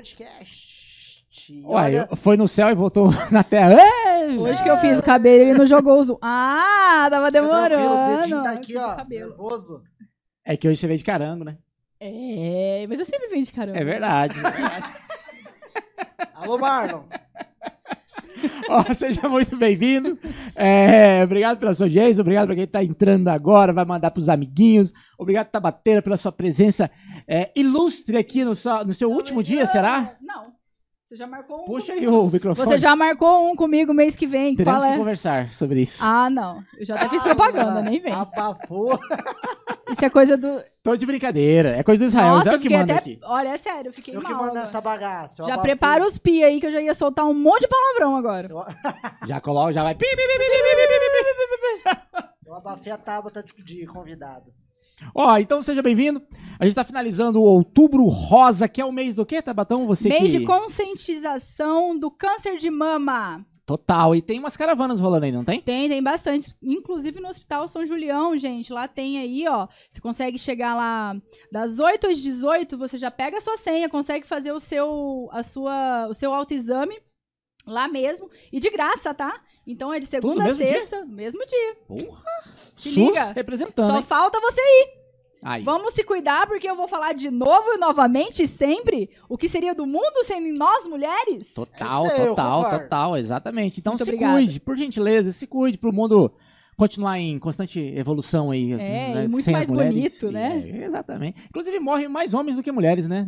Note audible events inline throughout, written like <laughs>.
podcast. Olha, foi no céu e voltou <laughs> na terra. Ei! Hoje que eu fiz o cabelo, ele não jogou o zoom. Ah, tava fica tranquilo, o demorando. dedinho tá aqui, ó, nervoso. É que hoje você veio de carango, né? É, mas eu sempre venho de caramba. É verdade. <laughs> Alô, Marlon. Ó, <laughs> seja muito bem-vindo. É, obrigado pela sua audiência, obrigado para quem está entrando agora, vai mandar para os amiguinhos. Obrigado, Tabateira, pela sua presença é, ilustre aqui no, no seu último dia, será? Não. Você já marcou um. Puxa aí comigo. o microfone. Você já marcou um comigo mês que vem. Teremos Qual que é? conversar sobre isso. Ah, não. Eu já até fiz propaganda, Ah, nem vem. Abafou. <laughs> Isso é coisa do. Tô de brincadeira. É coisa do Israel, Nossa, Israel eu que manda até. aqui. Olha, é sério, eu fiquei Eu que mal. mando agora. essa bagaça. eu Já prepara os pi aí que eu já ia soltar um monte de palavrão agora. <laughs> Já coloca, já vai. Eu abafei a tábua de, de convidado. Ó, então seja bem-vindo. A gente tá finalizando o Outubro Rosa, que é o mês do quê, Tabatão? Você Mês que... de conscientização do câncer de mama. Total. E tem umas caravanas rolando aí, não tem? Tem, tem bastante. Inclusive no Hospital São Julião, gente. Lá tem aí, ó. Você consegue chegar lá das 8 às 18, você já pega a sua senha, consegue fazer o seu, a sua, o seu autoexame lá mesmo. E de graça, tá? Então é de segunda a mesmo dia? sexta, mesmo dia. Porra. Se SUS liga. representando, Só hein? falta você ir. Aí. Vamos se cuidar, porque eu vou falar de novo e novamente, sempre, o que seria do mundo sem nós, mulheres? Total, É eu total, total, exatamente. Então Muito se obrigada. cuide, por gentileza, se cuide pro mundo continuar em constante evolução aí. É, né, e muito sem as mais mulheres. bonito, né? É, exatamente. Inclusive morrem mais homens do que mulheres, né?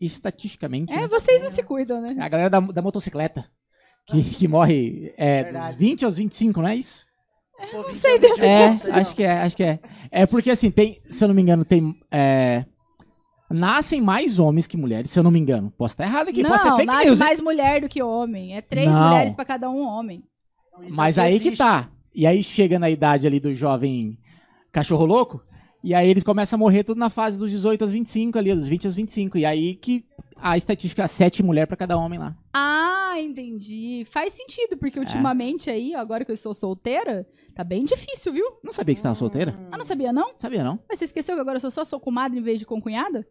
estatisticamente. É, né? vocês não se cuidam, né? A galera da, da motocicleta. Que, que morre é, dos Verdade. 20 aos 25, não é isso? Não sei desse É, assunto, acho que é, acho que é. É porque assim, tem, se eu não me engano, tem. é, nascem mais homens que mulheres, se eu não me engano. Posso estar errado aqui, pode ser não, fake nasce news. hein? mais mulher do que homem. É três Não. mulheres pra cada um homem. Mas aí que existe. tá. E aí chega na idade ali do jovem cachorro louco, e aí eles começam a morrer tudo na fase dos 18 aos 25 ali, dos 20 aos 25. E aí que a estatística é 7 mulher pra cada homem lá. Ah, entendi. Faz sentido, porque ultimamente aí, agora que eu sou solteira, tá bem difícil, viu? Não sabia que você tava solteira? Ah, não sabia não? Sabia não? Mas você esqueceu que agora eu sou só sou comadre em vez de concunhada?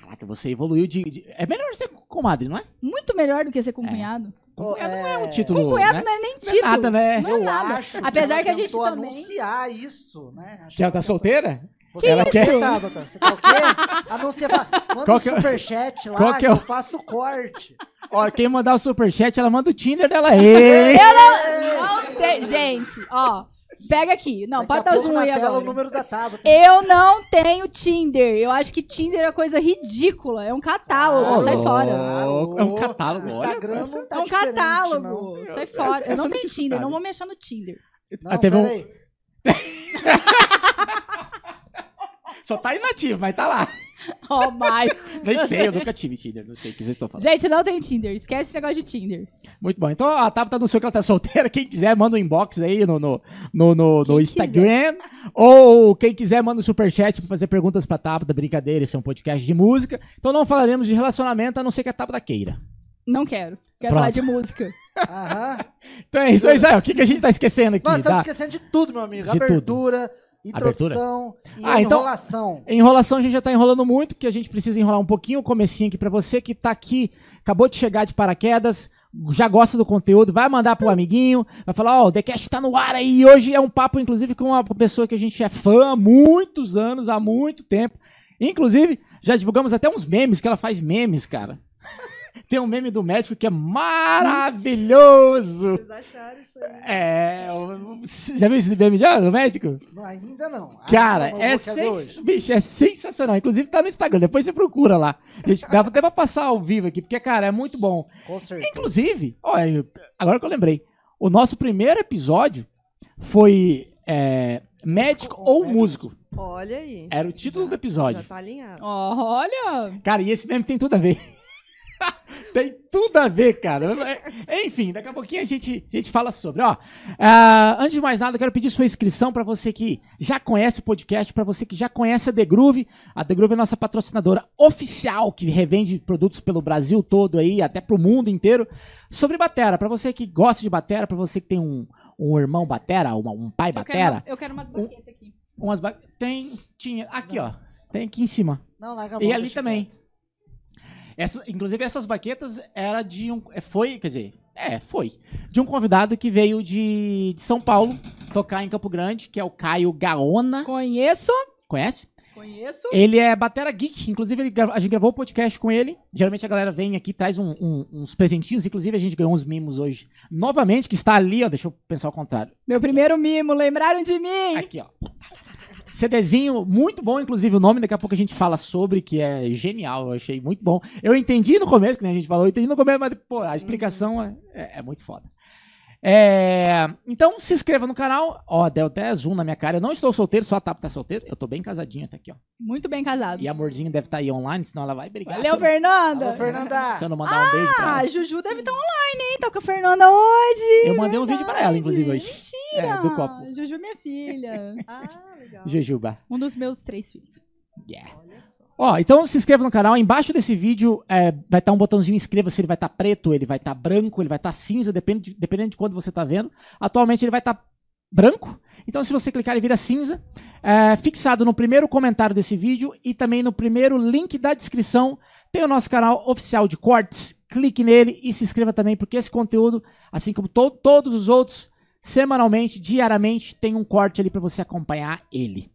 Caraca, você evoluiu de, de- É melhor ser comadre, não é? Muito melhor do que ser concunhado. Pô, Concunhado não é um é, título, Concunhado né? não é nem Não título. é nada, né? Não é Eu nada. acho Apesar que, que a ela gente também- anunciar isso, né? Acho Que ela que tá solteira? Você Ela quer quer-. Tabata? Você quer o quê? Anuncia, manda Qual um que é- superchat lá qual que que, é o- eu faço o corte. Ó, quem mandar o superchat, ela manda o Tinder dela aí. Não tem, gente, ó. Pega aqui. Não, Daqui pode a dar o pouco zoom aí tela agora. o número da Tabata. Eu não tenho Tinder. Eu acho que Tinder é coisa ridícula. É um catálogo. Ah, sai fora. É um catálogo, O Instagram não tá É um catálogo. não. Sai fora. Eu eu não tenho Tinder. Não vou mexer no Tinder. Não, Ah, teve um-. Só tá inativo, mas tá lá. <laughs> Oh, my. <laughs> Nem sei, eu nunca tive Tinder, não sei o que vocês estão falando. Gente, não tem Tinder. Esquece esse negócio de Tinder. Muito bom. Então a Tabata anunciou que ela tá solteira. Quem quiser, manda um inbox aí no, no, no, no- no Instagram. Ou quem quiser, manda um superchat pra fazer perguntas pra Tabata. Brincadeira, esse é um podcast de música. Então não falaremos de relacionamento, a não ser que a Tabata queira. Não quero. Quero Pronto. falar de música. <laughs> Aham. Então é isso aí, Israel. O que, que a gente tá esquecendo aqui? Nós estamos Tá? esquecendo de tudo, meu amigo. De tudo. Abertura, introdução e Ah, então- enrolação. Enrolação a gente já tá enrolando muito, porque a gente precisa enrolar um pouquinho o comecinho aqui pra você que tá aqui, acabou de chegar de paraquedas, já gosta do conteúdo, vai mandar pro amiguinho, vai falar, ó, o The Cast tá no ar aí, e hoje é um papo, inclusive, com uma pessoa que a gente é fã há muitos anos, há muito tempo. Inclusive, já divulgamos até uns memes, que ela faz memes, cara. <laughs> Tem um meme do médico que é maravilhoso. Vocês acharam isso aí? É, já viu esse meme já, do médico? Não, ainda não. Cara, Ainda não, é, sens... Bicho, é sensacional. Inclusive tá no Instagram, depois você procura lá. Gente, dá até pra passar ao vivo aqui, porque, cara, é muito bom. Com certeza. Inclusive, olha, agora que eu lembrei, o nosso primeiro episódio foi é, médico ou médico? músico. Olha aí. Era o título do Já episódio. tá alinhado. Olha. Cara, e esse meme tem tudo a ver. <laughs> tem tudo a ver, cara. É, Enfim, daqui a pouquinho a gente, a gente fala sobre. Ó, ah, antes de mais nada, eu quero pedir sua inscrição para você que já conhece o podcast, para você que já conhece a The Groove. A The Groove é nossa patrocinadora oficial que revende produtos pelo Brasil todo aí, até pro mundo inteiro, sobre batera. Para você que gosta de batera, para você que tem um, um irmão batera, uma- um pai Eu batera, quero, eu quero uma baqueta aqui. umas ba... tem tinha aqui, ó. Tem aqui em cima. Não, larga a E mão, ali deixa também. quieto. Essa, inclusive, essas baquetas era de um. é, Foi, quer dizer, é, foi. De um convidado que veio de, de São Paulo tocar em Campo Grande, que é o Caio Gaona. Conheço. Conhece? Conheço. Ele é batera geek, inclusive a gente gravou o podcast com ele. Geralmente a galera vem aqui, traz um- um- uns presentinhos, inclusive a gente ganhou uns mimos hoje novamente, que está ali, ó, deixa eu pensar ao contrário. Meu primeiro mimo, lembraram de mim? Aqui, ó. CDzinho muito bom, inclusive o nome, daqui a pouco a gente fala sobre, que é genial, eu achei muito bom. Eu entendi no começo, que nem a gente falou, eu entendi no começo, mas pô, a explicação é, é- é muito foda. É, então se inscreva no canal, ó, deu até zoom na minha cara, eu não estou solteiro, só a Tapa tá solteiro, eu tô bem casadinho até aqui, ó. Muito bem casado. E amorzinho deve estar aí online, senão ela vai brigar. Valeu, Fernanda. Alô, Fernanda. Se eu não mandar um beijo pra Ah, ela. a Juju deve estar online, hein? Tá com a Fernanda hoje. Eu mandei um vídeo pra ela, inclusive, hoje. Mentira. É, do copo. Juju minha filha. <laughs> Ah, legal. Jujuba. Um dos meus três filhos. Yeah. Olha só. Ó, então se inscreva no canal. Embaixo desse vídeo é, vai estar um botãozinho inscreva-se. Ele vai estar preto, ele vai estar branco, ele vai estar cinza, depende de- dependendo de quando você está vendo. Atualmente ele vai estar branco. Então se você clicar ele vira cinza. É, fixado no primeiro comentário desse vídeo e também no primeiro link da descrição tem o nosso canal oficial de cortes. Clique nele e se inscreva também, porque esse conteúdo, assim como to- todos os outros, semanalmente, diariamente, tem um corte ali para você acompanhar ele.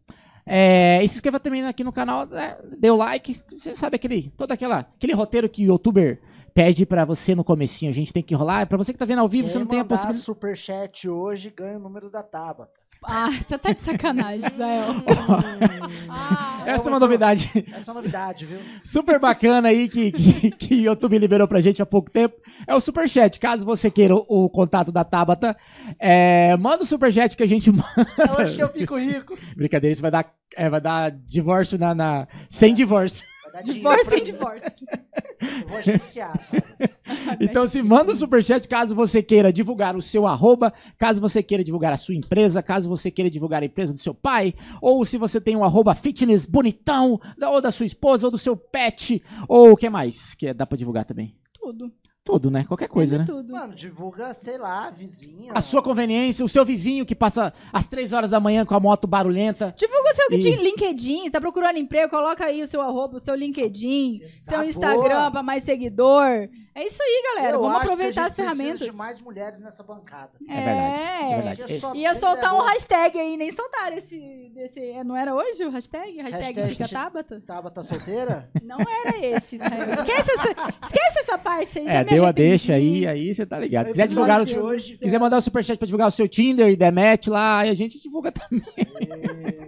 É, e se inscreva também aqui no canal, né, dê o like, você sabe aquele, todo aquela, aquele roteiro que o youtuber pede pra você no comecinho, a gente tem que rolar, pra você que tá vendo ao vivo, Quem você não tem a possibilidade... superchat hoje ganha o número da Tabata. Ah, você tá de sacanagem, Zael. <laughs> Ah, Essa é uma novidade Essa é uma novidade, viu? super bacana aí que, que, que o YouTube liberou pra gente há pouco tempo. É o Superchat. Caso você queira o, o contato da Tabata, é, manda o Superchat que a gente manda. É hoje que eu fico rico. Brincadeira, isso vai dar, é, vai dar divórcio na, na- sem divórcio. Divórcio mim. divórcio. Eu vou agenciar. cara. <laughs> Então se manda o superchat caso você queira divulgar o seu arroba, caso você queira divulgar a sua empresa, caso você queira divulgar a empresa do seu pai, ou se você tem um arroba fitness bonitão, da- ou da sua esposa, ou do seu pet, ou o que mais que dá pra divulgar também? Tudo. Tudo, né? Qualquer coisa, né? Tudo. Mano, divulga, sei lá, vizinha. A sua conveniência, o seu vizinho que passa às três horas da manhã com a moto barulhenta. Divulga o seu E- de LinkedIn, tá procurando emprego, coloca aí o seu arroba, o seu LinkedIn, seu Exato. Instagram pra mais seguidor. É isso aí, galera. Eu Vamos acho que a aproveitar gente as ferramentas. de mais mulheres nessa bancada. É verdade, é verdade. Porque só Ia tem soltar um hashtag aí, nem soltaram esse, desse. é, Não era hoje o hashtag? Hashtag, Hashtag fica Tabata? Tabata solteira? Não era esse, Israel. Esquece essa, esquece essa parte aí. já É, me deu a deixa aí, aí você tá ligado. Quiser divulgar o hoje- quiser mandar o superchat pra divulgar o seu Tinder e demete lá, aí a gente divulga também.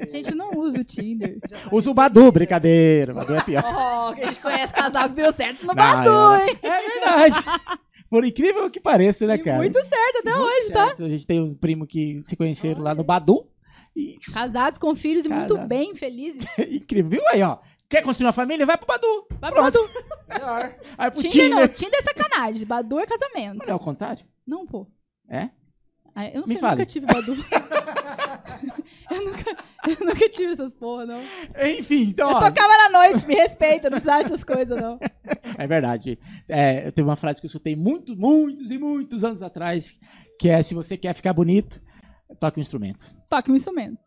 Gente, não usa o Tinder. Usa o Badu, brincadeira. O Badu é pior. Oh, a gente conhece casal que deu certo no Não, Badu, não. hein? É verdade. <laughs> Por incrível que pareça, né, E cara? muito certo até Muito hoje, tá? certo. A gente tem um primo que se conheceram lá no Badu. E Casados com filhos e muito bem, felizes. <laughs> incrível. Viu aí, ó? Quer construir uma família? Vai pro Badu. Vai pro. Badu. Melhor. Aí pro Tinder, não, Tinder. Tinder é sacanagem. Badu é casamento. Não é o contrário? Não, pô. É? Ah, eu não Me sei, fale. nunca tive Badu. <laughs> eu, nunca, eu nunca tive essas porra, não. Enfim, então, Eu ó, tocava na noite, me respeita, não precisava dessas coisas, não. É verdade. É, eu teve uma frase que eu escutei muitos, muitos e muitos anos atrás, que é se você quer ficar bonito, toque um instrumento. Toque um instrumento.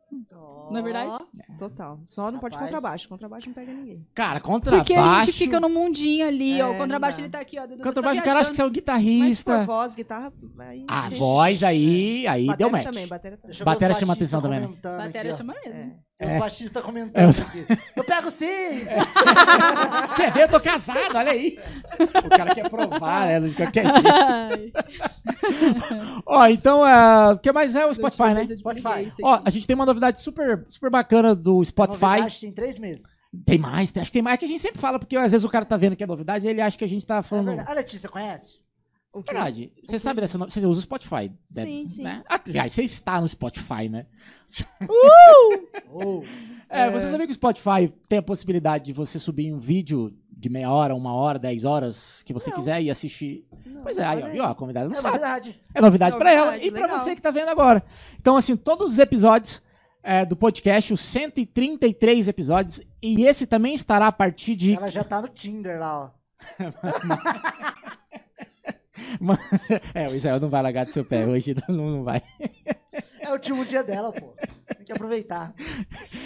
Não é verdade? Total. Só não pode Rapaz. contrabaixo. Contrabaixo não pega ninguém. Cara, contrabaixo. Porque a gente fica no mundinho ali, É, ó. O não contrabaixo dá. ele tá aqui, ó. Dudu, Contrabaixo, tá o cara acha que você é um Mas se guitarrista. for voz, guitarra... Aí A gente- voz aí, aí Bateria deu match. também, bateria também. Deixa os chama atenção também, né? Bateria aqui, chama mesmo. Os É. baixistas comentando É, eu- aqui. Eu pego sim! <laughs> Quer ver? Eu tô casado, olha aí. O cara quer provar, né? De qualquer jeito. Ai. <laughs> Ó, então, é, o que mais é o Spotify, né? Spotify. Ó, a gente tem uma novidade super, super bacana do Spotify. Novidade tem três meses. Tem mais, tem- acho que tem mais. É que a gente sempre fala, porque às vezes o cara tá vendo que é novidade e ele acha que a gente tá É falando. verdade. A Letícia conhece? Verdade. Você sabe dessa. no- Você usa o Spotify? deve- Sim, sim. Né? Aliás, você está no Spotify, né? Ou <laughs> É, Você sabia que o Spotify tem a possibilidade de você subir um vídeo de meia hora, uma hora, dez horas, que você Não. quiser e assistir? Não, Pois é, aí, ó, viu? A convidada não é sabe. verdade. É novidade pra ela Novidade, e pra legal. você que tá vendo agora. Então, assim, todos os episódios é, do podcast, os 133 episódios, e esse também estará a partir de. Ela já tá no Tinder lá, ó. <laughs> <laughs> É, o Israel não vai largar do seu pé hoje, <laughs> não, não vai. É o último dia dela, pô. Tem que aproveitar.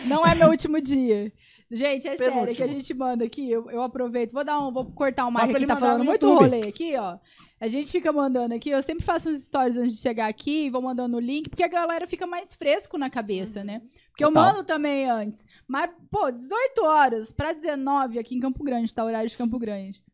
Não é meu último dia. Gente, é sério, Penúltimo. que a gente manda aqui, eu, eu aproveito, vou dar um, vou cortar o aqui, ele tá falando muito YouTube. rolê aqui, ó. A gente fica mandando aqui, eu sempre faço uns stories antes de chegar aqui, vou mandando o link, porque a galera fica mais fresco na cabeça, né? Porque eu Total. mando também antes. Mas, pô, 18 horas pra 19 aqui em Campo Grande, tá? Horário de Campo Grande.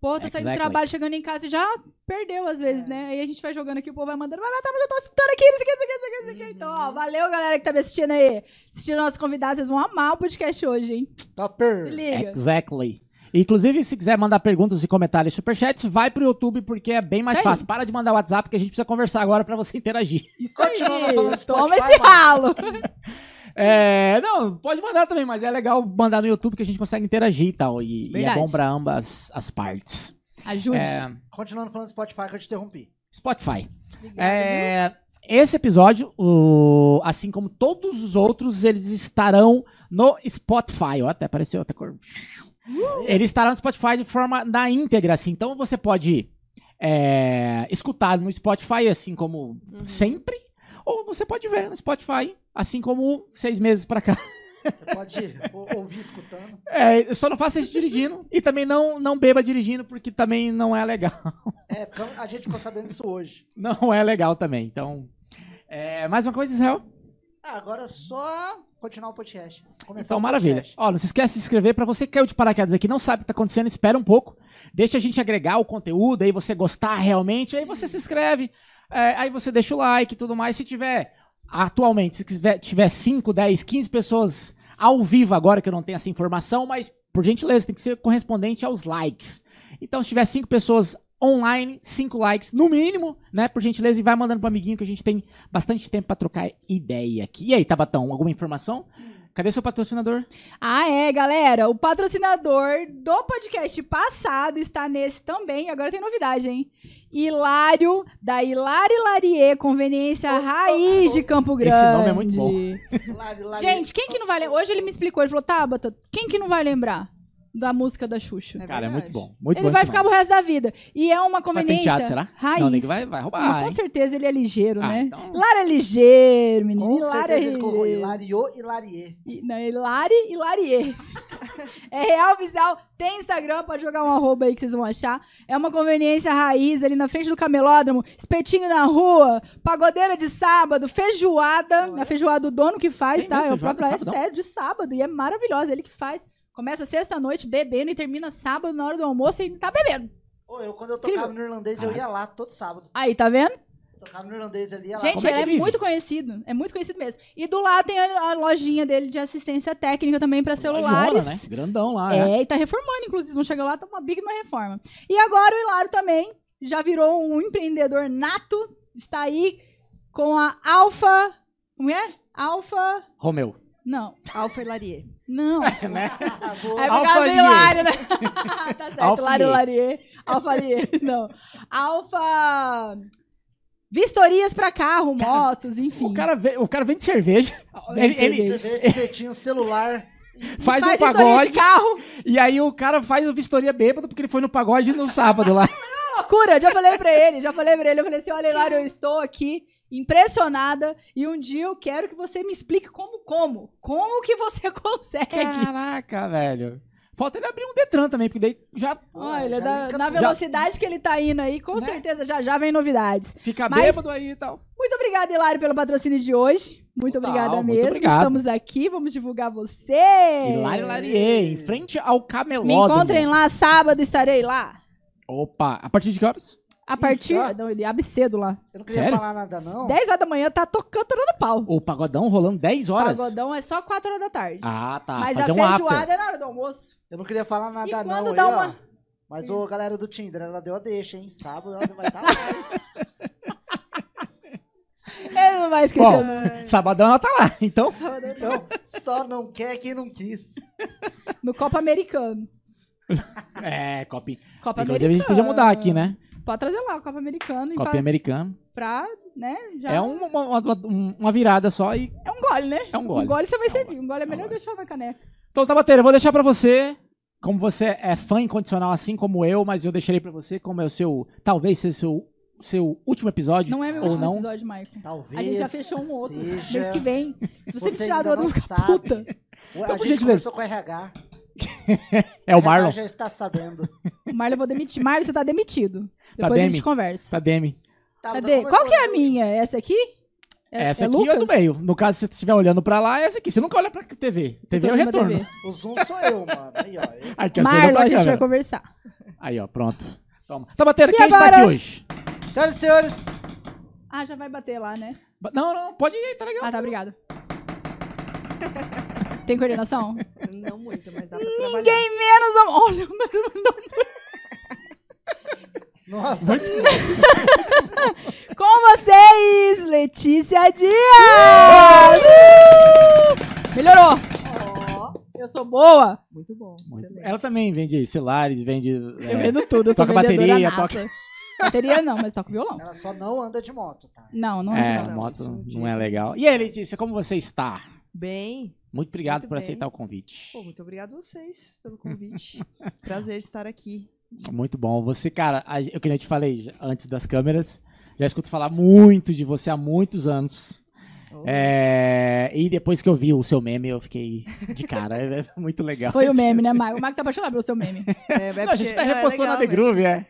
Pô, tá saindo do Exactly. trabalho, chegando em casa e já perdeu às vezes, né? Aí a gente vai jogando aqui, o povo vai mandando, vai matar, mas eu tô escutando aqui, não sei o que, não sei o que, não sei o que, não sei o que. Então, ó, valeu, galera que tá me assistindo aí. Assistindo nossos convidados, vocês vão amar o podcast hoje, hein? Topper. liga. Exactly. Inclusive, se quiser mandar perguntas e comentários superchats, vai pro YouTube porque é bem mais Isso aí. fácil. Para de mandar WhatsApp que a gente precisa conversar agora pra você interagir. Isso Continuando aí. falando de Toma Spotify, esse mano. ralo. <laughs> É, não, pode mandar também, mas é legal mandar no YouTube que a gente consegue interagir e tal. E, e é bom pra ambas as partes. Ajude. É, Continuando falando do Spotify que eu te interrompi. Spotify. É, esse episódio, o- assim como todos os outros, eles estarão no Spotify. Ó, até apareceu até cor. Eles estarão no Spotify de forma na íntegra, assim. Então você pode é, escutar no Spotify, assim como sempre, ou você pode ver no Spotify, assim como seis meses pra cá. Você pode ou- ouvir escutando. É, só não faça isso dirigindo e também não, não beba dirigindo, porque também não é legal. É, a gente ficou sabendo disso hoje. Não é legal também. Então, é, mais uma coisa, Israel. Ah, agora é só continuar o podcast. Começar Então, o maravilha. podcast. Ó, não se esquece de se inscrever. Pra você que caiu de paraquedas aqui, não sabe o que tá acontecendo, espera um pouco. Deixa a gente agregar o conteúdo, aí você gostar realmente, aí você se inscreve. É, aí você deixa o like e tudo mais. Se tiver, atualmente, se tiver, tiver 5, 10, 15 pessoas ao vivo agora, que eu não tenho essa informação, mas, por gentileza, tem que ser correspondente aos likes. Então, se tiver 5 pessoas online, 5 likes, no mínimo, né, por gentileza, e vai mandando pro amiguinho que a gente tem bastante tempo pra trocar ideia aqui. E aí, Tabatão, alguma informação? Cadê seu patrocinador? Ah, é, galera. O patrocinador do podcast passado está nesse também. Agora tem novidade, hein? Hilário, da Hilari Larie, Conveniência Oh, oh, Raiz oh. de Campo Grande. Esse nome é muito bom. <laughs> Gente, quem que não vai lembrar? Hoje ele me explicou, ele falou, Tabata, quem que não vai lembrar da música da Xuxa? É Cara, é muito bom. Muito ele bom vai ficar pro resto da vida. E é uma Vai conveniência penteado, será? raiz. Senão o nego vai, vai roubar, Mas com hein? certeza ele é ligeiro, Ah, né? então- Lara é ligeiro, menino. Com Hilário é certeza ele colocou ligeiro. Hilario e Larie. E- Não, Hilari e Larie. <laughs> é real oficial. Tem Instagram, pode jogar um arroba aí que vocês vão achar. É uma conveniência raiz ali na frente do camelódromo. Espetinho na rua, pagodeira de sábado, feijoada. A feijoada do dono que faz, Tem tá? É o próprio, é sério, de sábado. E é maravilhosa, ele que faz. Começa sexta-noite bebendo e termina sábado na hora do almoço e tá bebendo. Ô, eu, quando eu tocava no irlandês, eu ia lá todo sábado. Aí, tá vendo? Tocava no irlandês ali, ia lá. Gente, como é que ele é vive? muito conhecido. É muito conhecido mesmo. E do lado tem a, a lojinha dele de assistência técnica também pra celulares. Lojona, né? Grandão lá, é. É, e tá reformando, inclusive. Vão chegar lá, tá uma big uma reforma. E agora o Hilário também já virou um empreendedor nato. Está aí com a Alfa. Como é? Alfa. Romeu. Não. Alfa e Larie. Não. <laughs> né? Boa. É por Alfa causa do. Hilário, né? <laughs> tá certo, Lier. Larier. Alfa Lier. Não. Alfa. Vistorias pra carro, motos, enfim. O cara, ve- o cara vende cerveja. Ele, Vende ele cerveja. Esse espetinho celular. faz, um vistoria pagode. de carro. E aí o cara faz o vistoria bêbado porque ele foi no pagode no sábado lá. <laughs> loucura, já falei pra ele, já falei pra ele, eu falei assim, olha, Hilário, eu estou aqui impressionada e um dia eu quero que você me explique como, como, como que você <laughs> consegue. Caraca, velho. Falta ele abrir um Detran também, porque daí já Olha, já da- na velocidade que ele tá indo aí, com Né? certeza já já vem novidades. fica Mas- bêbado aí e tal. Muito obrigada, Hilário, pelo patrocínio de hoje. Muito Total, obrigada muito mesmo. obrigado. Estamos aqui, vamos divulgar você. Hilário Larier, em frente ao É. Me camelódromo. encontrem lá, sábado estarei lá. Opa, a partir de que horas? A partir. ó. Não, ele abre cedo lá. Eu não queria Sério? falar nada, não. 10 horas da manhã tá tocando, torando pau. O pagodão rolando 10 horas? Pagodão é só 4 horas da tarde. Ah, tá. Mas a Fazer um after. feijoada é na hora do almoço. Eu não queria falar nada, E não. quando aí, dá ó. uma- Mas ô, galera do Tinder, ela deu a deixa, hein? Sábado ela vai estar lá. <laughs> Ele não vai esquecer. Bom, não. sabadão ela tá lá, então... Então, só não quer quem não quis. No Copa Americano. <laughs> É, copy. Copa Inclusive a Americano. gente podia mudar aqui, né? Pode trazer lá o Copa Americano. e Copy pra, americano. pra, né, já... É uma, uma, uma- uma virada só e... É um gole, né? É um gole. Um gole você vai É um servir. gole. Um gole é É um melhor gole. deixar na caneca. Então, Tabateira, eu vou deixar pra você, como você é fã incondicional assim como eu, mas eu deixarei pra você como é o seu, talvez seja o seu, seu último episódio, Não é meu ou último não. episódio, Maicon. Talvez. A gente já fechou um outro. Seja... Mês que vem. Se você, Você me tirar do outro, puta. O- A Então, por gente gentileza. conversou com o RH. <laughs> É o Marlon. RH já está sabendo. O Marlon eu vou demitir. Marlon, você tá demitido. Tá Depois a Demi. gente conversa. Tá, Demi. Tá, Cadê? Qual que é a minha? Essa aqui? É- Essa é aqui é Lucas? do meio. No caso, se você estiver olhando pra lá, é essa aqui. Você nunca olha pra TV. TV é o retorno. TV. O Zoom sou eu, mano. Aí, ó. eu- Aqui, a gente vai conversar. Aí, ó, pronto. Toma. Tá batendo, E quem está agora? aqui hoje? Senhoras e senhores, Ah, já vai bater lá, né? Ba- Não, não, pode ir, tá legal. Ah, tá, obrigado. Tem coordenação? Não muito, mas dá pra trabalhar. Ninguém menos... am- Olha, nossa, <laughs> com vocês, Letícia Dias! Uh! Melhorou. Ó, Eu sou boa. muito bom. Muito- excelente. Ela também vende celulares, vende. Eu é, vendo tudo, eu toca bateria, nata. toca- Bateria não, mas toco violão. ela só não anda de moto, tá? Não, não É, é. não, moto isso não é de- legal. E aí, Letícia, como você está? Bem. Muito obrigado Muito por bem. aceitar o convite. Pô, muito obrigado a vocês pelo convite. <laughs> Prazer estar aqui. Muito bom. Você, cara, a- eu que nem te falei antes das câmeras, já escuto falar muito de você há muitos anos. É, e depois que eu vi o seu meme, eu fiquei de cara. É, é muito legal. Foi o meme, né, Mago? O Mago tá apaixonado pelo seu meme. É, é Não, a gente tá é repostando legal na The. Groove, é.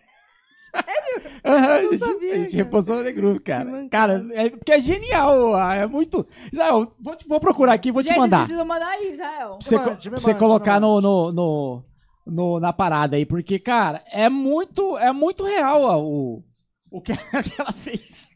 Sério? A gente, sabia, a gente cara. repostou na The Groove, cara. Cara, é porque é genial. ah, É muito. Israel, vou, te- vou procurar aqui, vou te Gente, vocês mandar. precisam mandar aí, Israel. Pra você, co- você colocar no, no, no, no- na parada aí, porque, cara, é muito, é muito real ó, o, o que, <laughs> ela fez.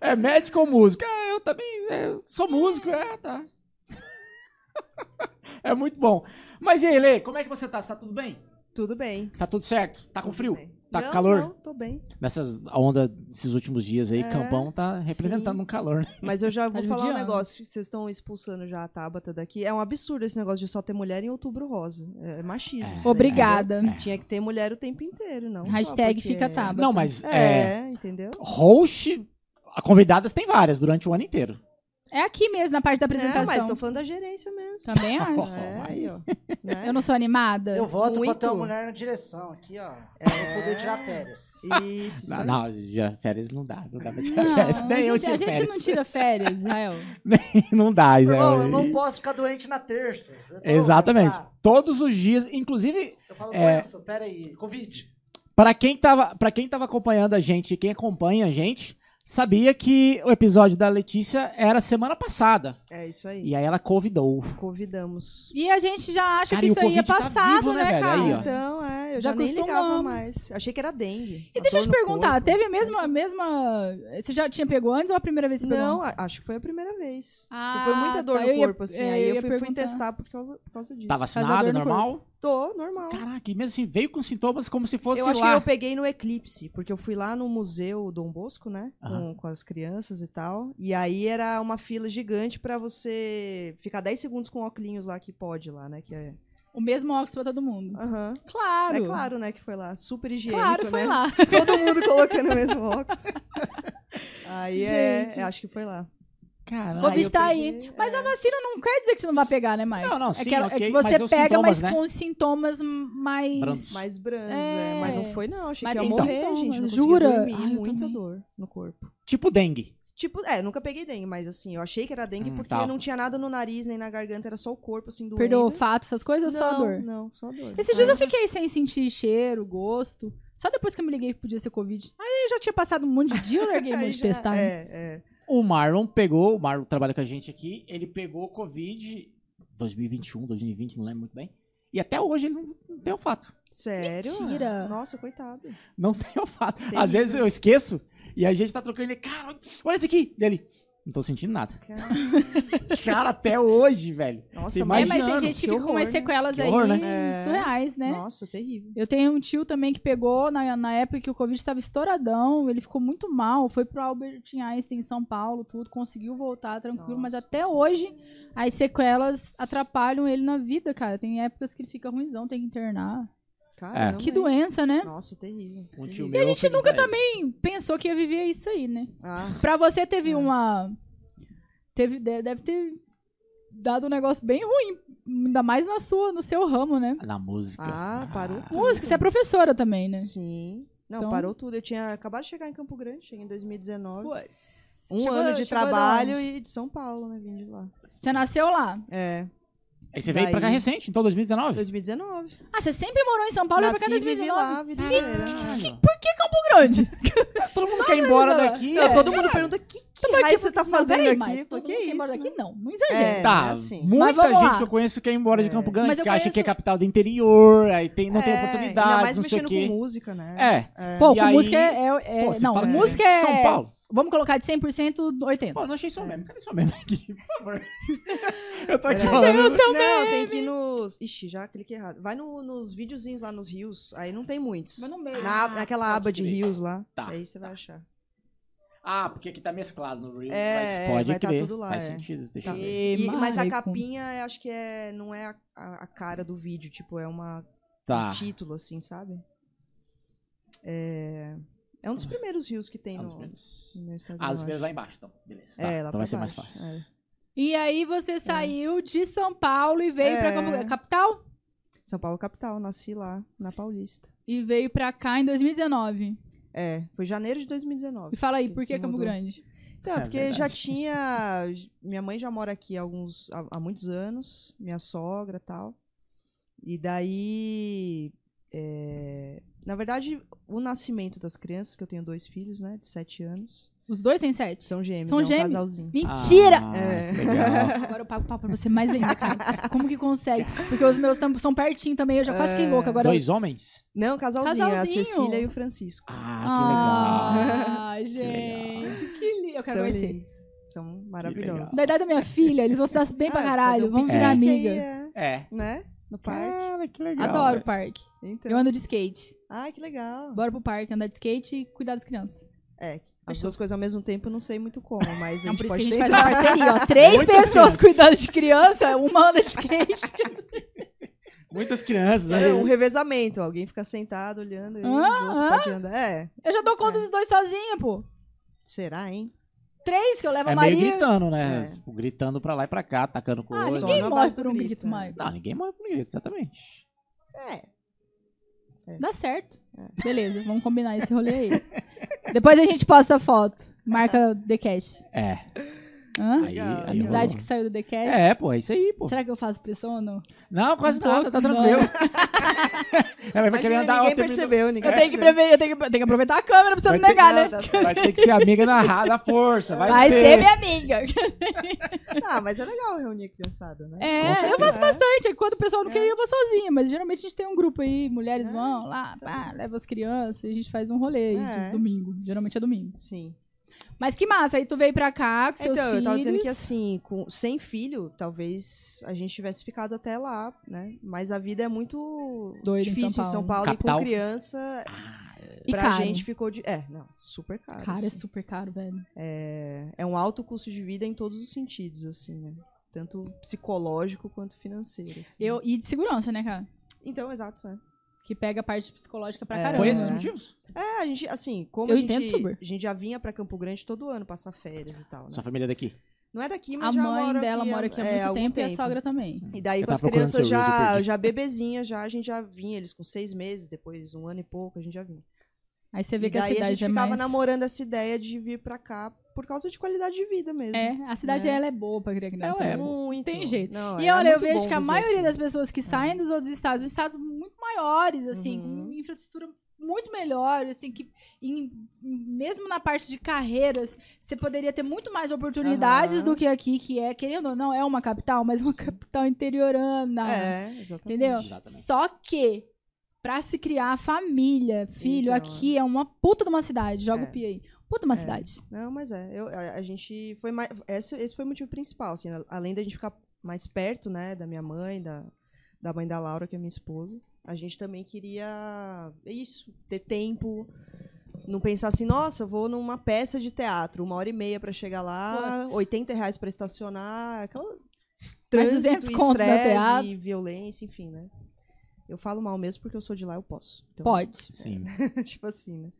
é médico ou músico? Ah, eu também é, sou músico, é, tá. <laughs> é muito bom. Mas e aí, Lê, como é que você tá? Você tá tudo bem? Tudo bem. Tá tudo certo? Tá com tudo frio? bem. Tá com Não, calor? Não, tô bem. Nessa onda desses últimos dias aí, É, Campão tá representando sim. um calor, né? Mas eu já Tá vou falar um negócio que vocês estão expulsando já a Tabata daqui. É um absurdo esse negócio de só ter mulher em outubro rosa. É, é machismo. É. Obrigada. entendeu? Tinha que ter mulher o tempo inteiro, não. Hashtag porque fica é- Tabata. Não, mas é, É, entendeu? host, convidadas tem várias durante o ano inteiro. É aqui mesmo, na parte da É, apresentação. mas tô falando da gerência mesmo. Também acho. É, aí, ó. Né? Eu não sou animada. Eu voto pra ter uma Muito. mulher na direção aqui, ó. Pra eu poder tirar férias. Isso, isso. Não, não, já férias não dá. Não dá pra tirar Não, férias. a <laughs> Nem eu gente, tinha a gente férias. não tira férias, Israel. <laughs> não dá, Israel. Irmão, eu não posso ficar doente na terça. Exatamente. pensar. Todos os dias, inclusive, Eu falo, É. doença, peraí, Covid. para quem tava, para quem tava acompanhando a gente, quem acompanha a gente, sabia que o episódio da Letícia era semana passada. É isso aí. E aí ela convidou. Convidamos. E a gente já acha Cara, que isso aí é tá passado, vivo, né, né, cara? Aí, ó. Então, é, eu Já já, nem ligava mais. Achei que era dengue. E A deixa eu te perguntar, corpo. teve a mesma, a mesma. Você já tinha pegou antes ou a primeira vez que você pegou? Não, acho que foi a primeira vez. Ah, foi muita dor tá, no eu ia- corpo, assim. é, aí eu fui, fui testar por causa, por causa disso. Tá vacinada, normal? Tô, normal. Caraca, e mesmo assim, veio com sintomas como se fosse eu acho lá. que eu peguei no eclipse, porque eu fui lá no museu Dom Bosco, né? Com, com as crianças e tal. E aí era uma fila gigante pra você ficar 10 segundos com óculos lá que pode lá, né? Que é. O mesmo óculos pra todo mundo. Aham. Claro. É claro, né? Que foi lá. Super higiênico, Claro, foi né? lá. <laughs> Todo mundo colocando o mesmo óculos. <laughs> Aí é, Gente. é, acho que foi lá. Caramba. Covid tá peguei, aí. Mas é. a vacina não quer dizer que você não vai pegar, né, Mike? Não, não, é sim, que, ela- é ok, que você mas pega, sintomas, mas né? com sintomas mais. Brandos. Mais brandos, É. é. Mas não foi, não. Achei Mas que ia morrer, sintomas, gente. Não jura? dormir. Ai, eu muita também. dor no corpo. Tipo dengue. Tipo, é, nunca peguei dengue, mas assim, eu achei que era dengue Hum, porque tá. não tinha nada no nariz nem na garganta, era só o corpo, assim, doendo. Perdeu o olfato, essas coisas ou só a não, dor? Não, só a dor. Esses dias eu fiquei sem sentir cheiro, gosto. Só depois que eu me liguei que podia ser Covid. Aí eu já tinha passado um monte de dia, eu larguei <laughs> mão Aí de testar. né? É, é. O Marlon pegou, o Marlon trabalha com a gente aqui, ele pegou Covid 2021, 2020, não lembro muito bem. E até hoje ele não, não tem olfato. Sério? Mentira. Nossa, coitado. Não <laughs> tem olfato. Terrível. Às vezes eu esqueço e a gente tá trocando ele, cara, olha isso aqui. Dele, não tô sentindo nada. Cara, <laughs> Cara, até hoje, velho. Nossa, Tem É, mais mas tem gente que, que fica com umas horror, né? sequelas Que aí horror, né? É. surreais, né? Nossa, terrível. Eu tenho um tio também que pegou na, na época que o Covid estava estouradão, ele ficou muito mal, foi pro Albert Einstein em São Paulo, tudo, conseguiu voltar tranquilo, Nossa. mas até hoje as sequelas atrapalham ele na vida, cara. Tem épocas que ele fica ruimzão, tem que internar. Caramba, Que hein? doença, né? Nossa, terrível. Um tio meu. a gente nunca também pensou que ia viver isso aí, né? Ah, Pra você teve É. uma. Teve, de- deve ter dado um negócio bem ruim. Ainda mais na sua, no seu ramo, né? Na música. Ah, parou tudo. Música, você é professora também, né? sim. Não, Então- parou tudo. Eu tinha acabado de chegar em Campo Grande, cheguei em 2019. Puts. Um Chegou- ano de trabalho e de São Paulo, né? Vim de lá. Você nasceu lá. É. Aí você veio pra cá Daí- recente, então 2019? 2019. Ah, você sempre morou em São Paulo e veio pra cá em Nasci e vivi 2019? lá a vida inteira. Caralho. Por que Campo Grande? <laughs> Todo mundo quer ir embora daqui. Não, é. todo mundo pergunta, que, que Mas, raio tipo, você tá não, fazendo peraí, aqui? mas Pô, todo que mundo quer isso, morar né? aqui? Não, não exagera. É, Tá, é assim. Mas muita vamos gente lá. que eu conheço quer ir embora de É. Campo Grande, Mas eu porque acha que é capital do interior, aí tem, não tem É, oportunidade, Ainda mais não sei o mexendo quê. com música, né? É. É. Pô, E com aí- música é... é- é- Pô, você não, fala que música é... São Paulo. Vamos colocar de 100% 80. Pô, não achei só meme. Cadê só meme aqui, <laughs> por favor? <laughs> eu tô aqui Peraí. falando. Não, tem que ir nos. Ixi, já cliquei errado. Vai no- nos videozinhos lá nos rios. Aí não tem muitos. Mas no meio. Na, Ah, naquela aba de rios lá. Tá, Aí você vai tá. achar. Ah, porque aqui tá mesclado no Reels, É, mas é, pode vai tá crer. tudo lá, Faz é. sentido, deixa Tá. eu ver. E, mas a capinha, eu acho que é, não é a, a- a cara do vídeo. Tipo, é uma, Tá. um título, assim, sabe? É, é um dos primeiros rios que tem Ah, no, no Instagram. Ah, dos primeiros lá embaixo, então. Beleza. Tá, É, lá então vai ser mais fácil. é. E aí você saiu de São Paulo e veio pra É. Campo... capital? São Paulo capital, nasci lá, na Paulista. E veio pra cá em 2019. É, foi janeiro de E 2019. fala aí, Que por que Campo. Grande? Então, É porque verdade. já tinha. Minha mãe já mora aqui há, alguns, há, há muitos anos, minha sogra e tal. E daí. é, na verdade, o nascimento das crianças, que eu tenho dois filhos, né, de sete anos, Os dois têm sete? são gêmeos, São é um gêmeos? casalzinho. Mentira! Ah, É. legal. <laughs> Agora eu pago pau pra você mais ainda, cara. Como que consegue? Porque os meus são pertinho também, eu já quase fiquei É. louca. Agora Dois homens? Não, casalzinho, é a Casalzinho. Cecília e o Francisco. Ah, que legal. Ai, gente, que lindo. Eu quero São conhecer. lindos. São maravilhosos. Da idade da minha filha, eles vão se dar bem pra Ah, caralho. um Vamos É. virar piquenique amiga. é, É. né? No parque. Cara, que legal. Adoro o velho. parque. Então. Eu ando de skate. Ai, que legal. Bora pro parque, andar de skate e cuidar das crianças. É, as Fechou. duas coisas ao mesmo tempo eu não sei muito como, mas a gente por isso que pode a gente faz tentar. uma parceria, ó. <laughs> Três Muitas pessoas crianças. cuidando de criança, uma anda de skate. <laughs> Muitas crianças. né? É um revezamento, alguém fica sentado olhando e Ah, os outros ah. podem andar. É, Eu já dou conta É. dos dois sozinha, pô. será, hein? Três que eu levo É a meio Maria. gritando, né? É. Tipo, gritando pra lá e pra cá, atacando Ah, coisa. Só ninguém morre por um grito, grito, é. Maio. Não, ninguém morre por grito, exatamente. É. Dá certo. É. Beleza, vamos combinar esse rolê aí. Depois a gente posta a foto. Marca <laughs> The Cash. É. Hã? Aí, aí Amizade rolou. que saiu do The Cash. É, pô, é isso aí, pô. Será que eu faço pressão ou não? Não, quase Um pouco, nada, tá não. tranquilo. <laughs> Ela vai querer andar ninguém percebeu, ninguém Eu tenho, que prever, eu tenho, que, eu tenho que aproveitar a câmera pra você Vai não ter- negar, né? Tá. Vai ter que ser amiga na da força. Vai, Vai ser. ser minha amiga. <laughs> Ah, mas é legal reunir a criançada, né? É, Com eu faço bastante. Quando o pessoal não É. quer ir, eu vou sozinha. Mas geralmente a gente tem um grupo aí, mulheres É, vão lá, tá pá, bom. leva as crianças, e a gente faz um rolê aí É. de domingo. Geralmente é domingo. Sim. Mas que massa, aí tu veio pra cá com seus Então, filhos. eu tava dizendo que assim, com, sem filho, talvez a gente tivesse ficado até lá, né? Mas a vida é muito Doida em difícil São em São Paulo. Paulo, Capital. e com criança, E pra caro. gente ficou de. É, não, super caro. Cara, é assim. super caro, velho. é, é um alto custo de vida em todos os sentidos, assim, né? Tanto psicológico quanto financeiro. assim. Eu, e de segurança, né, cara? Então, exato, é. Que pega a parte psicológica pra É. caramba. Foi esses os É. motivos? É, a gente, assim, como Eu a, gente, entendo super. a gente já vinha pra Campo Grande todo ano passar férias e tal, né? Sua família é daqui? Não é daqui, mas A já mãe mora dela aqui mora aqui há é, muito algum tempo, e a sogra também. E daí Eu com as crianças já, já bebezinhas, já, a gente já vinha, eles com seis meses, depois um ano e pouco, a gente já vinha. Aí você vê E que a daí a, cidade gente é ficava mais... namorando essa ideia de vir pra cá por causa de qualidade de vida mesmo. É, a cidade né? ela é boa pra criar criança. Ela é né? muito. Tem jeito. Não, E é olha, eu muito vejo que a maioria aqui. das pessoas que saem dos outros estados, os estados muito maiores, assim, Uhum. com infraestrutura muito melhor, assim, que em- mesmo na parte de carreiras, você poderia ter muito mais oportunidades Aham. do que aqui, que é, querendo ou não, é uma capital, mas uma capital interiorana. É, exatamente. Entendeu? Exatamente. Só que, pra se criar família, filho, Então, aqui é uma puta de uma cidade. Joga É. o pi aí. Puta de uma É. cidade. Não, mas é. Eu, a, a gente foi mais. Esse, esse foi o motivo principal, assim, além da gente ficar mais perto, né, da minha mãe, da, da mãe da Laura, que é minha esposa. A gente também queria isso, ter tempo. Não pensar assim, nossa, eu vou numa peça de teatro, uma hora e meia pra chegar lá, Putz. 80 reais pra estacionar, aquela trânsito, 200 conto no estresse, teatro. violência, enfim, né? Eu falo mal mesmo porque eu sou de lá, eu posso. Então, Pode. Sim. <laughs> tipo assim, né?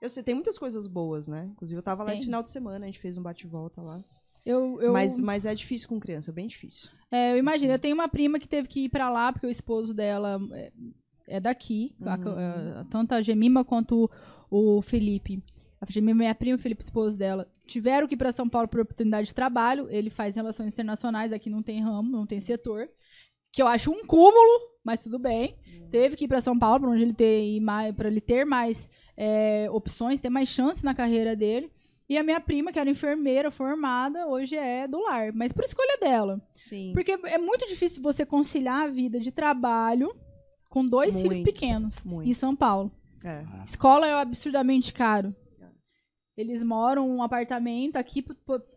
Eu sei, tem muitas coisas boas, né? Inclusive, eu tava lá Tem. esse final de semana, a gente fez um bate-volta lá. Eu, eu, Mas, mas é difícil com criança, bem difícil. É, eu imagino. Assim. Eu tenho uma prima que teve que ir pra lá, porque o esposo dela é, é daqui. a- Uhum. a- tanto a Gemima quanto o, o Felipe. A Jamile, minha prima, o Felipe, esposo dela, tiveram que ir pra São Paulo por oportunidade de trabalho. Ele faz relações internacionais, aqui não tem ramo, não tem setor. Que eu acho um cúmulo, mas tudo bem. Teve que ir pra São Paulo, pra onde ele ter mais, para ele ter mais é, opções, ter mais chance na carreira dele. E a minha prima, que era enfermeira formada, hoje é do lar, mas por escolha dela. Sim. Porque é muito difícil você conciliar a vida de trabalho com dois filhos Muito, pequenos muito. em São Paulo. É. Escola é absurdamente caro. Eles moram um apartamento aqui,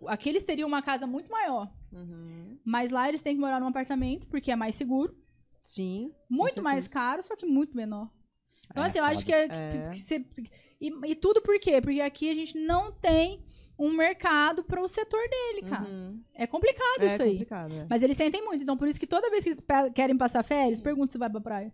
aqui eles teriam uma casa muito maior, Uhum. mas lá eles têm que morar num apartamento porque é mais seguro, Sim. muito mais caro, só que muito menor. Então É, assim, eu acho foda. que, é, É. que e, e tudo por quê? Porque aqui a gente não tem um mercado para o setor dele, cara. Uhum. É complicado É isso aí. complicado, é. Mas eles sentem muito, então por isso que toda vez que eles querem passar férias, perguntam se vai pra praia.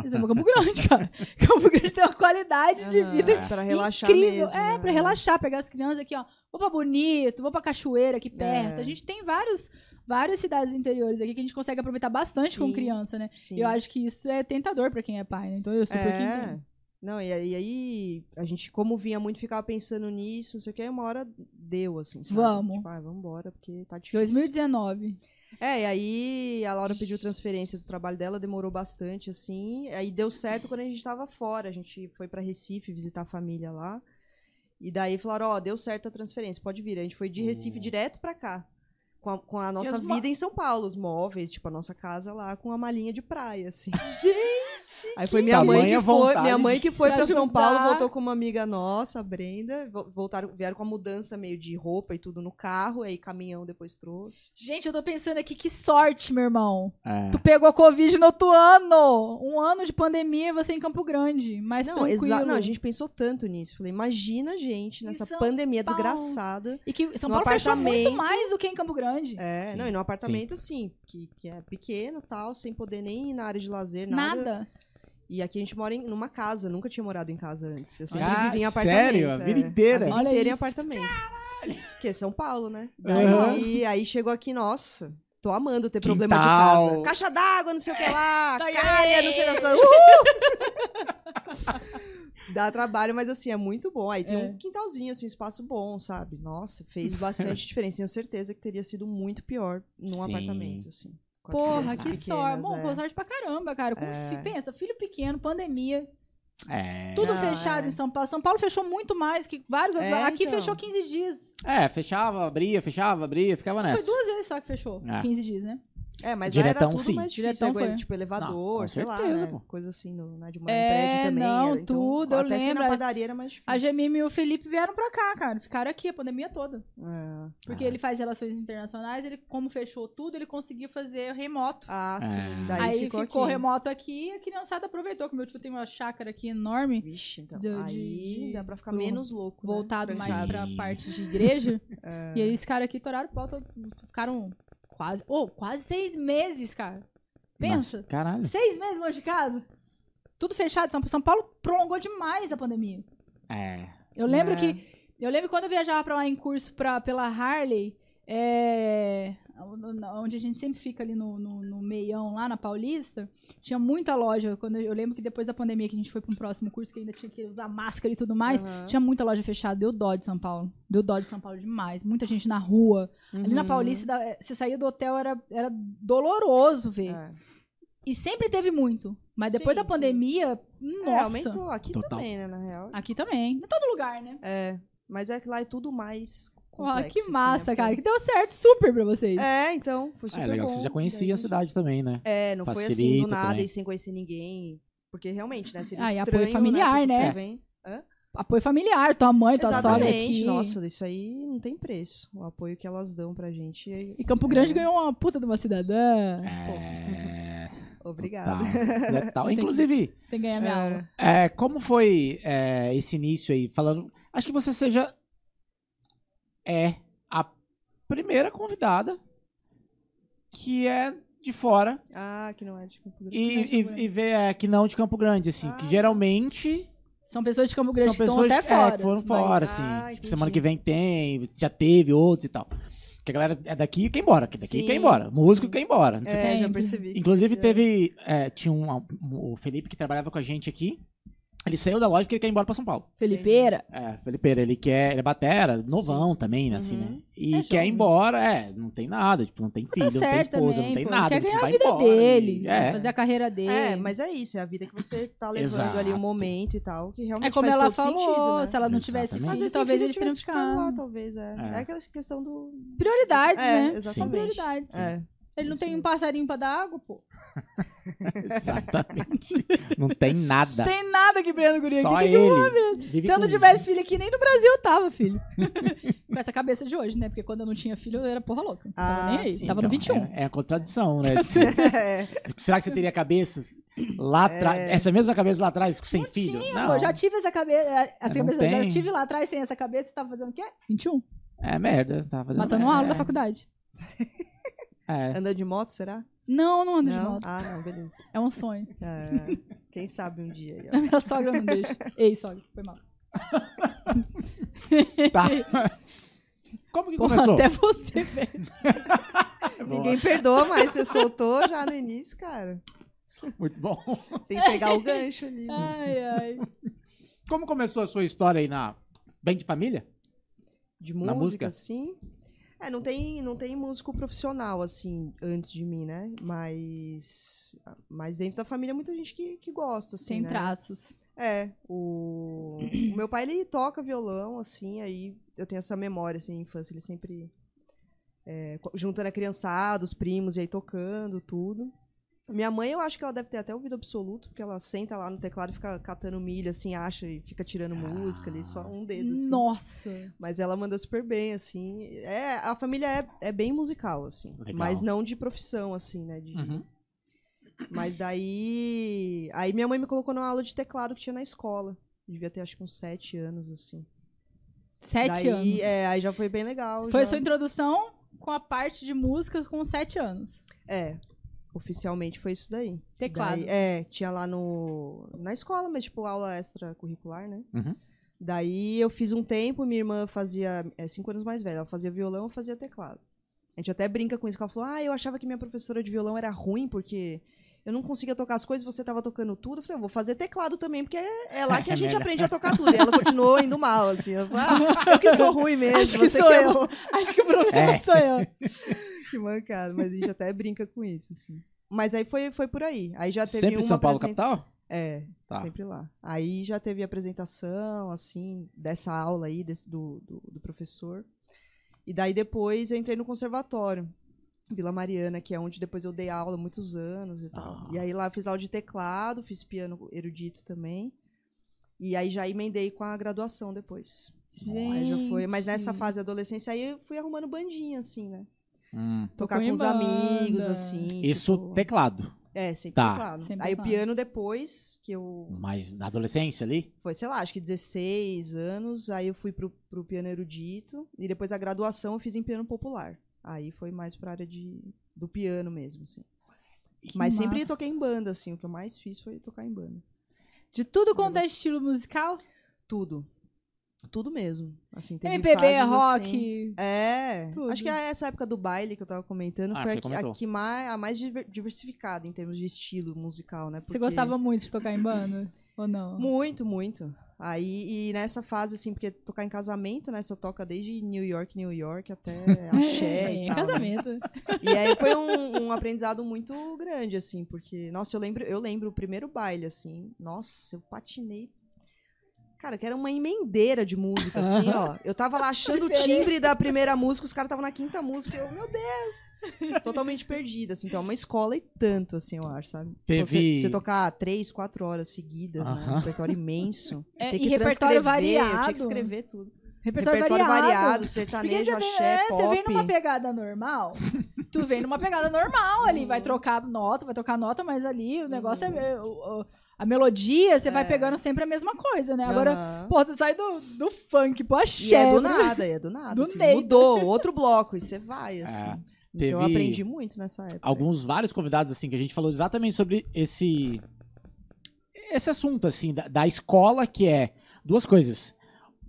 Vão pra Campo Grande, <laughs> cara. Campo Grande tem uma qualidade de vida é, Pra relaxar incrível. mesmo. é, né? pra relaxar, pegar as crianças aqui, ó. Vou pra Bonito, vou pra Cachoeira aqui perto. É. A gente tem vários, várias cidades interiores aqui que a gente consegue aproveitar bastante com Sim. criança, né? Sim. Eu acho que isso é tentador pra quem é pai, né? Então eu super É. entendo. Não, e aí, e aí, a gente, como vinha muito, ficava pensando nisso, não sei o que, aí uma hora deu, assim, sabe? Vamos. Tipo, ah, vamos embora, porque tá difícil. 2019. É, e aí a Laura pediu transferência do trabalho dela, demorou bastante, assim. Aí deu certo quando a gente tava fora. A gente foi pra Recife visitar a família lá. E daí falaram, ó, deu certo a transferência, pode vir. A gente foi de Recife Oh. direto pra cá. Com a, com a nossa vida em São Paulo, os móveis, tipo, a nossa casa lá com a malinha de praia, assim. Gente! Aí foi minha mãe que foi, minha mãe que foi pra pra São. Paulo, voltou com uma amiga nossa, a Brenda, vo- voltaram, vieram com a mudança meio de roupa e tudo no carro, aí caminhão depois trouxe. Gente, eu tô pensando aqui, que sorte, meu irmão. É. Tu pegou a Covid no outro ano. Um ano de pandemia e você em Campo Grande. Mas Não, tranquilo. não, a gente pensou tanto nisso. Falei, imagina a gente nessa pandemia Paulo. desgraçada. E que São Paulo fechou muito apartamento. mais do que em Campo Grande. É, Sim, não, e num apartamento assim, que, que é pequeno tal, sem poder nem ir na área de lazer, nada. Nada. E aqui a gente mora em numa casa, nunca tinha morado em casa antes. Eu sempre Ah, vivi em apartamento. sério? A vida inteira? A vida Olha inteira em isso. apartamento. Porque é São Paulo, né? Aham. E aí chegou aqui, nossa, tô amando ter problema Quintal. de casa. Caixa d'água, não sei o que lá, <laughs> Tá calha, aí. não sei das coisas. Uhul! <laughs> Dá trabalho, mas assim, é muito bom. Aí tem É. um quintalzinho, assim, um espaço bom, sabe? Nossa, fez bastante <laughs> diferença. Tenho certeza que teria sido muito pior num Sim. apartamento, assim. Porra, que pequenas, sorte. Bom, é. boa sorte pra caramba, cara. Com É. fi- Pensa, filho pequeno, pandemia. É. Tudo Não, fechado é. em São Paulo. São Paulo fechou muito mais que vários outros. É, Aqui então. fechou 15 dias. É, fechava, abria, fechava, abria, ficava Foi nessa. duas vezes só que fechou. É. 15 dias, né? É, mas Diretão, lá era tudo sim. mais difícil. Diretão né? foi. Tipo, elevador, Não, sei lá, certeza, né? pô. Coisa assim, no, né, de morar É, prédio também. não, era, então, tudo, eu até lembro. na padaria era mais difícil. A Gemime e o Felipe vieram pra cá, cara. Ficaram aqui a pandemia toda. É. Porque Ah. ele faz relações internacionais, ele, como fechou tudo, ele conseguiu fazer remoto. Ah, sim. É. Daí Aí ficou, ficou, aqui. remoto aqui e a criançada aproveitou, que meu tio tem uma chácara aqui enorme, Vixe, então. De- aí de- dá pra ficar menos louco. né? voltado mais Sim. pra parte de igreja. <laughs> É. E aí esse cara aqui toraram ficaram quase, oh, quase seis meses, cara. Pensa, Nossa, caralho. seis meses longe de casa. Tudo fechado. São, São Paulo prolongou demais a pandemia. É. Eu lembro É. que. Eu lembro quando eu viajava pra lá em curso pra, pela Harley, é, onde a gente sempre fica ali no, no, no meião, lá na Paulista, tinha muita loja. Quando eu, eu lembro que depois da pandemia que a gente foi pra um próximo curso, que ainda tinha que usar máscara e tudo mais, Aham. tinha muita loja fechada. Deu dó de São Paulo. Deu dó de São Paulo demais. Muita gente na rua. Ali na Uhum. Paulista, da- você saía do hotel, era, era doloroso ver. É. E sempre teve muito. Mas depois Sim, da pandemia, É, nossa. aumentou aqui Total. também, né, na real. Aqui também. Em todo lugar, né? É, mas é que lá é tudo mais Ó, complexo, que assim, massa, né? cara. Que deu certo super pra vocês. É, então, foi Ah, super é legal, bom. você já conhecia Daí- a cidade também, né? É, não foi assim Facilita do nada também. e sem conhecer ninguém. Porque realmente, né, seria Ah, e estranho, apoio familiar, a pessoa né? vem- Apoio familiar, tua mãe, tua sogra Exatamente, aqui. nossa, isso aí não tem preço. O apoio que elas dão pra gente. é- E Campo Grande É. ganhou uma puta de uma cidadã. É. Obrigada. <laughs> Que- Inclusive, Tem que ganhar minha É. aula. é, como foi é, esse início aí? Falando. Acho que você seja. É a primeira convidada que é de fora Ah, que não é de Campo Grande. e, Campo e, e vê é, que não de Campo Grande, assim. Ah. Que geralmente São pessoas de Campo Grande são que estão pessoas até fora. é, que foram mas- fora, Ah, assim. Tipo, entendi. semana que vem tem, já teve outros e tal. Que a galera é daqui e quer ir embora. Que daqui Sim, quer embora. Músico quer ir embora. É, já percebi. Inclusive É. teve. é, tinha um, o Felipe que trabalhava com a gente aqui. Ele saiu da loja porque ele quer ir embora pra São Paulo. Felipeira. É, Felipeira, ele quer. Ele é batera, novão também, né? Assim, Uhum. né? E É quer ir embora, é, não tem nada, tipo, não tem filho, Tá não tem esposa, também, não tem pô. nada. Ele quer tipo, ganhar a vai vida embora dele, e- é. fazer a carreira dele. É, mas é isso, é a vida que você tá levando ali Exato. o momento e tal, que realmente É como faz ela todo falou, sentido, né? se ela não tivesse Exatamente. Filho, vezes talvez ele tivesse ficado lá, talvez, é. É. É, aquela questão do... Prioridades, É, né? Sim. São exatamente. prioridades. É. Ele não Isso tem um passarinho pra dar água, pô. <laughs> Exatamente. <laughs> não tem nada. Tem nada que prenda o guri. Só aqui. ele. Vive Se eu não tivesse filho aqui, nem no Brasil eu tava, filho. <laughs> Com essa cabeça de hoje, né? Porque quando eu não tinha filho, eu era porra louca. Não tava Ah, nem aí. sim. Tava no Então, 21. É, é a contradição, né? É. Será que você teria cabeças lá atrás? É. Essa mesma cabeça lá atrás, sem Não filho? tinha, não. pô, eu já tive essa cabeça. Essa É, não cabeça já tive lá atrás sem essa cabeça. Você tava fazendo o quê? 21. É merda. Tava fazendo Matando merda. uma aula da faculdade. É. Andando de moto, será? Não, não ando de não? moto. Ah, não, beleza. É um sonho. É, quem sabe um dia aí, <laughs> A ó. minha sogra não deixa. Ei, sogra, foi mal. <laughs> Tá. Como que Porra, começou? até você, velho. <laughs> Ninguém perdoa, mas você soltou já no início, cara. Muito bom. Tem que pegar o gancho ali. né? Ai, ai. Como começou a sua história aí na Bem de Família? De Na música? música, assim. É, não tem, não tem músico profissional, assim, antes de mim, né? Mas. Mas dentro da família, muita gente que, que gosta, assim. Sem né? traços. É, o... o meu pai, ele toca violão, assim, aí eu tenho essa memória, assim, infância, ele sempre é, juntando a criançada, os primos, e aí tocando, tudo. Minha mãe, eu acho que ela deve ter até ouvido absoluto, porque ela senta lá no teclado e fica catando milho, assim, acha e fica tirando música ali, só um dedo, assim. Nossa. Mas ela manda super bem, assim. É, a família é, é bem musical, assim. Legal. Mas não de profissão, assim, né? de- Uhum. mas daí. Aí minha mãe me colocou numa aula de teclado que tinha na escola. Devia ter acho que uns sete anos, assim. Sete daí, anos. É, aí já foi bem legal. Foi já. sua introdução com a parte de música com sete anos. É. Oficialmente foi isso daí. Teclado. Daí- é, tinha lá no. Na escola, mas tipo aula extracurricular, né? Uhum. Daí eu fiz um tempo, minha irmã fazia. É cinco anos mais velha. Ela fazia violão, eu fazia teclado. A gente até brinca com isso, que ela falou: Ah, eu achava que minha professora de violão era ruim, porque eu não conseguia tocar as coisas, você tava tocando tudo. Eu falei, eu vou fazer teclado também, porque é é lá que <laughs> a É gente aprende a tocar tudo. E ela continuou indo mal, assim. Eu falei, ah, eu que sou ruim mesmo, Acho que você sou que é eu. bom. <laughs> Acho que o problema É. sou eu. <laughs> Que mancada, mas a gente até brinca com isso, assim. Mas aí foi, foi por aí. Aí já teve Sempre uma São Paulo, apresenta- capital? É, Tá. sempre lá. Aí já teve apresentação, assim, dessa aula aí, desse- do, do, do professor. E daí depois eu entrei no conservatório, Vila Mariana, que é onde depois eu dei aula muitos anos e tal. Ah. E aí lá eu fiz aula de teclado, fiz piano erudito também. E aí já emendei com a graduação depois. Já foi, mas nessa Gente. fase da adolescência aí eu fui arrumando bandinha, assim, né? Hum. Tocar com os banda. amigos, assim. Isso, tipo- teclado. É, sempre Tá. teclado. Sempre Aí o piano depois, que eu Mas na adolescência ali? foi, sei lá, acho que 16 anos. Aí eu fui pro, pro piano erudito. E depois a graduação eu fiz em piano popular. Aí foi mais pra área de, do piano mesmo, assim. Que Mas sempre massa. toquei em banda, assim. O que eu mais fiz foi tocar em banda. De tudo quanto é estilo musical? Tudo. Tudo mesmo. Assim, teve MPB, fases, rock. assim- É. Tudo. Acho que essa época do baile que eu tava comentando Ah, foi você a, que- comentou. a que mais, a mais diver- diversificada em termos de estilo musical, né? Você Porque- gostava muito de tocar em banda? Ou não? Muito, muito. Aí, e nessa fase, assim, porque tocar em casamento, né? Você toca desde New York, New York até <laughs> axé É, e tal. né? casamento. E aí foi um, um aprendizado muito grande, assim, porque, nossa, eu lembro, eu lembro o primeiro baile, assim, nossa, eu patinei. Cara, que era uma emendeira de música, assim, ó. <laughs> Eu tava lá achando o timbre da primeira música, os caras estavam na quinta música, e eu, meu Deus! <laughs> Totalmente perdida, assim. Então é uma escola e tanto, assim, eu acho, sabe? Teve- Você, você tocar três, quatro horas seguidas, né? Um repertório imenso. <laughs> É, Tem e que repertório transcrever, Eu tinha variado. que escrever tudo. Repertório, Repertório variado. variado, sertanejo, você vem, axé, é, você vem pop. numa pegada normal, tu vem numa pegada normal ali, Uhum. vai trocar nota, vai tocar nota, mas ali o negócio é, o- o- a melodia, você vai É. pegando sempre a mesma coisa, né? Agora, Aham. pô, tu sai do, do funk pro axé. E é do né? nada, é do nada. Do assim, meio. Mudou, outro bloco, e você vai, assim. É, Então eu aprendi muito nessa época. alguns vários convidados assim que a gente falou exatamente sobre esse esse assunto assim da, da escola que é duas coisas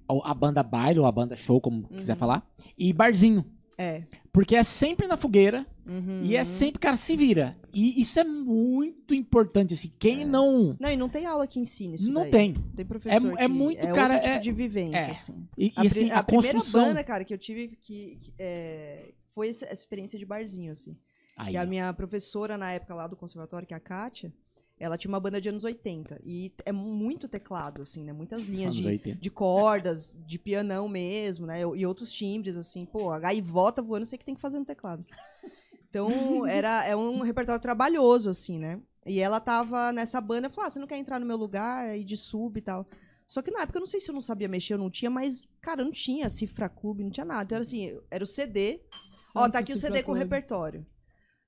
a a banda baile ou a banda show como quiser Uhum. falar e barzinho É. Porque é sempre na fogueira Uhum. e é sempre, cara, se vira. E isso é muito importante, assim. Quem não. Não, e não tem aula que ensine isso Não daí. tem. Tem professor É- é muito, é cara, tipo é- de vivência, é. assim. E, A, assim, a, a primeira construção. banda, cara, que eu tive que, que, é, foi essa essa experiência de barzinho, assim. Aí, Que a minha professora na época lá do conservatório, que é a Kátia, ela tinha uma banda de anos 80. E é muito teclado, assim, né? Muitas linhas de, 80. de cordas, de pianão mesmo, né? E outros timbres, assim. Pô, a gaivota voando, sei que tem que fazer no teclado. Então, <laughs> era, é um repertório trabalhoso, assim, né? E ela tava nessa banda, falou, ah, você não quer entrar no meu lugar? Aí de sub e tal. Só que na época eu não sei se eu não sabia mexer, eu não tinha, mas, cara, não tinha cifra clube, não tinha nada. Então, era assim, era o CD, Ó, tá aqui o CD com o repertório.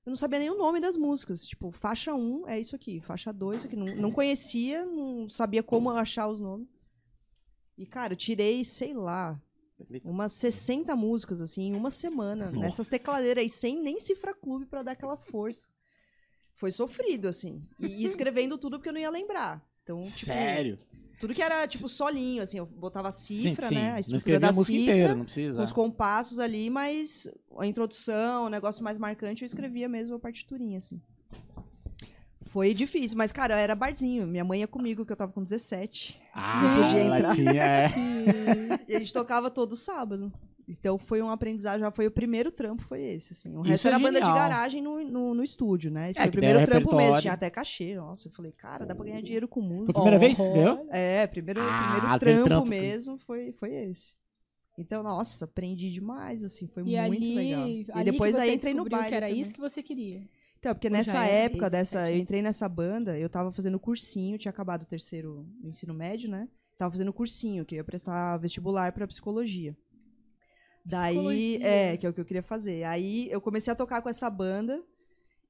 Eu não sabia nem o nome das músicas. Tipo, faixa 1 é isso aqui, faixa 2 isso aqui. Não, não conhecia, não sabia como achar os nomes. E, cara, eu tirei, sei lá, umas 60 músicas, assim, em uma semana. Nossa. Nessas tecladeiras aí, sem nem cifra clube pra dar aquela força. Foi sofrido, assim. E, e escrevendo tudo porque eu não ia lembrar. Então, tipo, Sério? Tudo que era, tipo, solinho, assim, eu botava a cifra, sim, sim. né? A estrutura da a música cifra inteira, não precisa. os compassos ali, mas a introdução, o negócio mais marcante, eu escrevia mesmo a partiturinha, assim. Foi difícil, mas, cara, era barzinho. Minha mãe ia comigo, que eu tava com 17. Ah, podia entrar. tinha, é. <laughs> E a gente tocava todo sábado. Então foi um aprendizado, já foi o primeiro trampo, foi esse, assim. O Isso resto é era banda de garagem no, no, no estúdio, né? Esse É, foi o primeiro trampo mesmo, tinha até cachê. Nossa, eu falei, cara, dá pra ganhar dinheiro com Foi a música. primeira vez Horror. ganhou? É, primeiro, Ah, primeiro trampo, trampo mesmo foi, foi esse. Então, nossa, aprendi demais, assim, foi E muito ali, legal. E ali depois que você aí entrei no baile que era também. isso que você queria. Então, porque Ou nessa época dessa, 17 eu entrei nessa banda, eu tava fazendo cursinho, tinha acabado o terceiro ensino médio, né? Tava fazendo cursinho, que eu ia prestar vestibular pra psicologia. Daí, é, que é o que eu queria fazer. Aí eu comecei a tocar com essa banda.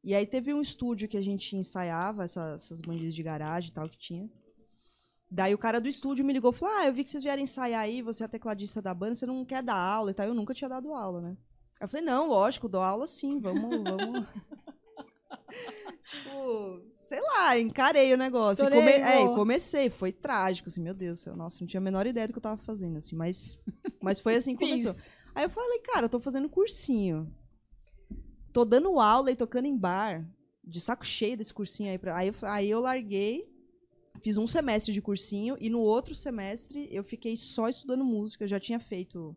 E aí teve um estúdio que a gente ensaiava, essa- essas bandinhas de garagem e tal que tinha. Daí o cara do estúdio me ligou e falou: Ah, eu vi que vocês vieram ensaiar aí, você é a tecladista da banda, você não quer dar aula e tal. Eu nunca tinha dado aula, né? Aí eu falei, não, lógico, dou aula sim, vamos, vamos. <laughs> tipo, sei lá, encarei o negócio. E, come- é, e comecei, foi trágico, assim, meu Deus do céu. Nossa, não tinha a menor ideia do que eu tava fazendo, assim, mas, mas foi assim que <laughs> começou. Aí eu falei, cara, eu tô fazendo cursinho. Tô dando aula e tocando em bar. De saco cheio desse cursinho aí. Pra... Aí, eu, aí eu larguei, fiz um semestre de cursinho, e no outro semestre eu fiquei só estudando música. Eu já tinha feito,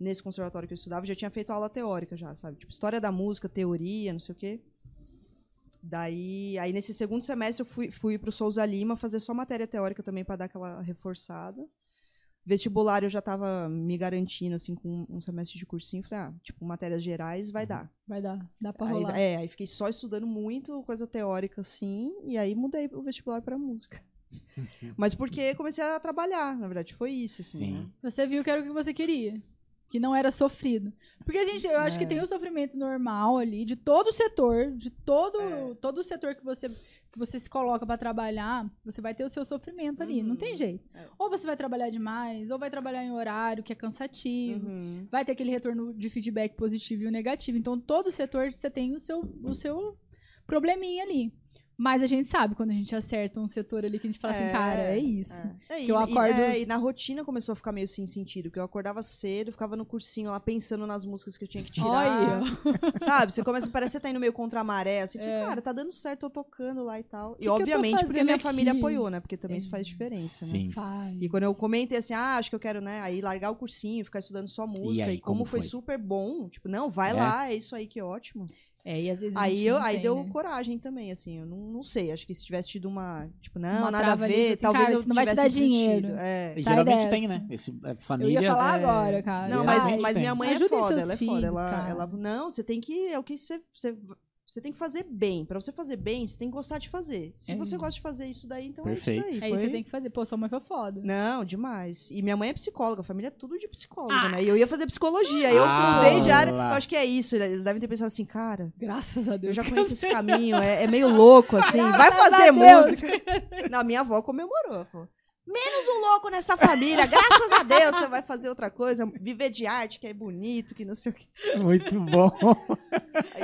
nesse conservatório que eu estudava, já tinha feito aula teórica já, sabe? Tipo, história da música, teoria, não sei o quê. Daí, aí nesse segundo semestre eu fui, fui pro Souza Lima fazer só matéria teórica também para dar aquela reforçada. Vestibular eu já tava me garantindo, assim, com um semestre de cursinho. Falei, ah, tipo, matérias gerais vai dar. Vai dar, dá pra Aí, rolar. é, aí fiquei só estudando muito, coisa teórica, assim, e aí mudei o vestibular pra música. <laughs> Mas porque comecei a trabalhar, na verdade, foi isso, assim, Sim. né? Você viu que era o que você queria. Que não era sofrido. Porque a gente, eu acho que É. tem o sofrimento normal ali, de todo setor, de todo, É. todo setor que você, que você se coloca pra trabalhar, você vai ter o seu sofrimento ali. Não Uhum. tem jeito. É. Ou você vai trabalhar demais, ou vai trabalhar em horário que é cansativo. Uhum. Vai ter aquele retorno de feedback positivo e o negativo. Então, todo setor você tem o seu, o seu probleminha ali. Mas a gente sabe quando a gente acerta um setor ali que a gente fala assim, É, cara, é isso. É, Que e, eu e- acordo- é, e na rotina começou a ficar meio sem sentido, porque eu acordava cedo, ficava no cursinho lá pensando nas músicas que eu tinha que tirar. Olha. <laughs> Sabe? Você começa, parece que você tá indo meio contra a maré, assim, É. cara, tá dando certo, eu tocando lá e tal. que e obviamente porque minha família aqui? apoiou, né? Porque também É. isso faz diferença, né? Sim. Faz. E quando eu comentei assim, ah, acho que eu quero, né, aí largar o cursinho, ficar estudando só música, e, aí, como, como foi, foi? super bom, tipo, não, vai É? lá, é isso aí que ótimo. É, e às vezes Aí, eu, aí tem, deu né? coragem também, assim, eu não, não sei, acho que se tivesse tido uma, tipo, não, Uma nada a trava ali, ver, assim, talvez cara, eu não vai te tivesse dar desistido. dinheiro. É. E Sai geralmente dessa. tem, né? Esse, é, Eu família. ia falar É. agora, cara. Não, mas, mas minha mãe é Ajudem foda, seus ela é filhos, foda. Ela, ela, não, você tem que. É o que você, você. Você tem que fazer bem. Pra você fazer bem, você tem que gostar de fazer. Se É. você gosta de fazer isso daí, então Perfeito. é isso É daí. isso que você tem que fazer. Pô, sua mãe foi foda. Não, demais. E minha mãe é psicóloga, a família é tudo de psicóloga, Ah. né? E eu ia fazer psicologia. aí eu Ah, fundei de área. Eu acho que é isso. Eles devem ter pensado assim, cara, Graças a eu Deus. já conheço esse caminho, é, é meio louco, assim. <laughs> Vai fazer música. Não, minha avó comemorou. Falou, Menos um louco nessa família, graças a Deus você vai fazer outra coisa, viver de arte, que é bonito, que não sei o quê. Muito bom.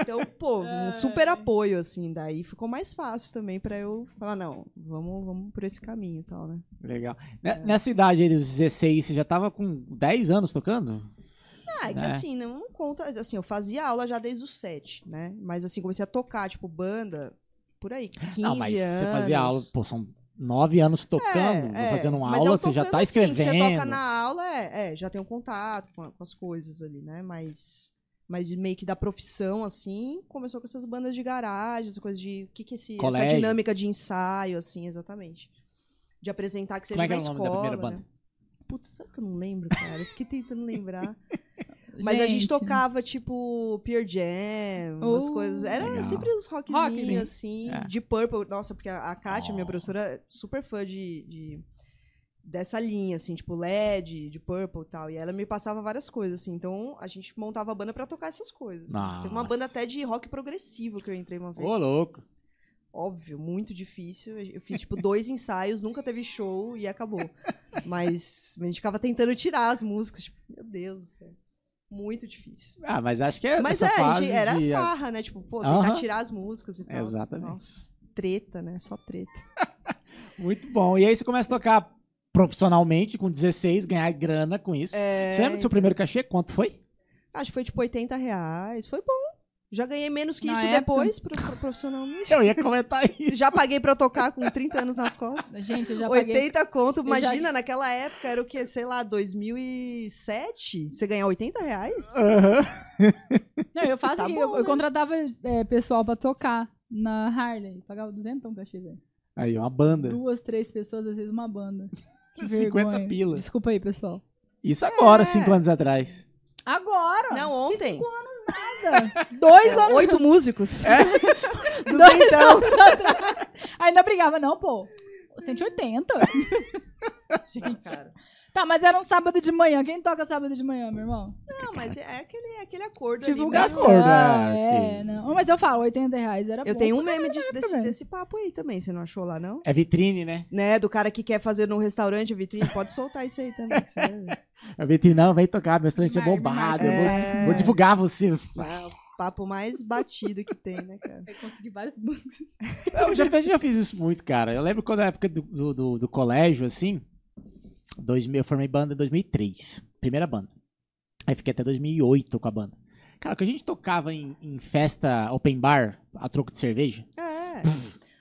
Então, pô, um super apoio, assim, daí ficou mais fácil também pra eu falar, não, vamos, vamos por esse caminho e tal, né? Legal. Ne- Nessa idade aí dos 16, você já tava com 10 anos tocando? Ah, é que né? assim, não, conta. Assim, eu fazia aula já desde os sete, né? Mas assim, comecei a tocar, tipo, banda, por aí, 15 Não, mas anos. você fazia aula, pô, são nove anos tocando, É, é, fazendo uma mas aula, você já tá assim, escrevendo. Você toca na aula, é, é, já tem um contato com, com as coisas ali, né? Mas, mas meio que da profissão, assim, começou com essas bandas de garagem, essa coisa de. O que que é esse, essa dinâmica de ensaio, assim, exatamente. De apresentar que seja Como é que na era o nome escola. da primeira né? banda? Putz, sabe que eu não lembro, cara? Eu fiquei tentando lembrar. <laughs> Mas a gente tocava, tipo, Pearl Jam, umas Oh, coisas. Era legal. sempre os rockzinhos, Rockzinho. assim. É. De Purple. Nossa, porque a, a Kátia, minha Oh. professora, é super fã de, de- dessa linha, assim, tipo LED, de Purple e tal. E ela me passava várias coisas, assim. Então, a gente montava a banda pra tocar essas coisas. Teve uma banda até de rock progressivo que eu entrei uma vez. Ô, louco. Óbvio, muito difícil. Eu fiz, tipo, dois ensaios, nunca teve show e acabou. Mas a gente ficava tentando tirar as músicas. Tipo, meu Deus do céu. Muito difícil. Ah, mas acho que é Mas essa é, fase gente, era de... farra, né? Tipo, pô, tentar tirar as músicas e tal. Exatamente. Nossa, treta, né? Só treta. <laughs> Muito bom. E aí você começa a tocar profissionalmente, com 16, ganhar grana com isso. É, Você lembra do seu primeiro cachê? Quanto foi? Acho que foi tipo 80 reais. Foi bom. Já ganhei menos que Na isso época? depois, pro, pro- profissionalmente. Eu ia comentar <laughs> isso. Já paguei pra tocar com 30 anos nas costas. <laughs> Gente, eu já paguei. 80 conto, eu já- imagina, naquela época era o que, sei lá, 2007? Você ganhar 80 reais? Aham. <laughs> Não, eu faço Tá aqui, bom, eu, eu né? contratava é, pessoal pra tocar na Harley. Pagava 200 cachê, velho. Aí, uma banda. Duas, três pessoas, às vezes uma banda. Que 50 vergonha. pila. Desculpa aí, pessoal. Isso agora, É. cinco anos atrás. Agora! Não, ontem. Nada. Dois É, anos Oito músicos. É? <laughs> Duzentão. Ainda brigava, não, pô. 180? <laughs> Gente. Cara. Tá, mas era um sábado de manhã. Quem toca sábado de manhã, meu irmão? Não, mas é aquele, é aquele acordo Divulgação. ali. Acordo, é, é, não. Mas eu falo, 80 reais era Eu bom. tenho um meme disso, desse, desse papo aí também, você não achou lá, não? É vitrine, né? Né, do cara que quer fazer num restaurante a vitrine, pode soltar isso aí também. A vitrine, não, vem tocar, meu restaurante é bombado. Eu vou, É. vou divulgar você. É o papo mais batido que tem, né, cara? Eu consegui várias músicas. Eu já, eu já fiz isso muito, cara. Eu lembro quando na época do, do, do- do colégio, assim, 2000, eu formei banda em 2003. Primeira banda. Aí fiquei até 2008 com a banda. Cara, que a gente tocava em, em festa open bar, a troco de cerveja. É.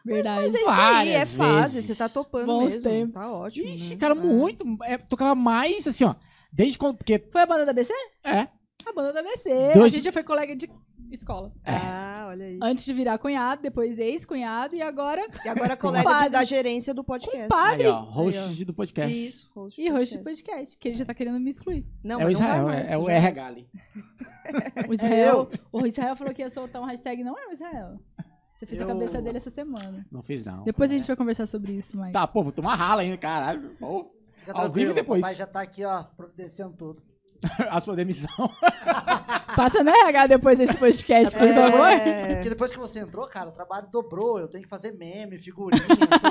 Verdade. Mas é isso aí, é fase, vezes. você tá topando Bons mesmo. tempos. Tá ótimo. Ixi, né? cara, É. muito. é, tocava mais, assim, ó. Desde quando. Porque. Foi a banda da BC? É. A banda da BC. Dois- A gente já foi colega de escola. Ah, olha aí. Antes de virar cunhado, depois ex-cunhado e agora E agora colega de- da gerência do podcast. Compadre. Aí, ó. Host Aí, ó. do podcast. Isso, host. e do host de podcast. podcast, que ele já tá querendo me excluir. Não, é o mas não Israel, mais, é, é o já. RH ali. O <laughs> Israel, o Israel falou que ia soltar um hashtag, não é o Israel. Você fez Eu- a cabeça dele essa semana. Não fiz, não. Depois a gente vai conversar sobre isso, Mike. Tá, pô, vou tomar rala ainda, caralho. Pô, Fica Ao vivo e depois. O pai já tá aqui, ó, providenciando tudo. <laughs> a sua demissão. <laughs> Passa no RH depois desse podcast, por favor. É. Porque depois que você entrou, cara, o trabalho dobrou. Eu tenho que fazer meme, figurinha,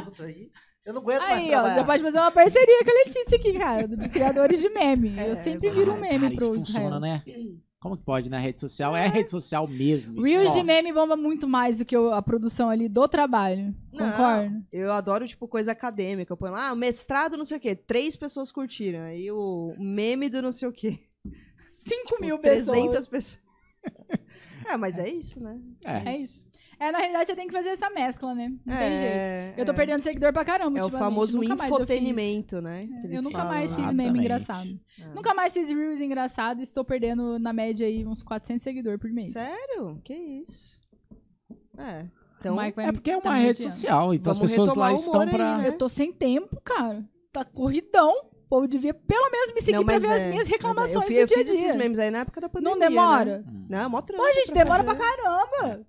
tudo aí. Eu não aguento mais Aí, ó, trabalhar. já pode fazer uma parceria com a Letícia aqui, cara, de criadores de meme. É, Eu sempre viro um Ah, meme cara, pro isso Israel. funciona, né? Como que pode, né? Rede social é rede social mesmo. Reels de meme bomba muito mais do que a produção ali do trabalho. Não. Concordo. Eu adoro, tipo, coisa acadêmica. Eu ponho lá, ah, mestrado não sei o quê. Três pessoas curtiram. Aí o meme do não sei o quê. 5 mil pessoas. 300 pessoas. <laughs> é, mas é isso, né? É. É isso. É, na realidade, você tem que fazer essa mescla, né? Não tem jeito. é, Eu tô é. perdendo seguidor pra caramba É o ultimamente. famoso eu fiz. infotenimento, né? que Eu nunca falam. mais fiz meme engraçado. É. Nunca mais fiz reels engraçado e estou perdendo, na média, aí, uns 400 seguidores por mês. Sério? Que isso? É. Então, É porque é uma tá rede social, então Vamos as pessoas lá estão aí, pra. né? Eu tô sem tempo, cara. Tá corridão. O povo devia pelo menos me seguir não, pra ver é, as minhas mas é, reclamações eu, fi- do eu dia a fiz esses dia. memes aí na época da pandemia. Não demora? Né? Não, mó trampo Pô, gente, pra demora fazer. pra caramba.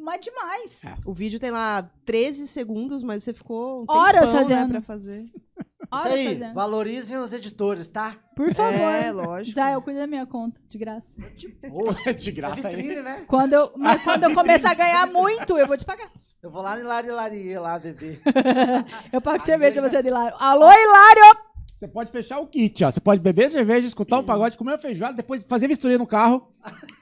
Mas demais. É. O vídeo tem lá 13 segundos, mas você ficou um Horas fazendo. né, pra fazer. <laughs> Isso Horas aí, fazendo. valorizem os editores, tá? Por favor. É, lógico. Israel, cuida da minha conta, de graça. Ô, de É graça aí. né? Quando eu, mas quando eu começar a ganhar muito, eu vou te pagar. Eu vou lá em Lari Lari lá beber. <laughs> Eu pago cerveja pra você de Hilário. Alô, Hilário! Você pode fechar o kit, ó. Você pode beber cerveja, escutar um pagode, comer uma feijoada, depois fazer misturinha no carro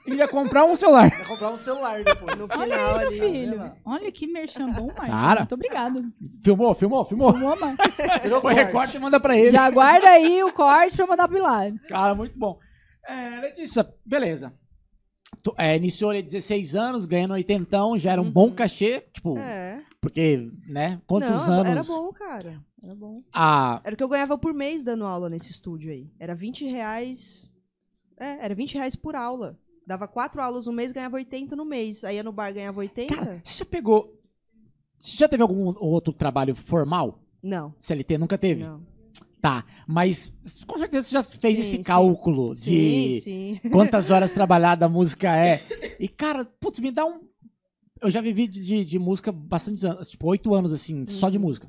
e ia comprar um celular. Vou comprar um celular depois. No Olha final aí, meu ali. filho. né? Olha que merchan bom, Marcos. Cara. Muito obrigado. Filmou, filmou, filmou. Virou Foi corte. recorte e manda pra ele. Já guarda aí o corte pra mandar pro Hilário. Cara, muito bom. É, Letícia, beleza. Tu- é, iniciou ali 16 anos, ganhando 80, já era um Uhum. bom cachê, tipo, É. porque, né, quantos Não, anos... Era bom, cara. Era bom. A, Era o que eu ganhava por mês dando aula nesse estúdio aí. Era 20 reais. É, era 20 reais por aula. Dava quatro aulas no mês, ganhava 80 no mês. Aí ia no bar, ganhava 80? cara, você já pegou... Você já teve algum outro trabalho formal? Não, CLT nunca teve? não. Tá, mas com certeza você já fez Sim, esse cálculo Sim, de sim. quantas horas trabalhada a música é. <laughs> E, cara, putz, me dá um. Eu já vivi de, de, de música bastante anos, tipo, oito anos, assim, só de Uhum. música.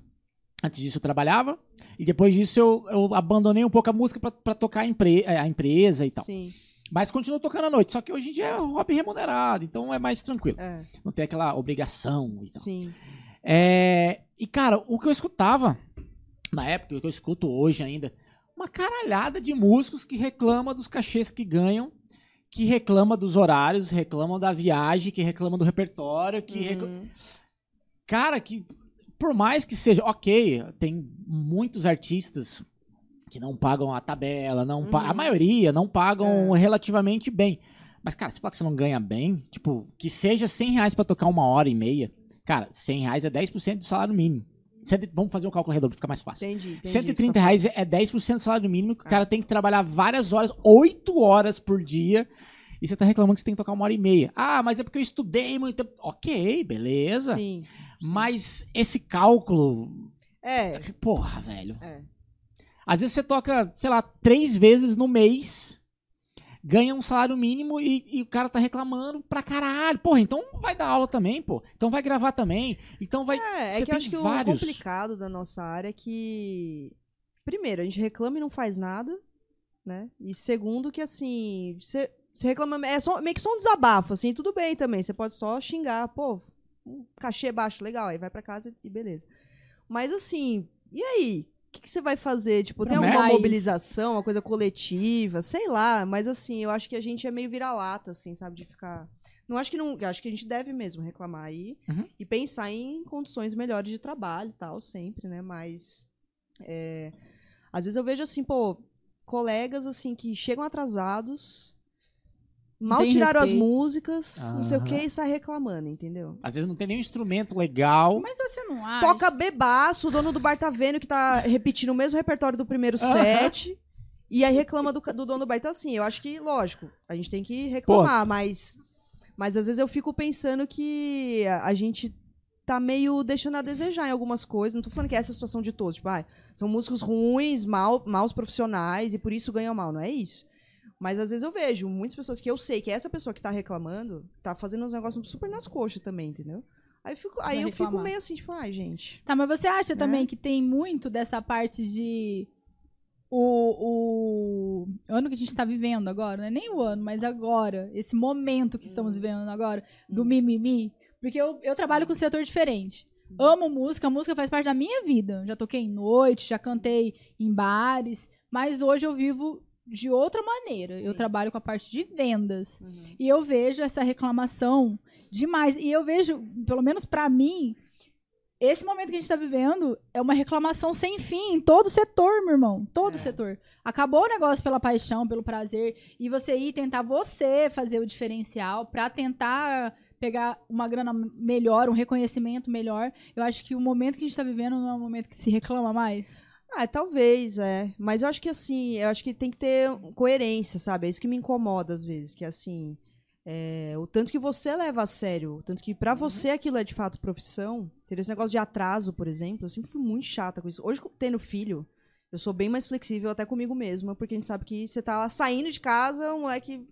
Antes disso eu trabalhava, e depois disso eu, eu abandonei um pouco a música pra, pra tocar a, empre- a empresa e tal. Sim, Mas continuo tocando à noite, só que hoje em dia é um hobby remunerado, então é mais tranquilo. é, Não tem aquela obrigação e tal. sim. É, e, cara, o que eu escutava na época, o que eu escuto hoje ainda, uma caralhada de músicos que reclamam dos cachês que ganham, que reclama dos horários, reclamam da viagem, que reclamam do repertório, que Uhum. Cara, que por mais que seja, ok, tem muitos artistas que não pagam a tabela, não pa- a Uhum. maioria não pagam É. relativamente bem. Mas, cara, se falar que você não ganha bem, tipo, que seja 100 reais pra tocar uma hora e meia, cara, 100 reais é 10% do salário mínimo. Cento- Vamos fazer um cálculo redondo pra ficar mais fácil. Entendi, entendi. 130 o que você reais é 10% do salário mínimo, que o Ah. cara tem que trabalhar várias horas, 8 horas por dia, e você tá reclamando que você tem que tocar uma hora e meia. Ah, mas é porque eu estudei muito tempo. Ok, beleza. Sim. Mas esse cálculo. É, Porra, velho. é. Às vezes você toca, sei lá, três vezes no mês, ganha um salário mínimo e, e o cara tá reclamando pra caralho. Porra, então vai dar aula também, pô. Então vai gravar também. Então vai. É, Você é que eu acho que vários. o complicado da nossa área é que. Primeiro, a gente reclama e não faz nada, né? E segundo, que assim. Você você reclama. É só, meio que só um desabafo, assim, tudo bem também. Você pode só xingar, pô, um cachê baixo, legal, aí vai pra casa e beleza. Mas assim, e aí? O que, que você vai fazer? Tipo, tem alguma mobilização, uma coisa coletiva, sei lá, mas assim, eu acho que a gente é meio vira-lata, assim, sabe? De ficar. Não acho que não. Acho que a gente deve mesmo reclamar aí Uhum. e pensar em condições melhores de trabalho e tal, sempre, né? Mas. é, às vezes eu vejo assim, pô, colegas assim que chegam atrasados, mal tem tiraram as respeito. músicas, não sei o que, e sai reclamando, entendeu? Às vezes não tem nenhum instrumento legal. Mas você não acha? Toca bebaço, o dono do bar tá vendo que tá repetindo o mesmo repertório do primeiro set. E aí reclama do, do dono do bar. Então, assim, eu acho que, lógico, a gente tem que reclamar, mas. Mas às vezes eu fico pensando que a, a gente tá meio deixando a desejar em algumas coisas. Não tô falando que é essa a situação de todos. Tipo, ah, são músicos ruins, mal, maus profissionais e por isso ganham mal. Não é isso. Mas às vezes eu vejo muitas pessoas que eu sei que essa pessoa que tá reclamando tá fazendo uns negócios super nas coxas também, entendeu? Aí, eu fico, aí eu fico meio assim, tipo, ai, gente. Tá, mas você acha Né? também que tem muito dessa parte de. O, o ano que a gente tá vivendo agora, não é nem o ano, mas agora, esse momento que estamos Hum. vivendo agora, do Hum. mimimi. Porque eu, eu trabalho com um setor diferente. Hum. Amo música, a música faz parte da minha vida. Já toquei em noite, já cantei em bares, mas hoje eu vivo de outra maneira. Eu Sim. trabalho com a parte de vendas. E eu vejo essa reclamação demais. E eu vejo, pelo menos pra mim, esse momento que a gente tá vivendo é uma reclamação sem fim em todo setor, meu irmão. Todo É. setor. Acabou o negócio pela paixão, pelo prazer. E você ir tentar você fazer o diferencial pra tentar pegar uma grana melhor, um reconhecimento melhor. Eu acho que o momento que a gente tá vivendo não é um momento que se reclama mais. Ah, talvez, é. Mas eu acho que assim, eu acho que tem que ter coerência, sabe? É isso que me incomoda às vezes, que assim, é, o tanto que você leva a sério, o tanto que pra você aquilo é de fato profissão. Ter esse negócio de atraso, por exemplo, eu sempre fui muito chata com isso. Hoje, tendo filho, eu sou bem mais flexível até comigo mesma, porque a gente sabe que você tá saindo de casa, um moleque,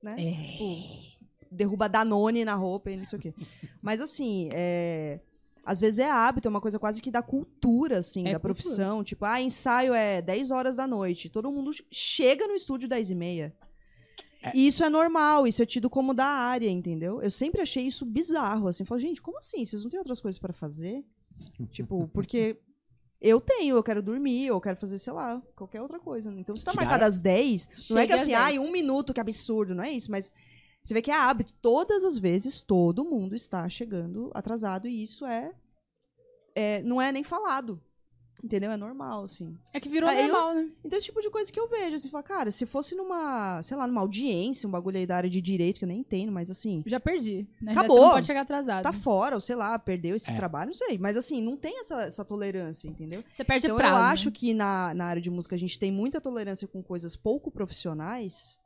né? Tipo, derruba Danone na roupa e não sei o quê. Mas assim, é, às vezes é hábito, é uma coisa quase que da cultura, assim, É da cultura. profissão. Tipo, ah, ensaio é 10 horas da noite. Todo mundo chega no estúdio 10 e meia. E isso é normal, isso é tido como da área, entendeu? Eu sempre achei isso bizarro, assim. Falei, gente, como assim? Vocês não têm outras coisas pra fazer? <laughs> tipo, porque eu tenho, eu quero dormir, eu quero fazer, sei lá, qualquer outra coisa. Então, se tá Chegaram- marcado às 10, não é que assim, 10. ai, um minuto, que absurdo, não é isso, mas você vê que é hábito. Todas as vezes, todo mundo está chegando atrasado e isso é, é não é nem falado. Entendeu? É normal, assim. É que virou Aí eu- normal, né? Então, esse tipo de coisa que eu vejo, assim, fala, cara, se fosse numa, sei lá, numa audiência, um bagulho aí da área de direito, que eu nem entendo, mas assim, Já perdi. Né? Acabou. Já você não pode chegar atrasado. tá fora, ou sei lá, perdeu esse É. trabalho, não sei. Mas assim, não tem essa, essa tolerância, entendeu? Você perde Então prazo. eu né? acho que na, na área de música a gente tem muita tolerância com coisas pouco profissionais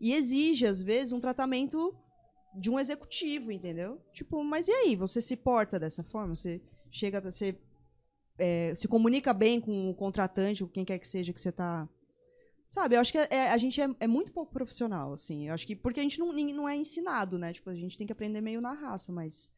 e exige, às vezes, um tratamento de um executivo, entendeu? Tipo, mas e aí? Você se porta dessa forma? Você chega, você é, se comunica bem com o contratante, ou quem quer que seja que você tá. Sabe, eu acho que é- é- a gente é, é muito pouco profissional, assim. Eu acho que. Porque a gente não, não é ensinado, né? Tipo, a gente tem que aprender meio na raça, mas.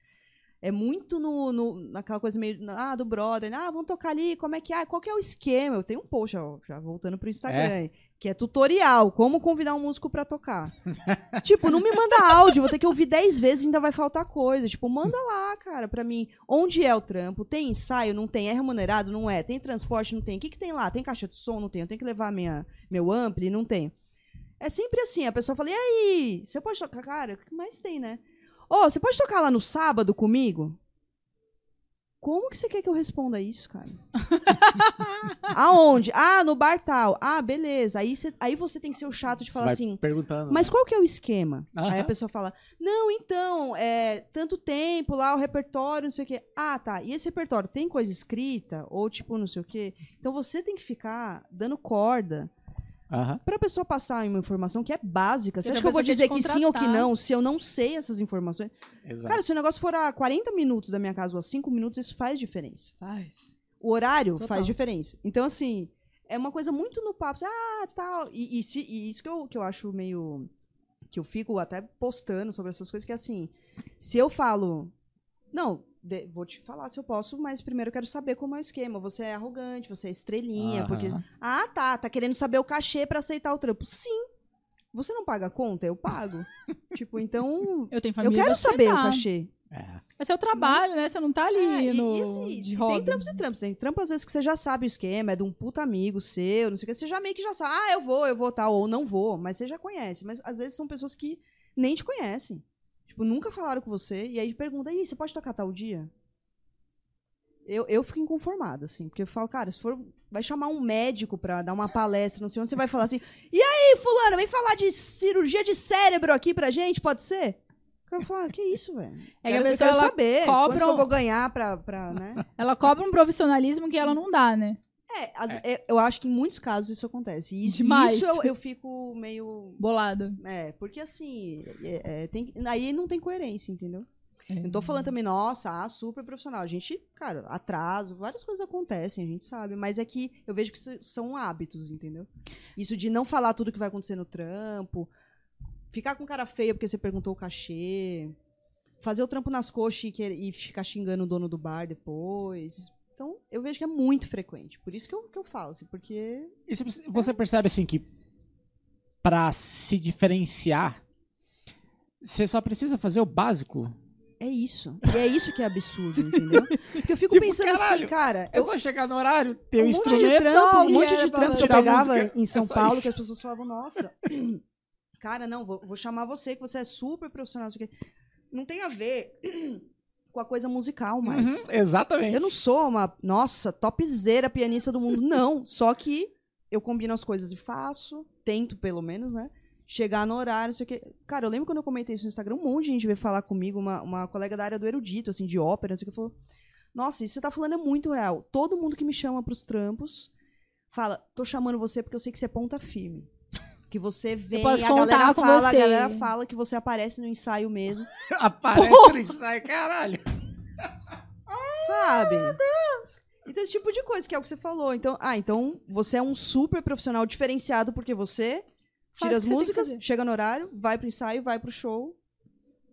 É muito no, no- naquela coisa meio. Ah, do brother. Ah, vamos tocar ali, como é que é? Qual que é o esquema? Eu tenho um post, ó, já voltando pro Instagram, aí, que é tutorial, como convidar um músico pra tocar. <laughs> tipo, não me manda áudio, vou ter que ouvir 10 vezes e ainda vai faltar coisa. Tipo, manda lá, cara, pra mim. Onde é o trampo? Tem ensaio? Não tem? É remunerado? Não é? Tem transporte? Não tem? O que, que tem lá? Tem caixa de som? Não tem? Eu tenho que levar minha, meu ampli? Não tem. É sempre assim, a pessoa fala, e aí? Você pode tocar? Cara, o que mais tem, né? Ô, você pode tocar lá no sábado comigo? Como que você quer que eu responda isso, cara? <laughs> Aonde? Ah, no bar tal. Ah, beleza. Aí você, aí você tem que ser o chato de falar Vai assim, perguntando. mas qual que é o esquema? Aham. Aí a pessoa fala, não, então, é tanto tempo lá, o repertório, não sei o quê. Ah, tá. E esse repertório tem coisa escrita? Ou tipo, não sei o quê? Então você tem que ficar dando corda Aham. pra pessoa passar uma informação que é básica. Você acha que eu a vou quer dizer que sim ou que não, se eu não sei essas informações? Exato. Cara, se o negócio for a 40 minutos da minha casa ou a 5 minutos, isso faz diferença. Faz. O horário Total. faz diferença. Então, assim, é uma coisa muito no papo. assim, Ah, tal. E, e se- e isso que eu, que eu acho meio. Que eu fico até postando sobre essas coisas, que é assim. Se eu falo. Não, de- vou te falar se eu posso, mas primeiro eu quero saber como é o esquema. Você é arrogante, você é estrelinha, porque. Ah, tá. Tá querendo saber o cachê pra aceitar o trampo. Sim. Você não paga a conta? Eu pago. <laughs> tipo, então. Eu tenho Eu família. quero pra saber o cachê. É. É seu trabalho, né? Você não tá ali É, e- no, e assim, de e hobby. tem trampos e trampos. Tem trampo, às vezes, que você já sabe o esquema, é de um puta amigo seu, não sei o que. Você já meio que já sabe, ah, eu vou, eu vou tal, ou não vou, mas você já conhece. Mas às vezes são pessoas que nem te conhecem. Tipo, nunca falaram com você, e aí pergunta, aí, você pode tocar tal dia? Eu, eu fico inconformada, assim, porque eu falo, cara, se for. Vai chamar um médico pra dar uma palestra, não sei onde, você vai falar assim, e aí, fulano, vem falar de cirurgia de cérebro aqui pra gente, pode ser? O cara fala, ah, que isso, velho? É que a pessoa, quero ela saber cobra quanto que eu um- vou ganhar pra, pra né? Ela cobra um profissionalismo que ela não dá, né? É, as- é, eu acho que em muitos casos isso acontece. E isso, Demais. isso eu, eu fico meio. Bolado. É, porque assim, é, é, tem, aí não tem coerência, entendeu? É. Não tô falando também, nossa, ah, super profissional. A gente, cara, atraso, várias coisas acontecem, a gente sabe. Mas é que eu vejo que isso são hábitos, entendeu? Isso de não falar tudo que vai acontecer no trampo, ficar com cara feia porque você perguntou o cachê, fazer o trampo nas coxas e, querer- e ficar xingando o dono do bar depois. Então, eu vejo que é muito frequente. Por isso que eu, que eu falo, assim, porque. E você- percebe assim que pra se diferenciar, você só precisa fazer o básico? É isso. E é isso que é absurdo, entendeu? Porque eu fico <laughs> Tipo, pensando assim, caralho, cara. É eu, só chegar no horário, ter o um monte de instrumento. trampo, um monte de trampo que eu pegava música, em é São só Paulo isso. que as pessoas falavam, nossa, <clears throat> cara, não, vou, vou chamar você, que você é super profissional. Não tem a ver com a coisa musical, mas. Uhum, exatamente. Eu não sou uma, nossa, topzera pianista do mundo, não. Só que eu combino as coisas e faço, tento pelo menos, né? Chegar no horário, não sei o quê. Cara, eu lembro quando eu comentei isso no Instagram, um monte de gente veio falar comigo, uma, uma colega da área do erudito, assim, de ópera, não sei o que, falou: Nossa, isso que você tá falando é muito real. Todo mundo que me chama pros trampos fala: Tô chamando você porque eu sei que você é ponta firme. Que você vem, a galera fala, você. a galera fala que você aparece no ensaio mesmo. <laughs> Aparece no ensaio, caralho. <laughs> Sabe? Então, esse tipo de coisa, que é o que você falou. Então, ah, então você é um super profissional diferenciado porque você Faz tira o as músicas, chega no horário, vai pro ensaio, vai pro show.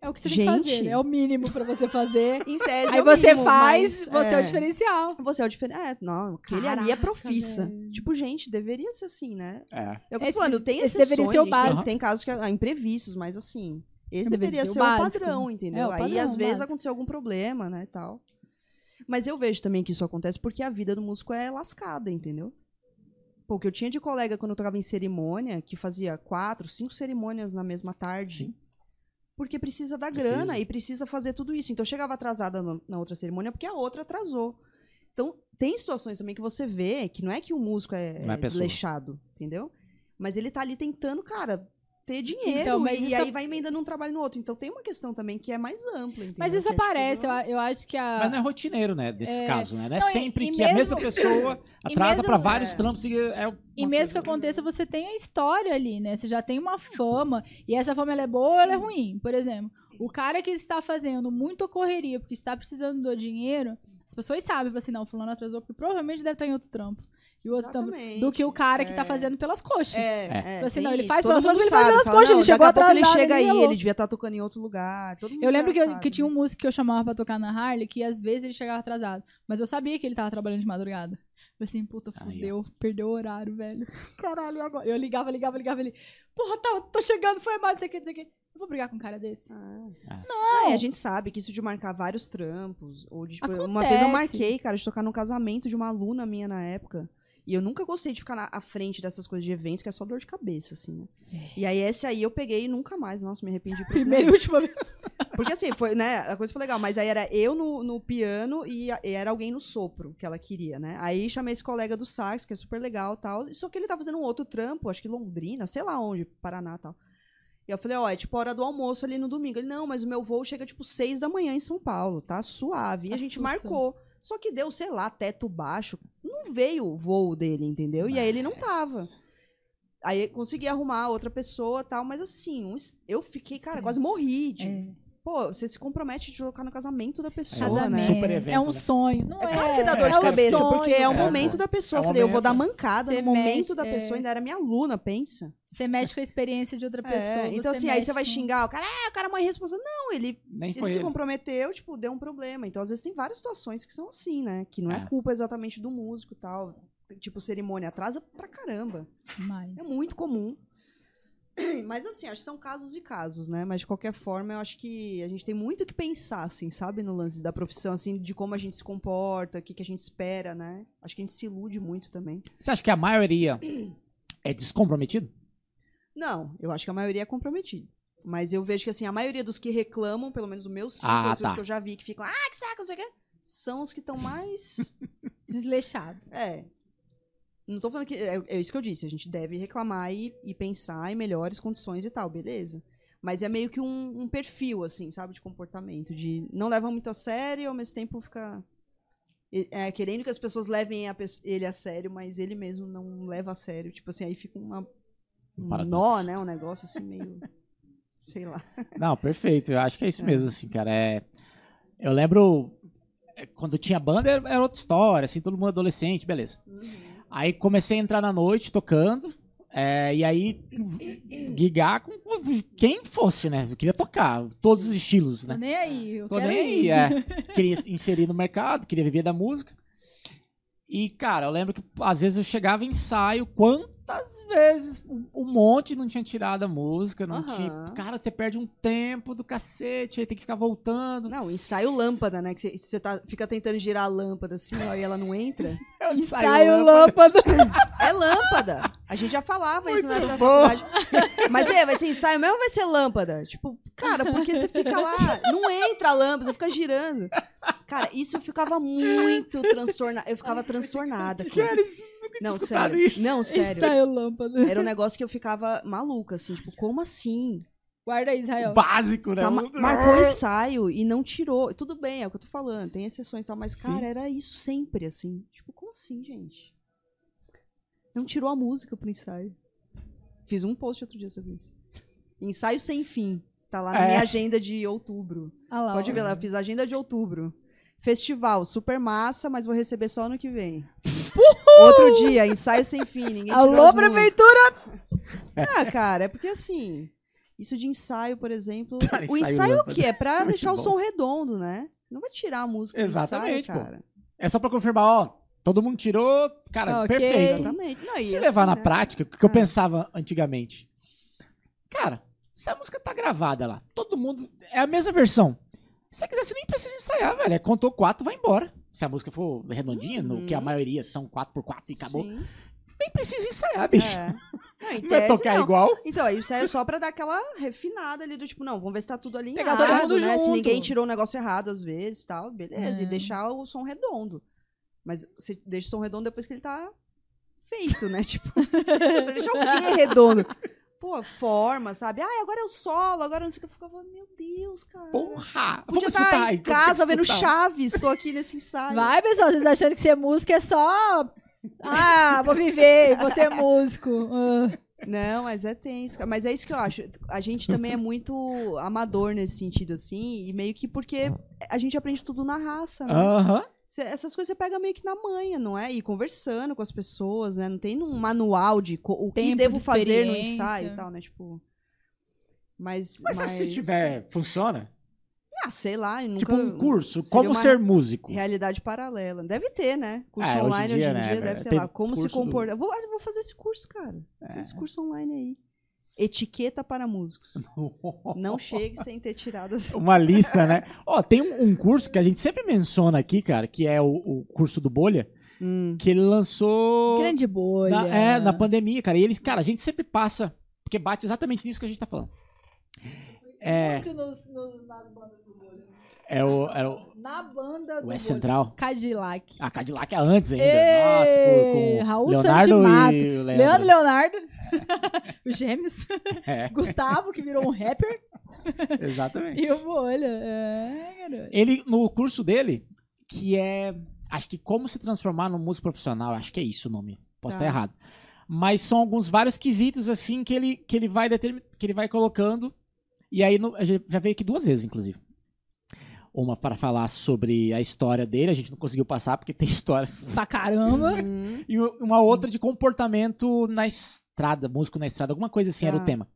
É o que você tem que fazer. Gente. né? É o mínimo pra você fazer. <laughs> Em tese, Aí é o você mínimo, faz, mas, você é. o diferencial. Você é o diferente. É, não, aquele ali é profissa. velho. Tipo, gente, deveria ser assim, né? É. Eu tô Esse- falando, tem esse exceções, deveria ser o gente, tem- básico. tem, casos que há imprevistos, mas assim, esse Deveria deveria ser ser o o padrão, entendeu? É, o Aí, padrão, às o vezes, aconteceu algum problema, né, e tal. Mas eu vejo também que isso acontece porque a vida do músico é lascada, entendeu? Pô, o que eu tinha de colega quando eu tocava em cerimônia, que fazia quatro, cinco cerimônias na mesma tarde. Sim. Porque precisa da Precisa. grana e precisa fazer tudo isso. Então eu chegava atrasada no- na outra cerimônia porque a outra atrasou. Então, tem situações também que você vê que não é que o músico é, é pessoa. desleixado, entendeu? Mas ele tá ali tentando, cara, ter dinheiro Então, mas e isso- aí vai emendando um trabalho no outro. Então tem uma questão também que é mais ampla, entendeu? Mas isso Que é, tipo, aparece, eu, eu acho que a. Mas não é rotineiro, né? Desses É. casos, né? Não é Não, e- sempre e que a mesma mesmo- pessoa e atrasa mesmo- pra vários é. trampos e é E mesmo que aconteça, você tem a história ali, né? Você já tem uma fama. E essa fama ela é boa ou ela é ruim. Por exemplo, o cara que está fazendo muita correria porque está precisando do dinheiro, as pessoas sabem, assim, não, fulano atrasou porque provavelmente deve estar em outro trampo. E o outro. Exatamente. Do que o cara que tá É. fazendo pelas coxas. É, É. é. Tipo assim, não, ele faz Todo pelas coxas, ele faz pelas fala, coxas, não, ele chegou Daqui a pouco ele atrasado, chega ele aí, ele devia estar tocando em outro lugar. Todo mundo Eu lembro que, que tinha um músico que eu chamava pra tocar na Harley, que às vezes ele chegava atrasado. Mas eu sabia que ele tava trabalhando de madrugada. Eu assim, puta, fudeu, perdeu o horário, velho. <laughs> Caralho, agora? Eu ligava, ligava, ligava, ele. Porra, tá, tô chegando, foi mal, não sei o que, não sei o que. Eu vou brigar com um cara desse. Ah. Ah. Não, e a gente sabe que isso de marcar vários trampos, ou de, tipo, uma vez eu marquei, cara, de tocar no casamento de uma aluna minha na época. E eu nunca gostei de ficar na à frente dessas coisas de evento, que é só dor de cabeça, assim, né? E aí esse aí eu peguei e nunca mais. Nossa, me arrependi. <laughs> por- Primeira e última vez. Porque assim, foi, né, a coisa foi legal, mas aí era eu no, no piano e, a- e era alguém no sopro que ela queria, né? Aí chamei esse colega do sax, que é super legal e tal, só que ele tá fazendo um outro trampo, acho que Londrina, sei lá onde, Paraná e tal. E eu falei, ó, é tipo a hora do almoço ali no domingo. Ele, não, mas o meu voo chega tipo seis da manhã em São Paulo, tá suave. E a Tá gente sussa. marcou. Só que deu, sei lá, teto baixo. Não veio o voo dele, entendeu? E aí ele não tava. Aí consegui arrumar outra pessoa e tal, mas assim, eu fiquei, cara, quase morri. de- É. Pô, você se compromete de colocar no casamento da pessoa, Casamento. né? Super evento, é um né? sonho. Não é, É claro que dá dor de é um cabeça, sonho, porque é o É, momento pô. da pessoa. É Eu o falei, eu vou momento. dar mancada Você no momento mexe, da é. pessoa, ainda era minha aluna, pensa. Você mexe com a experiência de outra pessoa. É, então assim, aí você vai com- xingar o cara, é, o cara é uma irresponsável. Não, ele, Nem ele se ele. comprometeu, tipo, deu um problema. Então, às vezes, tem várias situações que são assim, né? Que não é, É. culpa exatamente do músico e tal. Tipo, cerimônia atrasa pra caramba. Mas... É muito comum. <clears throat> Mas assim, acho que são casos e casos, né? Mas de qualquer forma, eu acho que a gente tem muito o que pensar, assim, sabe? No lance da profissão, assim, de como a gente se comporta, o que, que a gente espera, né? Acho que a gente se ilude muito também. Você acha que a maioria é descomprometido? Não, eu acho que a maioria é comprometida. Mas eu vejo que, assim, a maioria dos que reclamam, pelo menos o meu ciclo, Ah, as pessoas tá. que eu já vi que ficam, ah, que saco, não sei o quê, são os que estão mais. <laughs> <laughs> Desleixado. é. Não tô falando que. É, é isso que eu disse. A gente deve reclamar e, e pensar em melhores condições e tal, beleza. Mas é meio que um, um perfil, assim, sabe, de comportamento. De não leva muito a sério e ao mesmo tempo fica. e- é, querendo que as pessoas levem a ele a sério, mas ele mesmo não leva a sério. Tipo assim, aí fica uma, um paradoxo. nó, né? Um negócio assim meio. <laughs> sei lá. Não, perfeito. Eu acho que é isso mesmo, assim, cara. É... Eu lembro é, quando tinha banda era, era outra história, assim, todo mundo adolescente, beleza. Aí comecei a entrar na noite tocando. é, e aí, gigar com quem fosse, né? Eu queria tocar, todos os estilos, Tô né? nem aí. Eu Tô nem aí, é. <laughs> Queria inserir no mercado, queria viver da música. E, cara, eu lembro que às vezes eu chegava em ensaio, quantas vezes um- monte não tinha tirado a música, não Aham. tinha. Cara, você perde um tempo do cacete, aí tem que ficar voltando. Não, ensaio lâmpada, né? Que você- tá, fica tentando girar a lâmpada assim, ó, e ela não entra. <laughs> Eu Ensaio lâmpada. É lâmpada. A gente já falava isso na época da bom. faculdade. Mas é, vai ser ensaio mesmo ou vai ser lâmpada? Tipo, cara, porque você fica lá, não entra a lâmpada, você fica girando. Cara, isso eu ficava muito transtornada. Eu ficava transtornada. Cara, isso, Não, escutado sério. isso. Não, sério. Ensaio lâmpada. Era um negócio que eu ficava maluca, assim, tipo, como assim? Guarda aí, Israel. Básico, né? Tá, ma- marcou ensaio e não tirou. Tudo bem, é o que eu tô falando, tem exceções e tal, mas, Sim. cara, era isso sempre, assim. Tipo, como assim, gente? Não tirou a música pro ensaio. Fiz um post outro dia sobre isso. Ensaio sem fim. Tá lá na É. minha agenda de outubro. Ah lá, Pode ver lá, eu fiz agenda de outubro. Festival, super massa, mas vou receber só ano que vem. Outro dia, ensaio sem fim, ninguém tirou Alô, prefeitura! Ah, cara, é porque assim, isso de ensaio, por exemplo, Cara, o ensaio é o quê? É pra Muito deixar o som redondo, né? Não vai tirar a música Exatamente, ensaio, cara. É só pra confirmar, ó. Todo mundo tirou, cara, Ok. perfeito. Exatamente. Não, Se assim, levar na né? prática, o que eu Ah. pensava antigamente? Cara, se a música tá gravada lá, todo mundo. É a mesma versão. Se você quiser, você nem precisa ensaiar, velho. É, Contou quatro, vai embora. Se a música for redondinha, no Uhum. que a maioria são 4x4 e acabou, Sim, nem precisa ensaiar, bicho. é. Não, <laughs> é tese, tocar não. igual. Então, isso aí é só pra dar aquela refinada ali do tipo, não, vamos ver se tá tudo alinhado, Pegar todo mundo né? Se junto. ninguém tirou o negócio errado às vezes tal, beleza. É. E deixar o som redondo. Mas você deixa o som redondo depois que ele tá feito, né? <laughs> Tipo, <laughs> pra deixar o quê redondo? Pô, forma, sabe? Ah, agora é o solo, agora não sei o que. Eu ficava, meu Deus, cara. Porra! Podia Vamos estar escutar em casa vendo. Chaves, tô aqui nesse ensaio. Vai, pessoal, vocês achando que ser músico é só. Ah, vou viver, vou ser músico. Ah. Não, mas é tenso. cara. Mas é isso que eu acho. A gente também é muito amador nesse sentido, assim, e meio que porque a gente aprende tudo na raça, né? Aham. Cê- essas coisas você pega meio que na manha, não é? E conversando com as pessoas, né? Não tem um manual de o que Tempo devo de fazer no ensaio e tal, né? Tipo. Mas. Mas, se tiver, funciona? Ah, sei lá, nunca. tipo um curso, seria como ser músico. Realidade paralela. Deve ter, né? Curso É, hoje em online hoje dia, em dia, né, deve ter tem lá. Como se do- comportar. Eu Vou, vou fazer esse curso, cara. É. Esse curso online aí. Etiqueta para músicos. Não <laughs> chegue sem ter tirado. as- Uma lista, né? Ó, tem um, um curso que a gente sempre menciona aqui, cara, que é o, o curso do Bolha, Hum. que ele lançou Grande bolha. na, é, na pandemia, cara. E eles, cara, a gente sempre passa, porque bate exatamente nisso que a gente tá falando. É, Muito nos, nos- nas bandas do bolha. É o, é o, Na banda do o S. Central. Cadillac. A Cadillac é antes ainda. Ê, Nossa, com, Raul Leonardo e o Leandro Leandro. Leonardo. <laughs> Os gêmeos. É, Gustavo, que virou um rapper. exatamente. <laughs> E o bolha. É, garoto. Ele, no curso dele, que é, acho que como se transformar num músico profissional, acho que é isso o nome. Posso Tá. estar errado. Mas são alguns vários quesitos assim que ele, que ele vai determin, que ele vai colocando. E aí no- já veio aqui duas vezes, inclusive. Uma para falar sobre a história dele, a gente não conseguiu passar porque tem <laughs> história. Pra caramba. Hum. E uma outra de comportamento na estrada, músico na estrada, alguma coisa assim era o Tá. tema.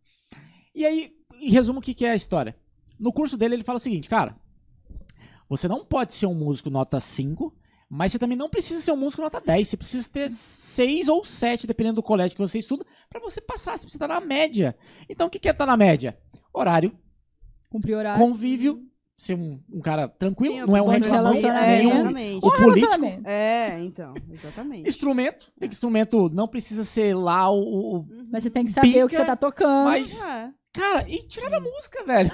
E aí, em resumo, o que, que é a história? No curso dele, ele fala o seguinte, cara, você não pode ser um músico nota 5, mas você também não precisa ser um músico nota 10. Você precisa ter 6 ou 7, dependendo do colégio que você estuda, pra você passar. Você precisa estar na média. Então, o que, que é estar na média? Horário, Cumprir horário. convívio, ser um, um cara tranquilo, Sim, não é um reclamão. É, nenhum. exatamente. O político. É, então, exatamente. instrumento, tem que instrumento não precisa ser lá o- o Mas você tem que saber o que Pica, você tá tocando. Mas, É. cara, e tirar a música, velho.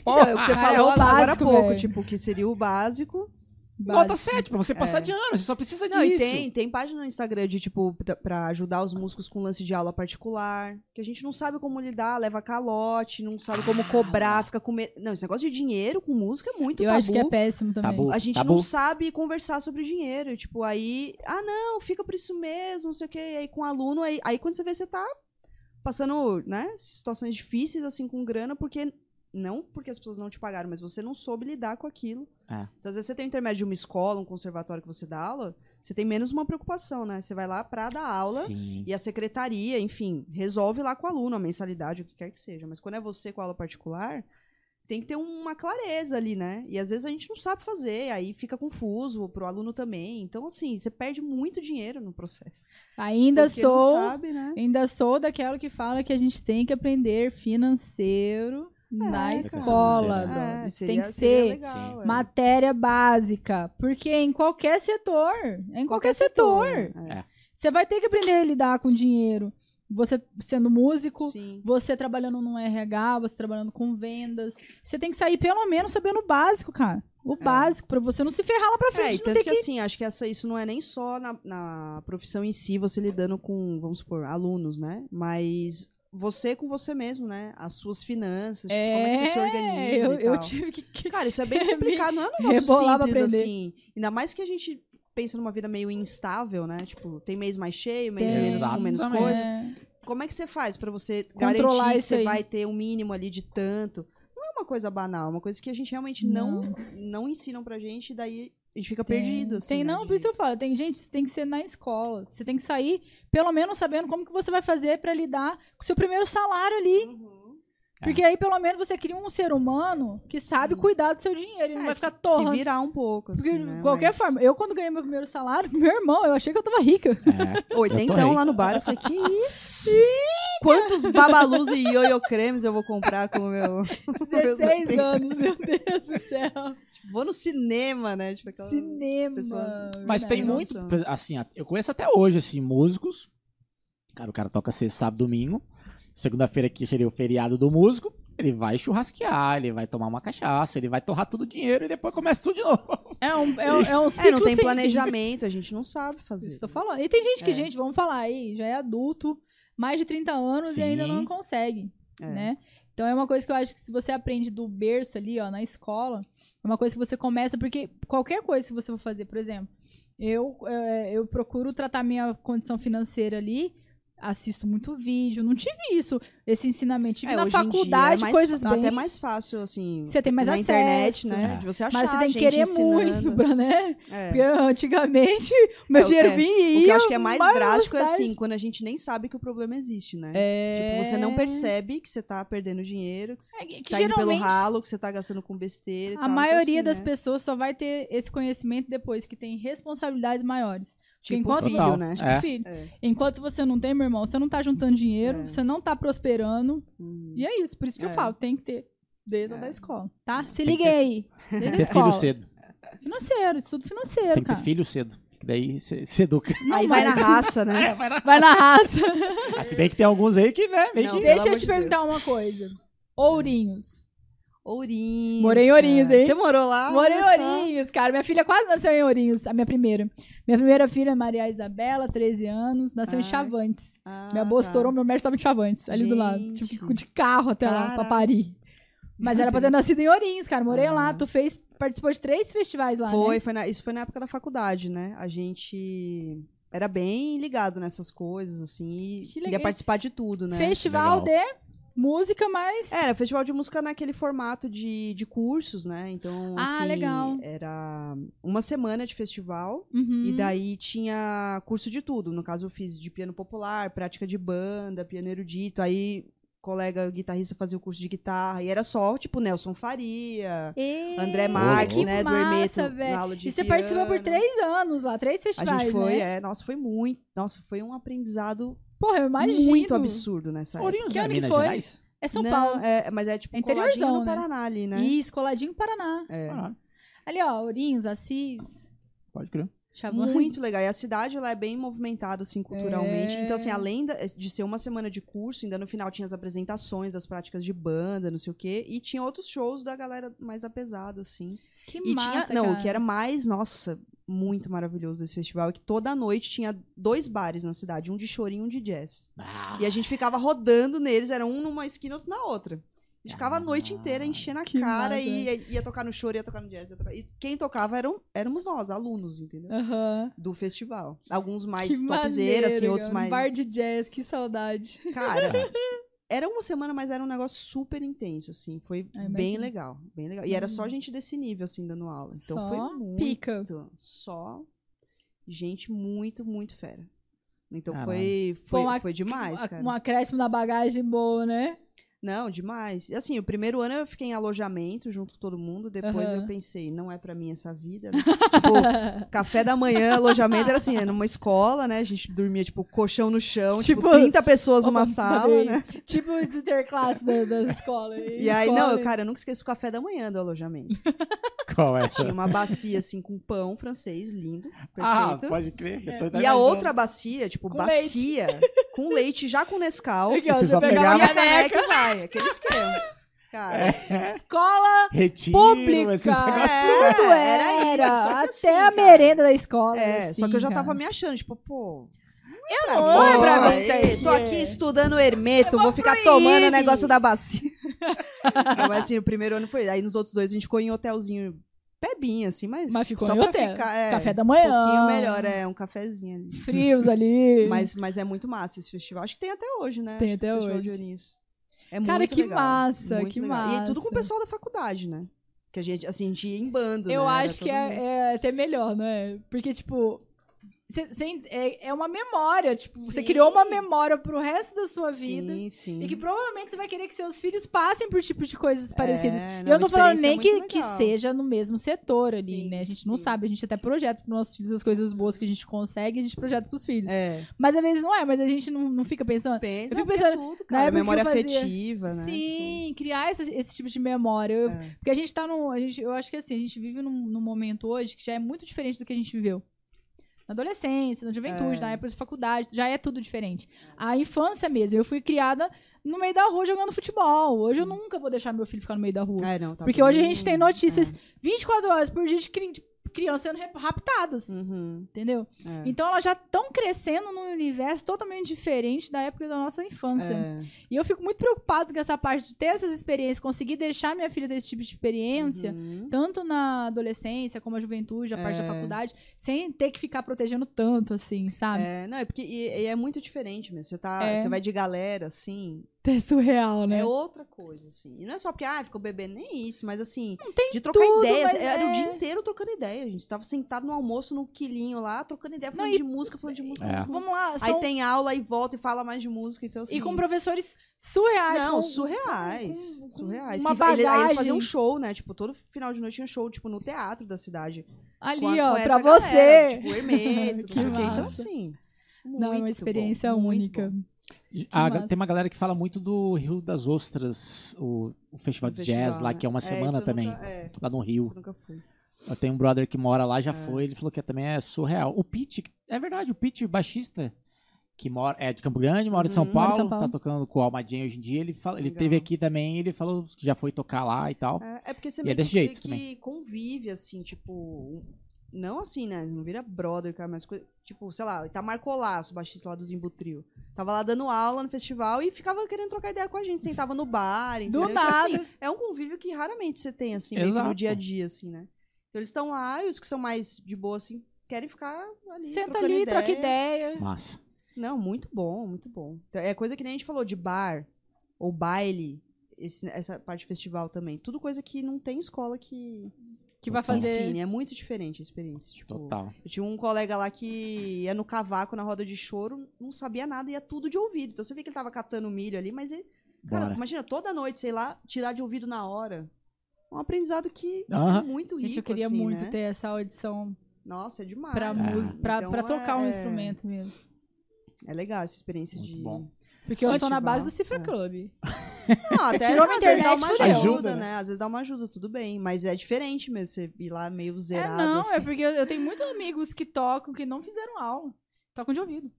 Então, é o que você Ah, <laughs> falou é o agora há básico, pouco, velho. tipo, que seria o básico. Nota Básico. 7, pra você passar É. de ano, você só precisa Não, e disso. tem, tem página no Instagram de, tipo, pra- ajudar os músicos com lance de aula particular, que a gente não sabe como lidar, leva calote, não sabe como Ah. cobrar, fica com medo. Não, esse negócio de dinheiro com música é muito Eu tabu. acho que é péssimo também. Tabu. A gente Tabu. não sabe conversar sobre dinheiro. Tipo, aí, ah, não, fica por isso mesmo, não sei o quê. E aí com aluno, aí, aí quando você vê, você tá passando, né, situações difíceis, assim, com grana, porque. Não porque as pessoas não te pagaram, mas você não soube lidar com aquilo. É. Então, às vezes você tem o intermédio de uma escola, um conservatório que você dá aula, você tem menos uma preocupação, né? Você vai lá pra dar aula Sim. e a secretaria, enfim, resolve lá com o aluno a mensalidade, o que quer que seja. Mas quando é você com aula particular, tem que ter uma clareza ali, né? E às vezes a gente não sabe fazer, aí fica confuso pro aluno também. Então, assim, você perde muito dinheiro no processo. Ainda Porque sou. sabe, né? Ainda sou daquela que fala que a gente tem que aprender financeiro na cara. escola. É, brother. É, seria- tem que ser legal, é. matéria básica. Porque em qualquer setor, em qualquer, setor, é. você vai ter que aprender a lidar com dinheiro. Você sendo músico, Sim. você trabalhando no RH, você trabalhando com vendas. Você tem que sair pelo menos sabendo o básico, cara. O básico, pra você não se ferrar lá pra É, frente. não tanto ter que, que... assim, acho que essa, isso não é nem só na, na profissão em si, você lidando com, vamos supor, alunos, né? Mas você com você mesmo, né? As suas finanças, tipo, como é que você se organiza eu, e eu tal. tive que... que- <laughs> Cara, isso é bem <laughs> complicado, não é um <laughs> negócio simples, assim. Ainda mais que a gente pensa numa vida meio instável, né? Tipo, tem mês mais cheio, mês Tem. menos com menos coisa. É, Como é que você faz pra você Controlar garantir que você aí. vai ter um mínimo ali de tanto? Não é uma coisa banal, é uma coisa que a gente realmente não, Não. não ensinam pra gente, e daí a gente fica tem- perdido, assim. Tem, né, não, de- por isso eu falo. Tem gente, você tem que ser na escola. Você tem que sair, pelo menos sabendo como que você vai fazer pra lidar com o seu primeiro salário ali. Uhum. Porque aí, pelo menos, você cria um ser humano que sabe cuidar do seu dinheiro. Ele não É, vai se, ficar se torrando. virar um pouco, assim, Porque, né? de qualquer mas- forma, eu quando ganhei meu primeiro salário, meu irmão, eu achei que eu tava rica. É. Então lá no bar, eu falei, que isso? Quantos babalus e ioiô cremes eu vou comprar com o meu... <laughs> 16 Tem- <laughs> anos, meu Deus do céu. Vou no cinema, né? Tipo, aquela... Cinema. pessoas- Mas verdade. tem muito, assim, eu conheço até hoje, assim, músicos. Cara, o cara toca sexta, sábado, domingo. Segunda-feira que seria o feriado do músico. Ele vai churrasquear, ele vai tomar uma cachaça, ele vai torrar todo o dinheiro e depois começa tudo de novo. É um, é, um- é um É, ciclo não tem sem fim. planejamento, a gente não sabe fazer. Eu tô falando. E tem gente que, É. gente, vamos falar aí, já é adulto, mais de 30 anos e ainda Sim. não consegue, É. né? Então é uma coisa que eu acho que se você aprende do berço ali, ó, na escola, é uma coisa que você começa, porque qualquer coisa que você for fazer, por exemplo, eu, é, eu procuro tratar minha condição financeira ali, assisto muito vídeo, não tive isso, esse ensinamento. Tive É, na em dia faculdade é mais, coisas fa- bem... até mais fácil, assim. Você tem mais na acesso, internet, né? É. De você achar Mas você tem que querer ensinando. muito, pra, né? É. Porque antigamente, o meu É, dinheiro é. vinha e O que ia eu acho que é mais drástico é assim, quando a gente nem sabe que o problema existe, né? É... Tipo, você não percebe que você tá perdendo dinheiro, que você É, que, tá indo pelo ralo, que você tá gastando com besteira a tal. maioria então, das assim, né? pessoas só vai ter esse conhecimento depois que tem responsabilidades maiores. Tipo enquanto- filho, né? Tipo, É. filho, É. enquanto você não tem, meu irmão, você não tá juntando dinheiro, É. você não tá prosperando. Hum. E é isso, por isso que eu É. falo, tem que ter desde a É. da escola, tá? Se Tem ter- aí. Desde a Ter escola. filho cedo. Financeiro, estudo financeiro, Tem que ter cara. filho cedo. Que daí se, se educa. Não, Aí vai mas- na <laughs> raça, né? Vai na raça. <laughs> Ah, se bem que tem alguns aí que, né, Não, que... Deixa eu te de perguntar uma coisa. Ourinhos. Ourinhos. Morei em cara. Ourinhos, hein? Você morou lá? Morei em. Ourinhos, cara. Minha filha quase nasceu em Ourinhos, a minha primeira. Minha primeira filha, é Maria Isabela, 13 anos, nasceu em Ah, Chavantes. Ah, Minha bolsa tá. estourou, meu médico tava em Chavantes, ali do lado. Gente. Tive que ir de carro até lá, pra Caraca. Paris. Mas era pra ter nascido em Ourinhos, cara. Morei Ah. lá, tu fez, participou de três festivais lá, Foi, né? foi na- isso foi na época da faculdade, né? A gente era bem ligado nessas coisas, assim, Que queria legal. participar de tudo, né? Festival Legal. de música, mas... Era festival de música naquele formato de, de cursos, né? Então, Ah, assim, legal. era uma semana de festival Uhum. e daí tinha curso de tudo. No caso, eu fiz de piano popular, prática de banda, piano erudito, aí colega guitarrista fazia o curso de guitarra e era só, tipo, Nelson Faria, Eita, André Marques, que né, do massa, Hermeto, velho. na aula de E você piano. participou por três anos lá, três A festivais, gente foi, né? é, nossa, foi muito, nossa, foi um aprendizado Porra, eu imagino. muito absurdo nessa época. Ourinhos Que é ano que Minas foi? Gerais? É São Não, Paulo. é, mas é tipo É coladinho no né? Paraná ali, né? Isso, coladinho Paraná. É. Ah, Ali, ó, Ourinhos, Assis, pode crer. Chavantes. Muito legal. E a cidade ela é bem movimentada, assim, culturalmente. É. Então, assim, além da- de ser uma semana de curso, ainda no final tinha as apresentações, as práticas de banda, não sei o quê. E tinha outros shows da galera mais apesada, assim. Que E massa, tinha. Não, cara. o que era mais, nossa, muito maravilhoso desse festival é que toda noite tinha dois bares na cidade, um de chorinho e um de jazz. Ah, E a gente ficava rodando neles, era um numa esquina, outro na outra. A gente ficava a noite inteira enchendo a que cara e ia, ia tocar no choro, ia tocar no jazz. Tocar... E quem tocava eram, éramos nós, alunos, entendeu? Do festival. Alguns mais Que topzera, assim, maneiro, outros cara. mais. Bar de jazz, que saudade. Cara, <laughs> era uma semana, mas era um negócio super intenso, assim. Foi Ah, bem legal, bem legal. E era só gente desse nível, assim, dando aula. Então Só foi muito. pica. Só gente muito, muito fera. Então foi, foi, foi demais, Um- cara. Um acréscimo na bagagem boa, né? Não, demais. E, Assim, o primeiro ano eu fiquei em alojamento junto com todo mundo. Depois Aham. eu pensei, não é pra mim essa vida. né? <laughs> tipo, café da manhã, alojamento era assim, era numa escola, né? A gente dormia, tipo, colchão no chão, tipo, Tipo, 30 pessoas numa sala, né? tipo o interclasse da, da escola. <laughs> E aí, não, eu, cara, eu nunca esqueço o café da manhã do alojamento. <laughs> Qual é? Tinha uma bacia, assim, com pão francês, lindo, Ah, perfeito. pode crer. tô E a imaginando. outra bacia, tipo, Com bacia, com leite, já com Nescau. Ó, Você você só pegava E a a caneca, caneca e vai, aquele esquema. Cara, É, escola retiro, pública. esses. É, Tudo era, era isso, até assim, a cara. merenda da escola. É, só que eu já assim, tava cara. me achando, tipo, pô. Eu não é pra mim isso aí. Tô aqui estudando Hermeto, vou ficar pro tomando o negócio da bacia. <laughs> Não, mas assim, o primeiro ano foi. Aí nos outros dois a gente ficou em hotelzinho pebinha, assim, mas. Mas ficou só em pra hotel. ficar. É, Café da Um manhã. pouquinho melhor, é, um cafezinho ali. Frios ali. Mas, mas é muito massa esse festival. Acho que tem até hoje, né? Tem Acho que até hoje. É Cara, muito que legal, massa, muito que legal. E tudo com o massa. pessoal da faculdade, né? Que a gente, assim, a gente ia em bando, Eu né? Acho que mundo. é, é até melhor, né? Porque, tipo. Cê- cê- é, é uma memória, tipo, você criou uma memória pro resto da sua vida. Sim, sim. E que provavelmente você vai querer que seus filhos passem por tipo de coisas parecidas. É, não, eu não tô falando nem que, que seja no mesmo setor ali, Sim, né? A gente não sabe, a gente até projeta pros nossos filhos as coisas boas que a gente consegue, a gente projeta pros filhos. É. Mas às vezes não é, mas a gente não, não fica pensando. Pensa, Eu fico porque pensando, é tudo, cara. Memória afetiva, né? Sim, criar esse, esse tipo de memória. Eu- É. Porque a gente tá num. A gente, eu acho que assim, a gente vive num, num momento hoje que já é muito diferente do que a gente viveu. Na adolescência, na juventude, É. na época de faculdade, já é tudo diferente. A infância mesmo, eu fui criada no meio da rua jogando futebol. Hoje eu nunca vou deixar meu filho ficar no meio da rua. É, não, tá Porque hoje a bem- gente tem notícias 24 horas por dia de crianças sendo rap- raptadas, Uhum, entendeu? é. Então elas já estão crescendo num universo totalmente diferente da época da nossa infância. É. E eu fico muito preocupado com essa parte de ter essas experiências, conseguir deixar minha filha desse tipo de experiência, Uhum. tanto na adolescência como a juventude, a parte da É. faculdade, sem ter que ficar protegendo tanto, assim, sabe? É, não, é porque e, e é muito diferente mesmo. Você, tá, É. você vai de galera, assim, É <laughs> surreal, né? é outra coisa, assim. E não é só porque, ah, ficou bebendo, nem isso, mas assim, Não tem de trocar tudo, ideias. Era é. o dia inteiro trocando ideia. A gente tava sentado no almoço, no quilinho lá, trocando ideia, falando Não, e- de música, falando de música, É. falando de música. Vamos lá, Aí são... tem aula e volta e fala mais de música, então assim. e com professores surreais. Não, com- surreais. com- surreais. Uma Que ele- aí eles bagagem faziam show, né? Tipo, todo final de noite tinha show, tipo, no teatro da cidade. Ali, com a- ó, pra galera, você. Tipo, Hermeto, Que <laughs> não sei o quê. Então, assim. Não, é uma muito experiência bom, muito única. bom. A- tem uma galera que fala muito do Rio das Ostras, o, o festival de jazz lá, né? que é uma isso semana também, nunca- é, lá no Rio. eu nunca fui. Eu tenho um brother que mora lá, já É. foi, ele falou que também é surreal. O Pete, é verdade, o Pete, baixista, que mora, é de Campo Grande, mora em São Uhum. Mora em Paulo, São Paulo. tá tocando com o Almadinha hoje em dia, ele, fala, ele Legal. teve aqui também, ele falou que já foi tocar lá e tal. É, é porque você E é meio desse que, jeito que também. convive, assim, tipo. Não assim, né? Não vira brother, cara, mas tipo, sei lá, Itamar Colasso, baixista lá do Zimbutril. Tava lá dando aula no festival e ficava querendo trocar ideia com a gente. Sentava no bar, entendeu? Então, nada. assim, é um convívio que raramente você tem, assim, Exato. no dia a dia, assim, né? Então eles estão lá e os que são mais de boa, assim, querem ficar ali. Senta ali, ideia. troca ideia. Massa. Não, muito bom, muito bom. Então, É coisa que nem a gente falou de bar ou baile, esse- essa parte de festival também. Tudo coisa que não tem escola que, Que vai fazer. ensine. É muito diferente a experiência. Tipo, Total. eu tinha um colega lá que ia no cavaco na roda de choro, não sabia nada, ia tudo de ouvido. Então você vê que ele tava catando milho ali, mas ele. Cara, Bora. imagina, toda noite, sei lá, tirar de ouvido na hora. Um aprendizado que é muito rico. Gente, eu queria assim, muito né? ter essa audição Nossa, é demais. pra, É. pra, Então, pra tocar um é- instrumento mesmo. É legal essa experiência Muito de. bom. Porque eu sou na base do Cifra é. Club. <laughs> Não, <laughs> até Tirou às vezes dá internet, uma ajuda, Ajuda, né? Às vezes dá uma ajuda, tudo bem. Mas é diferente mesmo, você ir lá meio É, zerado. não, assim. é porque eu, eu tenho muitos amigos que tocam, que não fizeram aula. Tocam de ouvido.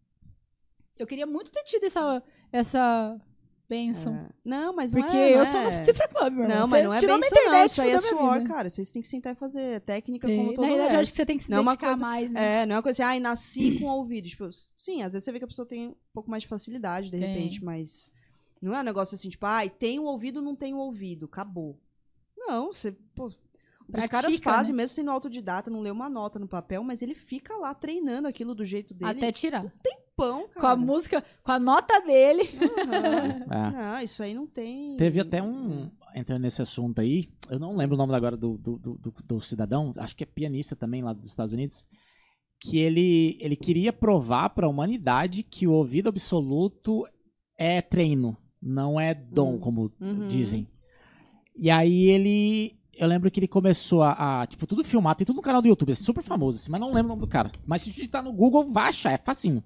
Eu queria muito ter tido essa, essa bênção. É. Não, mas não Porque é, não eu sou no é. Cifra Club, meu irmão. Não, mas não é bem isso não. internet, Isso aí é suor, vida. cara. Isso aí você tem que sentar e fazer técnica É, como todo Na o realidade, eu acho que você tem que se Não é uma dedicar coisa- mais, né? É, não é uma coisa assim, ai, nasci com ouvido. Tipo, sim, às vezes você vê que a pessoa tem um pouco mais de facilidade, de Tem. repente, mas não é um negócio assim, tipo, ai, tem o ouvido, não tem o ouvido, acabou. Não, você, pô, os Pratica, caras fazem, né? mesmo sendo autodidata, não lê uma nota no papel, mas ele fica lá treinando aquilo do jeito dele. Até tirar. pão, cara. Com a música, com a nota dele. Aham. <laughs> É. Não, isso aí não tem. Teve até um. Entrando nesse assunto aí, eu não lembro o nome agora do, do, do, do- do cidadão, acho que é pianista também lá dos Estados Unidos, que ele, ele queria provar para a humanidade que o ouvido absoluto é treino, não é dom, Hum. como Uhum. dizem. E aí ele. Eu lembro que ele começou a, a, Tipo, tudo filmado, tem tudo no canal do YouTube, é super famoso, assim, mas não lembro o nome do cara. Mas se digitar no Google, vai achar, é facinho.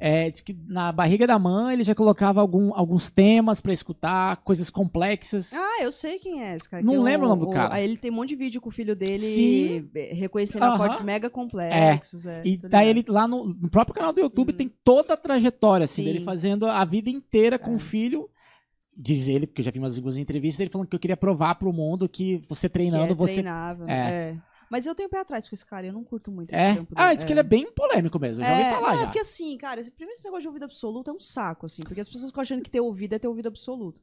É, diz que na barriga da mãe ele já colocava algum, alguns temas pra escutar, coisas complexas. Ah, eu sei quem é esse cara. Não que é lembro o nome do cara. Aí ele tem um monte de vídeo com o filho dele Sim. reconhecendo Aham. acordes mega complexos. É. E tô daí ligado. ele, lá no, no próprio canal do YouTube, Hum. tem toda a trajetória, assim, Sim. dele fazendo a vida inteira com É. o filho. Diz ele, porque eu já vi umas algumas entrevistas, ele falando que eu queria provar pro mundo que você Que treinando, é você. treinável. É. É. Mas eu tenho pé atrás com esse cara, eu não curto muito esse É? trampo Ah, dele. diz que ele é bem polêmico mesmo, eu já ouvi É, falar não, é já. porque assim, cara, esse, primeiro esse negócio de ouvido absoluto é um saco, assim, porque as pessoas ficam achando que ter ouvido é ter ouvido absoluto.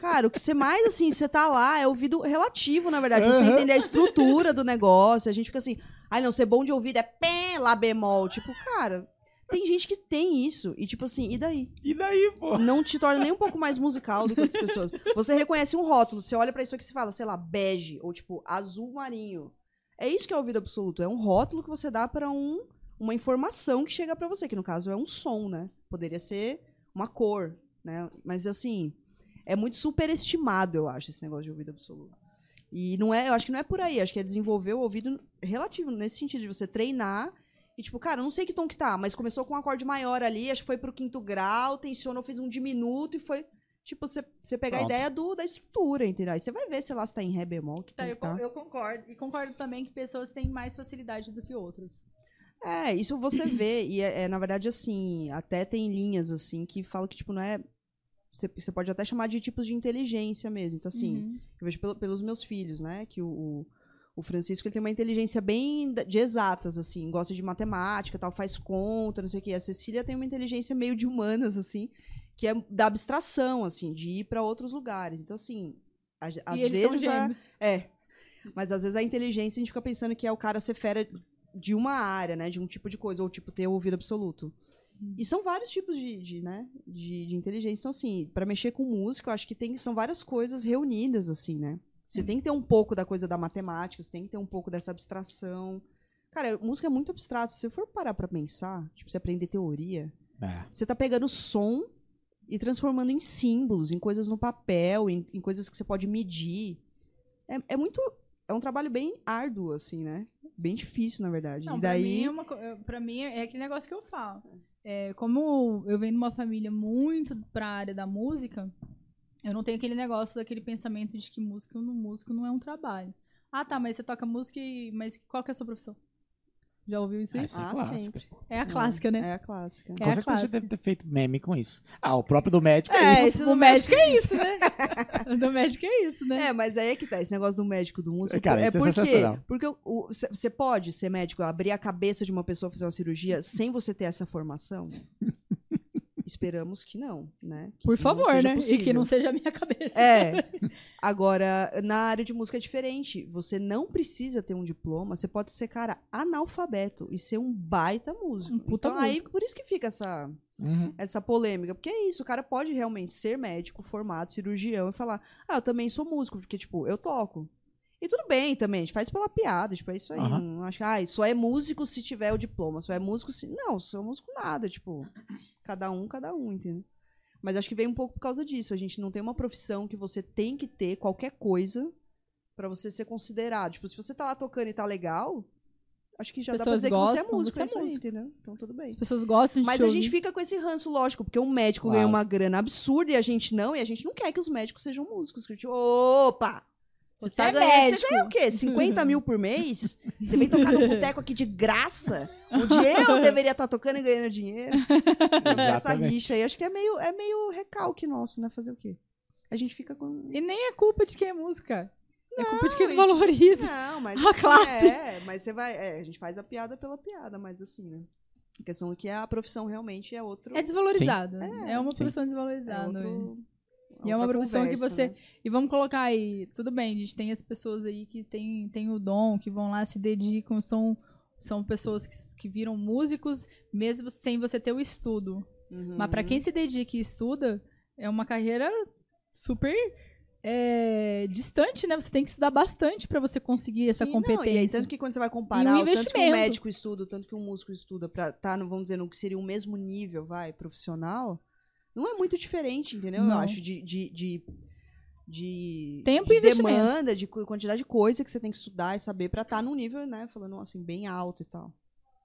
Cara, o que você mais, assim, você tá lá é ouvido relativo, na verdade. Você Aham. entender a estrutura do negócio, a gente fica assim, ai não, ser bom de ouvido é pé, lá bemol. Tipo, cara, tem gente que tem isso, e tipo assim, e daí? E daí, pô? Não te torna nem um pouco mais musical do que outras pessoas. Você reconhece um rótulo, você olha pra isso aqui e você fala, sei lá, bege, ou tipo, azul marinho. É isso que é ouvido absoluto. É um rótulo que você dá pra um, uma informação que chega pra você, que no caso é um som, né? Poderia ser uma cor, né? Mas assim, é muito superestimado, eu acho, esse negócio de ouvido absoluto. E não é, eu acho que não é por aí, acho que é desenvolver o ouvido relativo, nesse sentido, de você treinar. E tipo, cara, não sei que tom que tá, mas começou com um acorde maior ali, acho que foi pro quinto grau, tensionou, fez um diminuto e foi. Tipo, você, você pegar Pronto. a ideia do, da estrutura, entendeu? Aí você vai ver, sei lá, se tá em ré bemol, que Tá, eu, tá. eu concordo. E concordo também que pessoas têm mais facilidade do que outros. É, isso você <clears throat> vê, e é, é, na verdade, assim, até tem linhas, assim, que falam que, tipo, não é... Você, pode até chamar de tipos de inteligência mesmo. Então, assim, Uhum. eu vejo pelo- pelos meus filhos, né, que o, o, O Francisco ele tem uma inteligência bem de exatas, assim, gosta de matemática, tal, faz conta, não sei o quê. A Cecília tem uma inteligência meio de humanas, assim, que é da abstração, assim, de ir para outros lugares. Então, assim, a- às vezes a, é. Mas às vezes a inteligência a gente fica pensando que é o cara ser fera de uma área, né? De um tipo de coisa, ou tipo ter ouvido absoluto. E são vários tipos de, de, né? De, de inteligência. Então, assim, pra mexer com música, eu acho que tem, são várias coisas reunidas, assim, né? Você tem que ter um pouco da coisa da matemática, você tem que ter um pouco dessa abstração. Cara, música é muito abstrato. Se você for parar pra pensar, tipo, você aprender teoria, É. você tá pegando som e transformando em símbolos, em coisas no papel, em, em coisas que você pode medir. É, é muito. É um trabalho bem árduo, assim, né? Bem difícil, na verdade. Não, e pra, mim daí. é uma, pra mim é aquele negócio que eu falo. É, como eu venho de uma família muito pra área da música, eu não tenho aquele negócio daquele pensamento de que música no músico não é um trabalho. Ah, tá, mas você toca música e. Mas qual que é a sua profissão? Já ouviu isso aí? Ah, é Ah, sempre. É a clássica, né? É a clássica. É Com a certeza clássica. você deve ter feito meme com isso. Ah, o próprio do médico é, É, isso. esse O médico é isso, né? O do médico é isso, né? É, mas aí é que tá, esse negócio do médico do músico. Cara, é é porque, sensacional. porque você pode ser médico, abrir a cabeça de uma pessoa fazer uma cirurgia sem você ter essa formação? Esperamos que não, né? Que Por favor, né? E que possível. não seja a minha <laughs> cabeça. É. Agora, na área de música é diferente. Você não precisa ter um diploma, você pode ser, cara, analfabeto e ser um baita músico. Um puta então, aí, músico. por isso que fica essa, Uhum. essa polêmica. Porque é isso, o cara pode realmente ser médico, formado, cirurgião e falar, ah, eu também sou músico, porque, tipo, eu toco. E tudo bem também, a gente faz pela piada, tipo, é isso aí. Aham. Não acho que, ah, só é músico se tiver o diploma, só é músico se. Não, sou músico nada, tipo, cada um, cada um, entendeu? Mas acho que vem um pouco por causa disso. A gente não tem uma profissão que você tem que ter qualquer coisa pra você ser considerado. Tipo, se você tá lá tocando e tá legal, acho que já dá pra dizer que você é gostam, músico, você é é isso aí, músico. entendeu? Então tudo bem. As pessoas gostam de Mas te a gente ouvir. fica com esse ranço, lógico, porque um médico Claro. ganha uma grana absurda e a gente não, e a gente não quer que os médicos sejam músicos. Que, tipo, opa! Você, Você tá é ganhando, médico. Você ganha o quê? 50 mil por mês? Você vem tocar no boteco aqui de graça? Onde eu <laughs> deveria estar tocando e ganhando dinheiro? Essa Exatamente. rixa aí, acho que é meio, é meio recalque nosso, né? Fazer o quê? A gente fica com. E nem é culpa de quem é música. É culpa de quem Não, não valoriza. Não, mas. A assim, classe. É, mas você vai. É, a gente faz a piada pela piada, mas assim, né? A questão é que a profissão realmente é outro. É desvalorizado. Sim. É, uma Sim. profissão é desvalorizada. outro- E é uma profissão que conversa, você- né? E vamos colocar aí, tudo bem, a gente tem as pessoas aí que tem, tem o dom, que vão lá, se dedicam, são, são pessoas que, que viram músicos, mesmo sem você ter o estudo. Uhum. Mas pra quem se dedica e estuda, é uma carreira super é, distante, né? Você tem que estudar bastante pra você conseguir essa Sim, não, competência. e aí, tanto que quando você vai comparar o tanto que um médico estuda, tanto que um músico estuda pra estar, no, vamos dizer, no que seria o mesmo nível, vai, profissional, não é muito diferente, entendeu? Eu Não. acho, de, de, de, de, Tempo de e demanda, de quantidade de coisa que você tem que estudar e saber pra estar num nível, né, falando assim, bem alto e tal.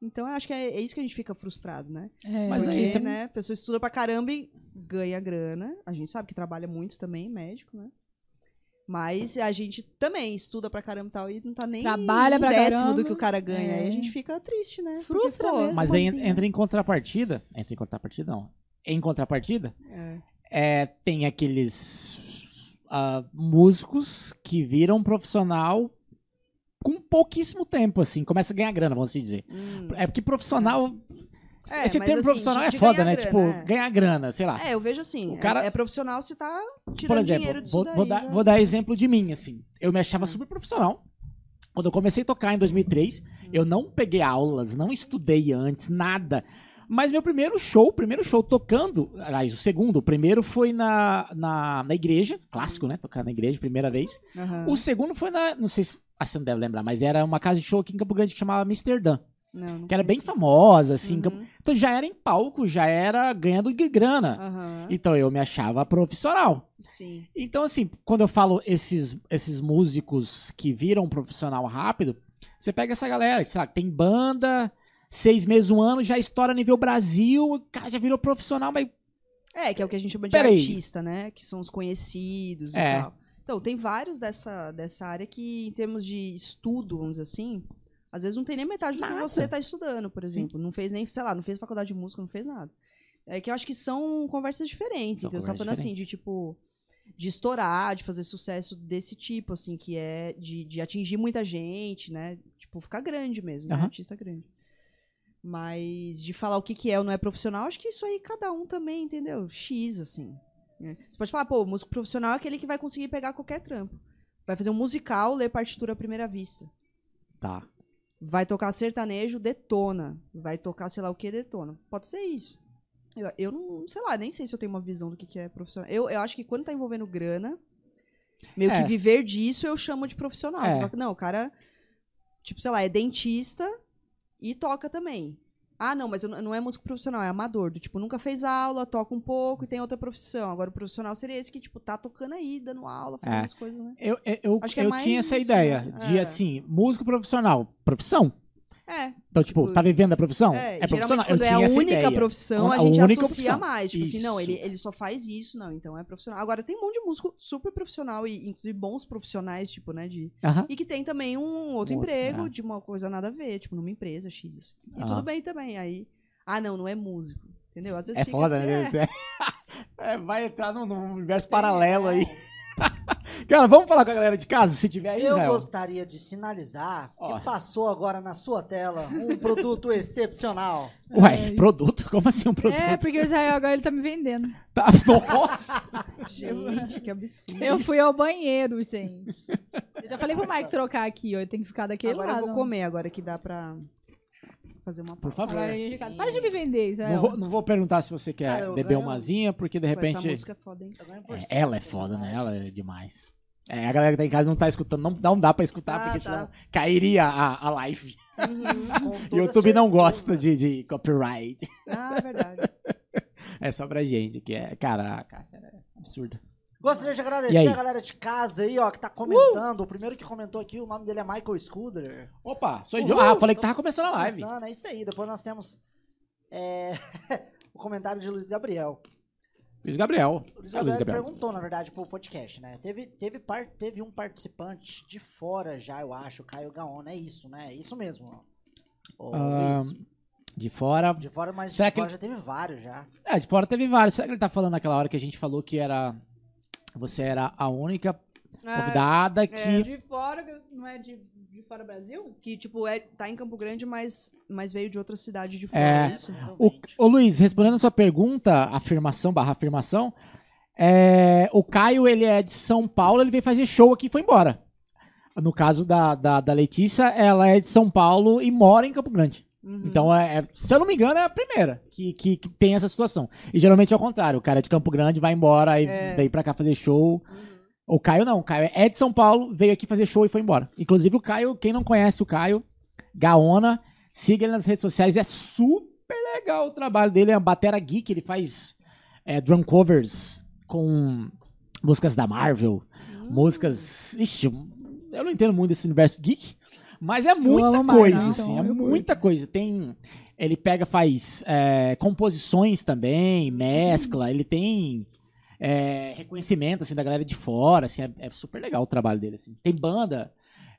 Então, eu acho que é, é isso que a gente fica frustrado, né? É, Mas Porque, aí você- né, a pessoa estuda pra caramba e ganha grana. A gente sabe que trabalha muito também, médico, né? Mas a gente também estuda pra caramba e tal e não tá nem Trabalha um pra décimo caramba. do que o cara ganha. Aí É. a gente fica triste, né? Frustra Porque, pô, mesmo. Mas aí assim, entra em contrapartida. Entra em contrapartida, não. Em contrapartida, né? é, tem aqueles ah, músicos que viram profissional com pouquíssimo tempo, assim. Começa a ganhar grana, vamos assim dizer. É. Hum. É porque profissional. É, esse termo assim, profissional de- é foda, né? grana, tipo, é. ganhar grana, sei lá. É, eu vejo assim. O é- cara- é, profissional se tá tirando Por exemplo, dinheiro disso vou, daí. vou dar, já. vou dar exemplo de mim, assim. Eu me achava Ah. super profissional. Quando eu comecei a tocar em 2003, eu não peguei aulas, não estudei antes, nada. Mas meu primeiro show, primeiro show tocando, aliás, o segundo, o primeiro foi na, na, na igreja, clássico, né? Tocar na igreja, primeira vez. Aham. O segundo foi na, não sei se ah, você não deve lembrar, mas era uma casa de show aqui em Campo Grande que chamava Amsterdã, Não, não que era bem famosa, assim. Campo- Uhum. Então já era em palco, já era ganhando de grana. Aham. Então eu me achava profissional. Sim. Então, assim, quando eu falo esses, esses músicos que viram profissional rápido, você pega essa galera, que, sei lá, que tem banda, seis meses, um ano, já estoura nível Brasil, o cara já virou profissional, mas. É, que é o que a gente chama de Peraí. artista, né? Que são os conhecidos É. e tal. Então, tem vários dessa, dessa área que, em termos de estudo, vamos dizer assim, às vezes não tem nem metade do que Nada. você está estudando, por exemplo. Não fez nem, sei lá, não fez faculdade de música, não fez nada. É que eu acho que são conversas diferentes. São então, só conversas falando assim, de tipo. de estourar, de fazer sucesso desse tipo, assim, que é de, de atingir muita gente, né? Tipo, ficar grande mesmo, né? Aham. Artista grande. Mas de falar o que, que é ou não é profissional, acho que isso aí cada um também, entendeu? X, assim. né? Você pode falar, pô, o músico profissional é aquele que vai conseguir pegar qualquer trampo. Vai fazer um musical, ler partitura à primeira vista. Tá. Vai tocar sertanejo, detona. Vai tocar sei lá o que, detona. Pode ser isso. Eu, eu não, sei lá, nem sei se eu tenho uma visão do que, que é profissional. Eu, eu acho que quando tá envolvendo grana, meio É. que viver disso eu chamo de profissional. É. Fala, não, o cara, tipo, sei lá, é dentista e toca também. Ah, não, mas não é músico profissional, é amador. Do, tipo, nunca fez aula, toca um pouco e tem outra profissão. Agora, o profissional seria esse que, tipo, tá tocando aí, dando aula, fazendo É. as coisas, né? Eu, eu, eu, Acho que é eu tinha essa isso, ideia né? de, É. assim, músico profissional. Profissão. É. Então, tipo, Tipo, tá vivendo a profissão? É, É, profissional. geralmente Eu quando é tinha a única ideia. profissão, a, A gente associa opção. mais. Tipo assim, não, Isso. ele, ele só faz isso, não, então é profissional. Agora, tem um monte de músico super profissional e, inclusive, bons profissionais, tipo, né, de... Aham. E que tem também um outro outro, emprego é. de uma coisa nada a ver, tipo, numa empresa X. assim. E Aham. tudo bem também, aí... Ah, não, não é músico, entendeu? Às vezes É fica foda, assim, né? é. <laughs> É, vai entrar num, num universo paralelo aí. <laughs> Cara, vamos falar com a galera de casa, se tiver aí, Eu Israel. gostaria de sinalizar Ó. que passou agora na sua tela um produto <laughs> excepcional. Ué, produto? Como assim um produto? É, porque o Israel agora ele tá me vendendo. Tá, <laughs> nossa! Gente, que absurdo. Eu fui ao banheiro, gente. Eu já falei pro Mike trocar aqui, ó. Ele tem que ficar daquele Agora lado. eu vou comer, agora que dá pra fazer uma Por favor. Agora, gente, Para de me vender, Israel. Não vou, não vou perguntar se você quer eu beber ganho- umazinha, porque de repente. Essa música é foda, hein? É, cento, ela é foda, né? Ela é demais. É, a galera que tá em casa não tá escutando, não, não dá pra escutar, Ah, porque tá. senão cairia a, a live. E o <laughs> YouTube não certeza. gosta de, de copyright. Ah, é verdade. <laughs> É só pra gente, que é. Cara, a Cássia é absurda. Gostaria de agradecer a galera de casa aí, ó, que tá comentando. O primeiro que comentou aqui, o nome dele é Michael Scooter. Opa, sou. Uhul. Ah, falei que tava começando a live. Começando, é isso aí. Depois nós temos é, <laughs> o comentário de Luiz Gabriel. Luiz Gabriel. Luiz É, Luiz Gabriel Gabriel. perguntou, na verdade, pro podcast, né? Teve, teve, par- teve um participante de fora já, eu acho, o Caio Gaona. É isso, né? É isso mesmo. ó. Ah, De fora. de fora, mas de será que fora já teve vários já. É, de fora teve vários. Será que ele tá falando naquela hora que a gente falou que era. Você era a única convidada que. De fora, não é de, de fora Brasil? Que, tipo, é, tá em Campo Grande, mas, mas veio de outra cidade de fora. É. É. Isso? O, ô Luiz, respondendo a sua pergunta, afirmação barra afirmação, é, o Caio, ele é de São Paulo, ele veio fazer show aqui e foi embora. No caso da, da, da Letícia, ela é de São Paulo e mora em Campo Grande. Uhum. Então, é, é- se eu não me engano, é a primeira que, que, que tem essa situação. E geralmente é o contrário, o cara é de Campo Grande, vai embora e É. veio pra cá fazer show. Uhum. O Caio não, o Caio é de São Paulo, veio aqui fazer show e foi embora. Inclusive o Caio, quem não conhece o Caio, Gaona, siga ele nas redes sociais, é super legal o trabalho dele, é uma batera geek, ele faz é, drum covers com músicas da Marvel, Hum. músicas... Ixi, eu não entendo muito desse universo geek, mas é muita coisa, então assim, é eu curto. muita coisa. Tem... Ele pega, faz é, composições também, mescla, ele tem é, reconhecimento assim da galera de fora, assim, é, é super legal o trabalho dele assim. Tem banda,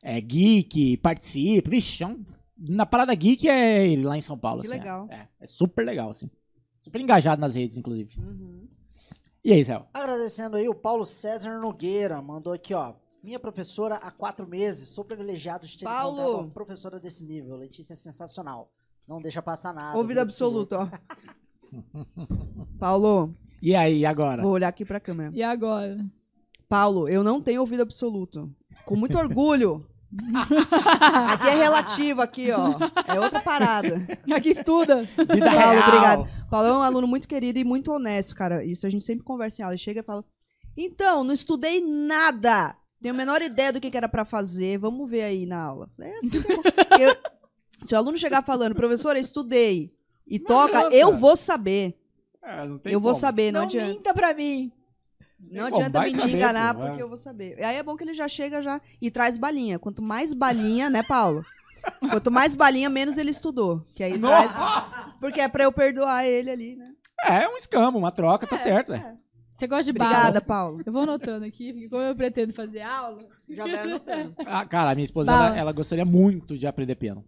é, geek, participa, vixe, é um- na parada geek é ele lá em São Paulo, Que assim, é. legal. É, é super legal assim. Super engajado nas redes inclusive. Uhum. E aí, Israel? Agradecendo aí o Paulo César Nogueira, mandou aqui, ó. Minha professora há quatro meses, sou privilegiado de ter Paulo! encontrado uma professora desse nível. Letícia é sensacional. Não deixa passar nada. Ouvido Ouvido absoluto, ó. <laughs> Paulo, E aí, agora? vou olhar aqui pra câmera. E agora? Paulo, eu não tenho ouvido absoluto. Com muito orgulho. <laughs> aqui é relativo, aqui, ó. É outra parada. Aqui estuda. Vida Paulo, real. obrigado. Paulo é um aluno muito querido e muito honesto, cara. Isso a gente sempre conversa em aula. Ele chega e fala: Então, não estudei nada. Tenho a menor ideia do que que era pra fazer. Vamos ver aí na aula. É assim que é. <laughs> Eu- se o aluno chegar falando, professora, estudei e toca, adianta. eu vou saber. É, não tem Eu vou como. saber, não, Não adianta. minta pra mim. Não Bom, adianta me saber, enganar, pô, é. porque eu vou saber. E aí é bom que ele já chega já e traz balinha. Quanto mais balinha, né, Paulo? Quanto mais balinha, menos ele estudou. Que aí traz. Porque é pra eu perdoar ele ali, né? É, é um escambo, uma troca, tá certo. é. Você gosta de bala? Obrigada, Paulo. Eu vou anotando aqui, porque como eu pretendo fazer aula... Já vai anotando. <laughs> Ah, cara, a minha esposa, ela, ela gostaria muito de aprender piano.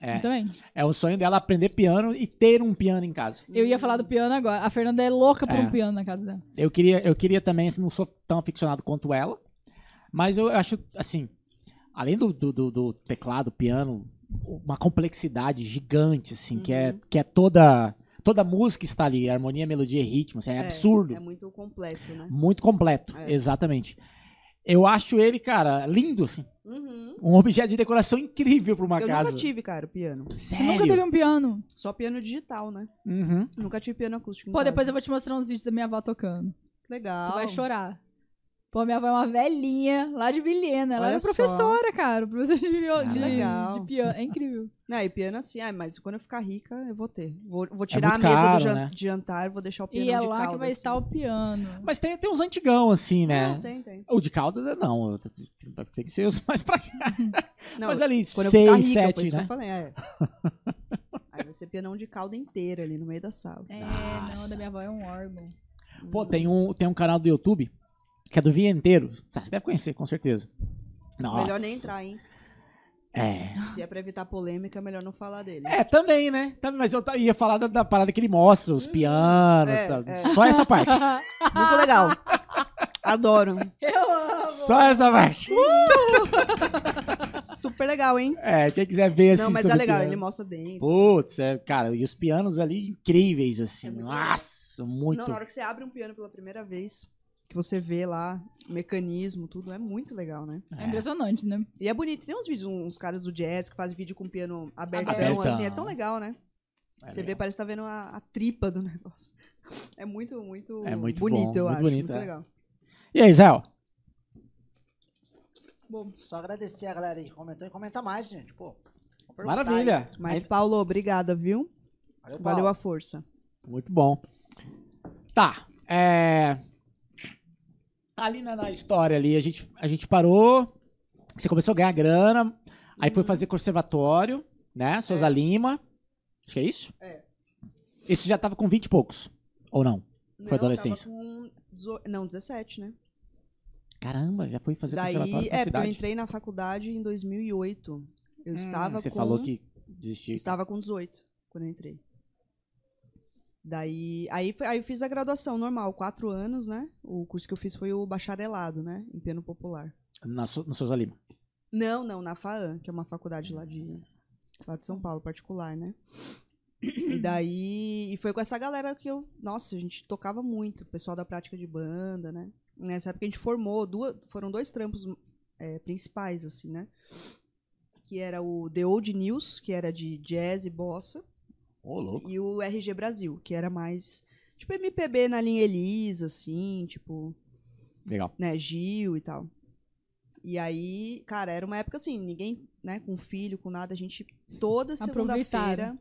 É. Eu também. É o sonho dela aprender piano e ter um piano em casa. Eu ia falar do piano agora. A Fernanda é louca por É. um piano na casa dela. Eu queria, eu queria também, assim, não sou tão aficionado quanto ela, mas eu acho, assim, além do, do, do- do teclado, piano, uma complexidade gigante, assim, que, é, que é toda, toda música está ali, harmonia, melodia e ritmo, assim, é, absurdo. É muito completo, né? Muito completo, É. exatamente. Eu acho ele, cara, lindo, assim, Uhum. um objeto de decoração incrível pra uma Eu casa. nunca tive, cara, piano. Você Sério? nunca teve um piano. Só piano digital, né? Uhum. Nunca tive piano acústico. Pô, casa. depois eu vou te mostrar uns vídeos da minha avó tocando. Legal. Tu vai chorar. Pô, minha avó é uma velhinha lá de Vilhena. Ela Olha era só. professora, cara. Professora de, viol- Ah, de, legal. de piano. É incrível. <laughs> Não, e piano assim, ah, mas quando eu ficar rica, eu vou ter. Vou, vou tirar muito a mesa caro, do jan- né? de jantar, vou deixar o piano E é de lá cauda, que vai assim. estar o piano. Mas tem, tem uns antigão, assim, né? Não, tem, tem. O de calda, não. Vai ter que ser os mais pra cá. <laughs> Não, Mas ali, quando eu ficar seis, rica, foi sete, que né? eu falei, é. <laughs> Aí vai ser pianão de cauda inteira ali no meio da sala. É, Nossa. não, da minha avó é um órgão. Pô, tem um, tem um canal do YouTube que é do Vienteiro. Tá, Você deve conhecer, com certeza. Nossa. Melhor nem entrar, hein? É. Se é pra evitar polêmica, é melhor não falar dele. É, também, né? Também, mas eu ia falar da, da parada que ele mostra, os pianos. é, tá? é. Só essa parte. <laughs> Muito legal. Adoro. Eu amo. Só essa parte. Super legal, hein? É, quem quiser ver assim. não, mas é legal, piano. ele mostra dentro. Putz, é, cara, e os pianos ali incríveis, assim. É muito Nossa, muito. Não, na hora que você abre um piano pela primeira vez, que você vê lá o mecanismo, tudo, é muito legal, né? É impressionante, né? E é bonito. Tem uns vídeos, uns caras do jazz que fazem vídeo com piano abertão, Abertão. assim. É tão legal, né? É você vê, legal. parece que tá vendo a, a tripa do <laughs> negócio. É muito, muito, É muito bonito, bom, eu muito acho. bonito, muito é. legal. E aí, Zé? Bom, só agradecer a galera aí que comentou e comenta mais, gente. Pô, Maravilha. Mas, Aí- Paulo, obrigada, viu? Valeu, Valeu Paulo. a força. Muito bom. Tá. É... Ali na, na história ali, a gente, a gente parou. Você começou a ganhar grana. Aí foi fazer conservatório, né? Souza Lima. Acho que é isso? É. Esse já tava com 20 e poucos. Ou não? Foi Não, adolescência. Tava com Não, 17, né? Caramba, já foi fazer conservatório Daí, na é, porque eu cidade. entrei na faculdade em 2008. Eu estava Você com... falou que desistiu. Estava com 18 quando eu entrei. Daí, aí, aí eu fiz a graduação normal, quatro anos, né? O curso que eu fiz foi o bacharelado, né? Em piano popular. Na, no Souza Lima. Não, não, na FAAN, que é uma faculdade lá de, lá de São Paulo, particular, né? E daí, e foi com essa galera que eu, nossa, a gente tocava muito, o pessoal da prática de banda, né? Nessa época a gente formou, duas, foram dois trampos é, principais, assim, né? Que era o The Old News, que era de jazz e bossa, Louco. e o RG Brasil, que era mais, tipo, MPB na linha Elisa, assim, tipo, Legal. né, Gil e tal. E aí, cara, era uma época assim, ninguém, né, com filho, com nada, a gente toda segunda-feira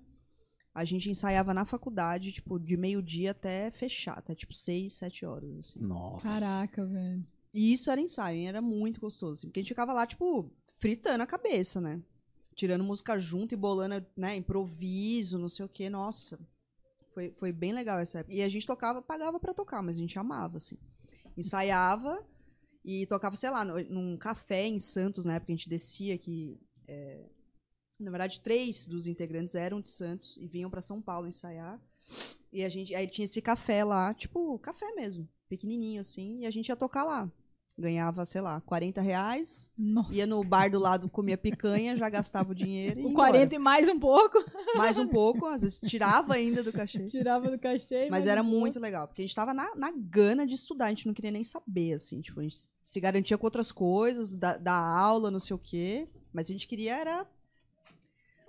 a gente ensaiava na faculdade, tipo, de meio-dia até fechar, até tipo seis, sete horas, assim. Nossa. Caraca, velho. E isso era ensaio, hein? era muito gostoso, assim, porque a gente ficava lá, tipo, fritando a cabeça, né? Tirando música junto e bolando, né, improviso, não sei o quê, nossa. Foi, foi bem legal essa época. E a gente tocava, pagava pra tocar, mas a gente amava, assim. Ensaiava e tocava, sei lá, num café em Santos, na época a gente descia que é, na verdade, três dos integrantes eram de Santos e vinham pra São Paulo ensaiar. E a gente, aí tinha esse café lá, tipo, café mesmo, pequenininho assim, e a gente ia tocar lá. Ganhava, sei lá, 40 reais, Nossa. ia no bar do lado, comia picanha, já gastava o dinheiro e ia Com embora. 40 e mais um pouco. Mais um pouco, às vezes tirava ainda do cachê. Tirava do cachê. Mas era pouco. muito legal, porque a gente tava na, na gana de estudar, a gente não queria nem saber, assim, tipo, a gente se garantia com outras coisas, da, da aula, não sei o quê, mas a gente queria era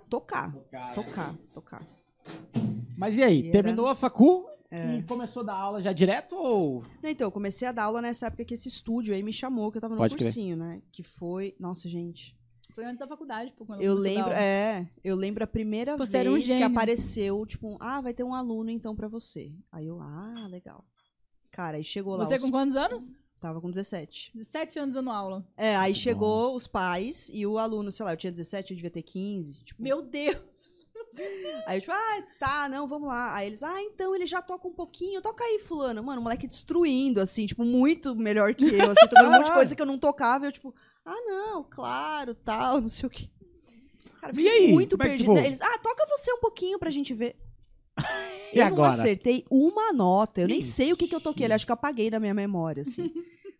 tocar, tocar, tocar. Mas e aí, E era- terminou a facu É. e começou a dar aula já direto ou... Então, eu comecei a dar aula nessa época que esse estúdio aí me chamou, que eu tava no Pode crer. cursinho, né, que foi, nossa, gente, Foi antes da faculdade, pô. quando eu comecei a dar lembro, aula. é, eu lembro a primeira Você era um vez que apareceu, tipo, um, ah, vai ter um aluno então pra você. Aí eu, ah, legal. Cara, aí chegou lá, Você os- com quantos anos? tava com 17. 17 anos dando aula. É, aí chegou os pais e o aluno, sei lá, eu tinha 17, eu devia ter 15. Tipo, Meu Deus. Aí eu, tipo, ah, tá, não, vamos lá. Aí eles, ah, então ele já toca um pouquinho, toca aí, fulano. Mano, o moleque destruindo, assim, tipo, muito melhor que eu, assim, tocando um monte de coisa que eu não tocava. Eu, tipo, ah, não, claro, tal, não sei o quê. Cara, E aí? muito Como é que, perdida. tipo- Eles, ah, toca você um pouquinho pra gente ver. <laughs> E eu agora? não acertei uma nota. Eu nem Ixi. sei o que, que eu toquei. Eu acho que eu apaguei da minha memória, assim.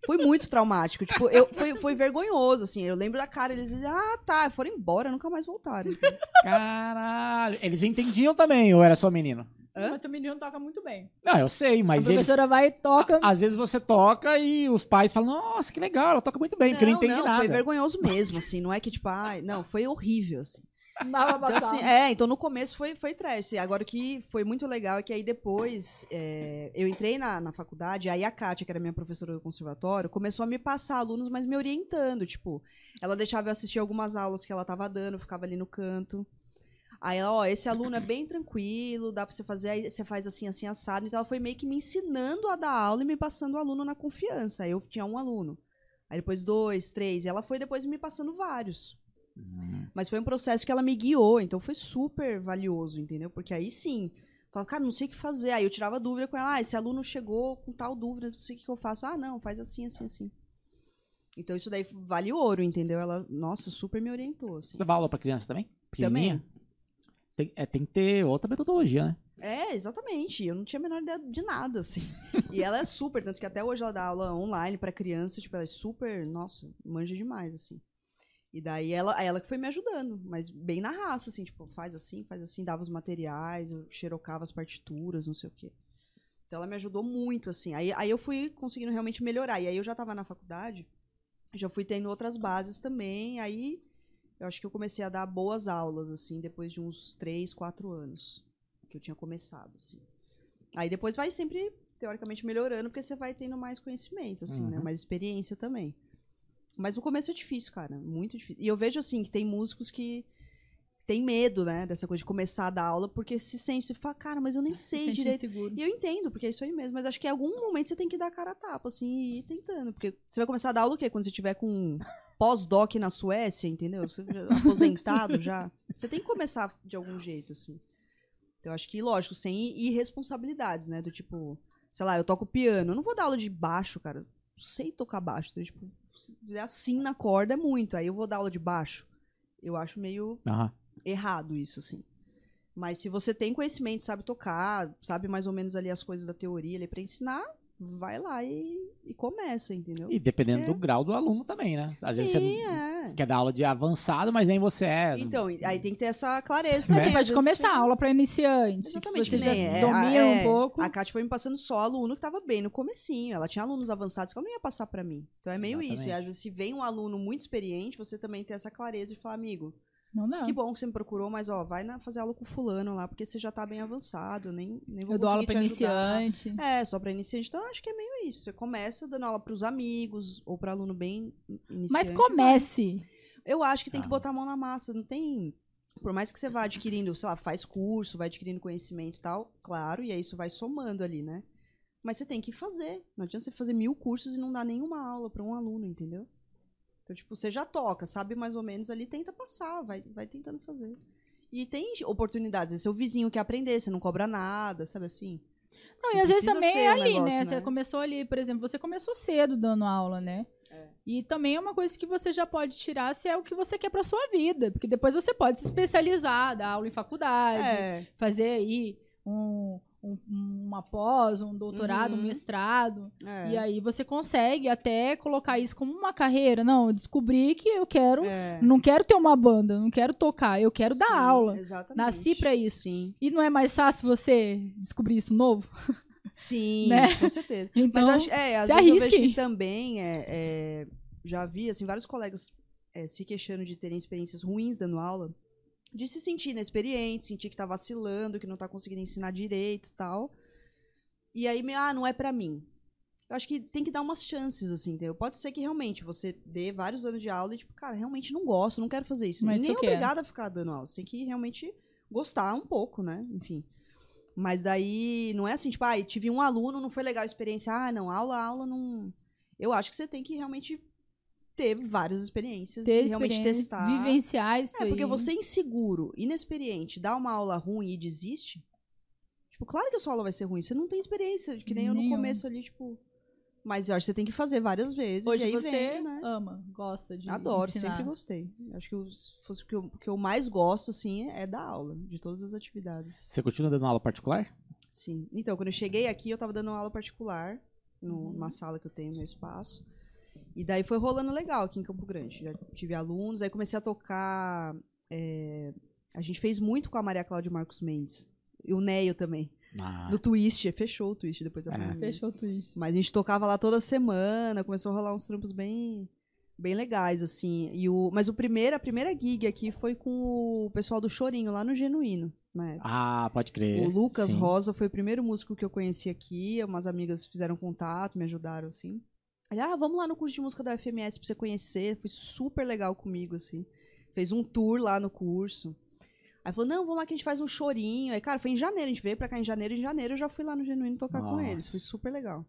Foi muito traumático. Tipo, eu, foi, foi vergonhoso, assim. Eu lembro da cara, eles ah, tá, foram embora, nunca mais voltaram. Caralho. Eles entendiam também, ou era só menino? Hã? Mas o menino toca muito bem. Não, eu sei, mas a eles. professora vai e toca. Às vezes você toca e os pais falam, nossa, que legal, ela toca muito bem, porque não, entende não, nada. foi vergonhoso mesmo, assim. Não é que, tipo, ai, não, foi horrível, assim. Então, assim, é, então no começo foi, foi trash. Agora o que foi muito legal é que aí depois é, eu entrei na, na faculdade, aí a Kátia, que era minha professora do conservatório, começou a me passar alunos, mas me orientando. Tipo, ela deixava eu assistir algumas aulas que ela tava dando, eu ficava ali no canto. Aí ela, ó, esse aluno é bem tranquilo, dá pra você fazer, aí você faz assim, assim, assado. Então ela foi meio que me ensinando a dar aula e me passando o aluno na confiança. Aí eu tinha um aluno. Aí depois dois, três. E ela foi depois me passando vários. Hum. Mas foi um processo que ela me guiou, então foi super valioso, entendeu? Porque aí sim, falava, cara, não sei o que fazer. Aí eu tirava dúvida com ela, ah, esse aluno chegou com tal dúvida, não sei o que eu faço. Ah, não, faz assim, assim, assim. Então isso daí vale ouro, entendeu? Ela, nossa, super me orientou, assim. Você dá aula pra criança também? Pequenininha? Tem, é, tem que ter outra metodologia, né? É, exatamente. Eu não tinha a menor ideia de nada, assim. <laughs> E ela é super, tanto que até hoje ela dá aula online pra criança, tipo, ela é super, nossa, manja demais, assim. E daí ela, ela que foi me ajudando, mas bem na raça, assim, tipo, faz assim, faz assim, dava os materiais, eu xerocava as partituras, não sei o quê. Então ela me ajudou muito, assim. Aí, aí eu fui conseguindo realmente melhorar. E aí eu já tava na faculdade, já fui tendo outras bases também, aí eu acho que eu comecei a dar boas aulas, assim, depois de uns três, quatro anos que eu tinha começado, assim. Aí depois vai sempre, teoricamente, melhorando, porque você vai tendo mais conhecimento, assim, né? Uhum. Mais experiência também. Mas no começo é difícil, cara. Muito difícil. E eu vejo, assim, que tem músicos que tem medo, né? Dessa coisa de começar a dar aula, porque se sente, você fala, cara, mas eu nem Se sei sente direito. inseguro. E eu entendo, porque é isso aí mesmo. Mas acho que em algum momento você tem que dar a cara a tapa, assim, e ir tentando. Porque você vai começar a dar aula o quê? Quando você tiver com pós-doc na Suécia, entendeu? Você já- aposentado já. Você tem que começar de algum jeito, assim. Então, eu acho que, lógico, sem irresponsabilidades, né? Do tipo, sei lá, eu toco piano. Eu não vou dar aula de baixo, cara. Eu Não sei tocar baixo. Então, tipo, se fizer assim na corda é muito. Aí eu vou dar aula de baixo. Eu acho meio Aham. errado isso, assim. Mas se você tem conhecimento, sabe tocar, sabe mais ou menos ali as coisas da teoria ali pra ensinar, vai lá e, e começa, entendeu? E dependendo É. do grau do aluno também, né? Às vezes você Sim, é. você quer dar aula de avançado, mas nem você é. Então, aí tem que ter essa clareza Né? também. Você às pode começar a aula pra iniciante. Exatamente, você já que nem, é, domina a- um é, pouco. A Kátia foi me passando só aluno que tava bem no comecinho. Ela tinha alunos avançados que ela não ia passar pra mim. Então é meio isso. E Exatamente. às vezes se vem um aluno muito experiente, você também tem essa clareza de falar, amigo, Não dá. que bom que você me procurou, mas ó, vai na- fazer aula com fulano lá, porque você já tá bem avançado, nem, nem vou Eu dou aula pra ajudar. iniciante. É, só pra iniciante. Então, eu acho que é meio isso. Você começa dando aula pros amigos ou pra aluno bem iniciante. Mas comece. Eu acho que tem que Ah. botar a mão na massa. Não tem... Por mais que você vá adquirindo, sei lá, faz curso, vai adquirindo conhecimento e tal, claro, e aí isso vai somando ali, né? Mas você tem que fazer. Não adianta você fazer mil cursos e não dar nenhuma aula pra um aluno, entendeu? Então, tipo, você já toca, sabe mais ou menos ali, tenta passar, vai, vai tentando fazer. E tem oportunidades. Às vezes seu vizinho quer aprender, você não cobra nada, sabe assim? Não, e Não às vezes também é ali, negócio, né? né? Você começou ali, por exemplo, você começou cedo dando aula, né? É. E também é uma coisa que você já pode tirar se é o que você quer pra sua vida. Porque depois você pode se especializar, dar aula em faculdade, É, fazer aí um, um- uma pós, um doutorado, um Uhum. mestrado. é. E aí você consegue até colocar isso como uma carreira. Não, eu descobri que eu quero. é. Não quero ter uma banda, não quero tocar, eu quero dar Sim, aula. Exatamente. Nasci pra isso. Sim. E não é mais fácil você descobrir isso novo? Sim, <laughs> Né? com certeza. Então, Mas acho, é, às vezes eu vejo arrisque. que também é, é, já vi assim vários colegas é, se queixando de terem experiências ruins dando aula, de se sentir inexperiente, sentir que tá vacilando, que não tá conseguindo ensinar direito, e tal. E aí, ah, não é pra mim. Eu acho que tem que dar umas chances, assim, entendeu? Pode ser que realmente você dê vários anos de aula e, tipo, cara, realmente não gosto, não quero fazer isso. Mas Nem quero. obrigada a ficar dando aula. Você tem que realmente gostar um pouco, né? Enfim. Mas daí não é assim, tipo, ah, tive um aluno, não foi legal a experiência. Ah, não, aula, aula, não. Eu acho que você tem que realmente ter várias experiências ter e realmente experiência, testar. vivenciar isso É, porque aí. você inseguro, inexperiente, dá uma aula ruim e desiste. Tipo, claro que a sua aula vai ser ruim. Você não tem experiência, que nem eu no começo ali, tipo. Mas eu acho que você tem que fazer várias vezes. e Hoje aí você vem, né? ama, gosta de Adoro, ensinar. sempre gostei. Acho que o, se fosse o que eu, que eu mais gosto, assim, é dar aula, de todas as atividades. Você continua dando aula particular? Sim. Então, quando eu cheguei aqui, eu tava dando aula particular, no- Uhum. numa sala que eu tenho no meu espaço. E daí foi rolando legal aqui em Campo Grande. Já tive alunos, aí comecei a tocar. é, a gente fez muito com a Maria Cláudia Marcos Mendes. E o Neio também. Ah, No Twist, fechou o Twist depois da É. pandemia. Fechou o twist. Mas a gente tocava lá toda semana, começou a rolar uns trampos bem bem legais assim. E o mas o primeiro, a primeira gig aqui foi com o pessoal do Chorinho lá no Genuíno, né? Ah, pode crer. O Lucas Sim. Rosa foi o primeiro músico que eu conheci aqui. Umas amigas fizeram contato, me ajudaram, assim. Ele, ah, vamos lá no curso de música da FMS pra você conhecer. Foi super legal comigo, assim. Fez um tour lá no curso. Aí falou, não, vamos lá que a gente faz um chorinho. Aí, cara, foi em janeiro, a gente veio pra cá em janeiro. Em janeiro eu já fui lá no Genuíno tocar com eles. Foi Nossa. super legal.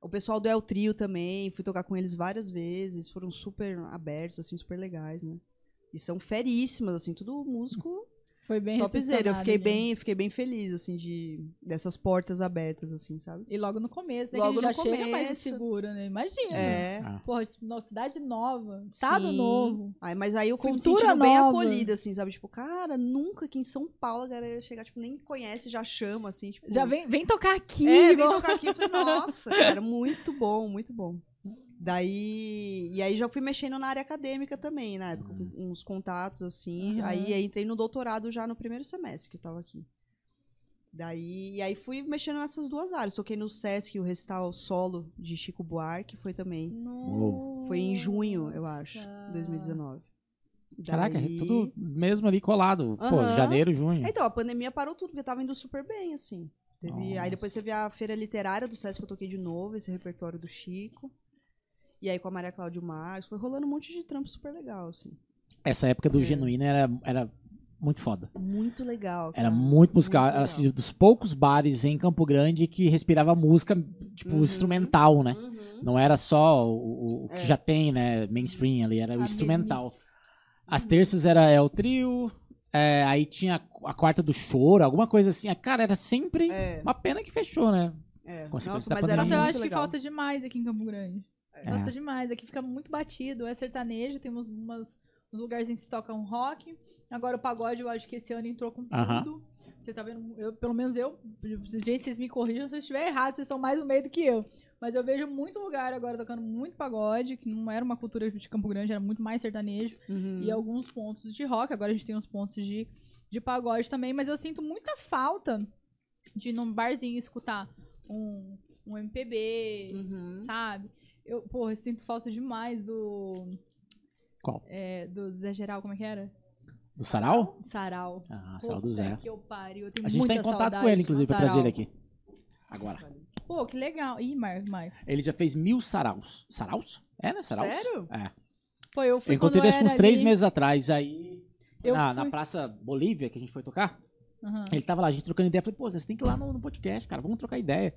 O pessoal do El Trio também, fui tocar com eles várias vezes. Foram super abertos, assim, super legais, né? E são feríssimas, assim, tudo músico Foi bem topzera. Eu fiquei gente. bem, fiquei bem feliz, assim, de dessas portas abertas, assim, sabe? E logo no começo, né? Logo gente no já chega mais começo. seguro, né? Imagina. É. Ah. Porra, cidade nova, estado Sim. novo. Aí, mas aí eu fui me sentindo bem nova. acolhida, assim, sabe? Tipo, cara, nunca aqui em São Paulo a galera chegar, tipo, nem conhece, já chama, assim, tipo. Já vem, vem tocar aqui. É, vem tocar aqui. Eu falei, <laughs> nossa, cara, muito bom, muito bom. Daí. E aí já fui mexendo na área acadêmica também, na época, com uns contatos, assim. Aham. Aí, aí entrei no doutorado já no primeiro semestre que eu tava aqui. Daí, e aí fui mexendo nessas duas áreas. Toquei no Sesc, o recital solo de Chico Buarque, foi também. Foi em junho, eu acho, Nossa. 2019. Caraca, é Daí- tudo mesmo ali colado. Pô, Aham. janeiro, junho. Então, a pandemia parou tudo, porque tava indo super bem, assim. Teve- Nossa. Aí depois teve a feira literária do Sesc que eu toquei de novo, esse repertório do Chico. E aí com a Maria Cláudia Marques, foi rolando um monte de trampo super legal, assim. Essa época do É. Genuíno era, era muito foda. Muito legal. Era cara. muito musical. Muito assim, dos poucos bares em Campo Grande que respirava música, tipo, Uhum. instrumental, né? Uhum. Não era só o, o que É. já tem, né? Mainstream ali, era o A instrumental. mesmice. As terças era é, o trio, é, aí tinha a quarta do choro, alguma coisa assim. Ah, Cara, era sempre É, uma pena que fechou, né? é. Nossa, da mas era Nossa, eu acho que legal. falta demais aqui em Campo Grande. É. Falta demais. Aqui fica muito batido. É sertanejo, tem uns, umas, uns lugarzinhos que se tocam rock. Agora o pagode, eu acho que esse ano entrou com tudo. Você tá vendo, eu, pelo menos eu, gente, vocês me corrijam se eu estiver errado, vocês estão mais no meio do que eu. Mas eu vejo muito lugar agora tocando muito pagode, que não era uma cultura de Campo Grande, era muito mais sertanejo. Uhum. E alguns pontos de rock. Agora a gente tem uns pontos de, de pagode também, mas eu sinto muita falta de ir num barzinho escutar um, um MPB, Uhum. sabe? Eu, porra, eu sinto falta demais do. Qual? É, do Zé Geral, como é que era? Do Sarau? Sarau. Ah, Sarau do Zé. Que eu pariu. Eu tenho A gente tá em contato saudade com ele, inclusive, pra trazer ele aqui. Agora. Pô, que legal. Ih, Mar, Mar. Ele já fez mil saraus. Saraus? É, né? Saraus? Sério? É. Pô, eu fui Eu encontrei ele uns era três ali- meses atrás, aí. Eu na, fui- na Praça Bolívia, que a gente foi tocar. Aham. Ele tava lá, a gente trocando ideia. Falei, pô, você tem que ir lá no, no podcast, cara, vamos trocar ideia.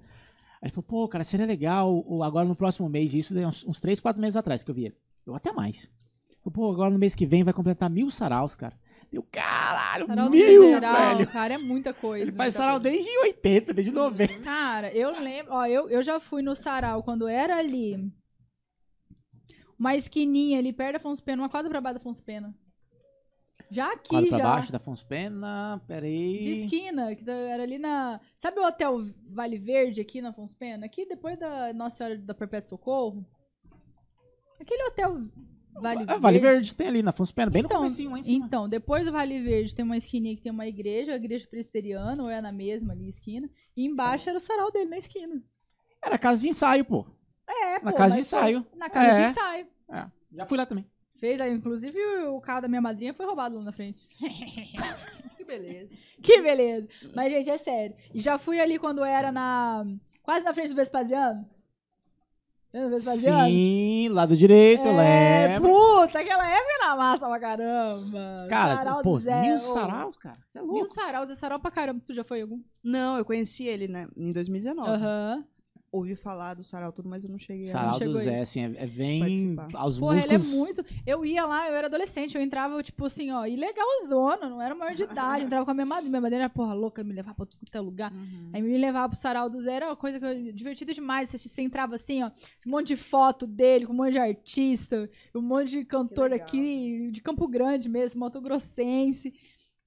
Aí ele falou, pô, cara, seria legal o- agora no próximo mês, isso é uns, uns 3, 4 meses atrás que eu vi ele. Eu até mais. Falou, pô, agora no mês que vem vai completar mil saraus, cara. Eu, caralho, Sarau mil, Geral, velho. cara, é muita coisa. Ele faz sarau coisa. desde 80, desde 90. Cara, eu lembro, ó, eu, eu já fui no sarau quando era ali. Uma esquininha ali perto da Afonso Pena, uma quadra pra baixo da Afonso Pena. Já aqui, Quadro pra já. baixo da Afonso Pena, peraí. De esquina, que tá- era ali na. Sabe o Hotel Vale Verde aqui na Afonso Pena? Aqui depois da Nossa Senhora da Perpétuo Socorro. Aquele hotel Vale Ah, Vale Verde tem ali na Afonso Pena, bem Então, no comecinho lá em cima. Então, depois do Vale Verde tem uma esquininha que tem uma igreja, a igreja presbiteriana, ou é na mesma ali, esquina. E embaixo era o sarau dele na esquina. Era casa de ensaio, pô. É, Na pô, casa de mas foi- ensaio. Na casa É. de ensaio. É, já fui lá também. Fez aí, inclusive o carro da minha madrinha foi roubado lá na frente. <laughs> Que beleza. que beleza. Mas, gente, é sério. E já fui ali quando era na. Quase na frente do Vespasiano. Lembra do Vespasiano? Sim, lado direito, eu É, lembro. puta, aquela época era massa pra caramba. Cara, Sarau pô, Zé, mil saraus, cara. Você é louco. Mil saraus, é sarau pra caramba. Tu já foi algum? Não, eu conheci ele, né, em 2019. Aham. Ouvi falar do Sarau tudo, mas eu não cheguei a... Sarau chegou do aí. Zé, assim, é, é vem Participar. aos Porra, músicos... ele é muito. Eu ia lá, eu era adolescente, eu entrava, tipo assim, ó, ilegalzona, não era maior de idade. Eu entrava com a minha madrinha, minha madrinha era, porra, louca, me levar pra outro lugar. Uhum. Aí me levava pro sarau do Zé, era uma coisa que eu, divertida demais. Você, você entrava assim, ó, um monte de foto dele, com um monte de artista, um monte de cantor aqui, de Campo Grande mesmo, Mato Grossense.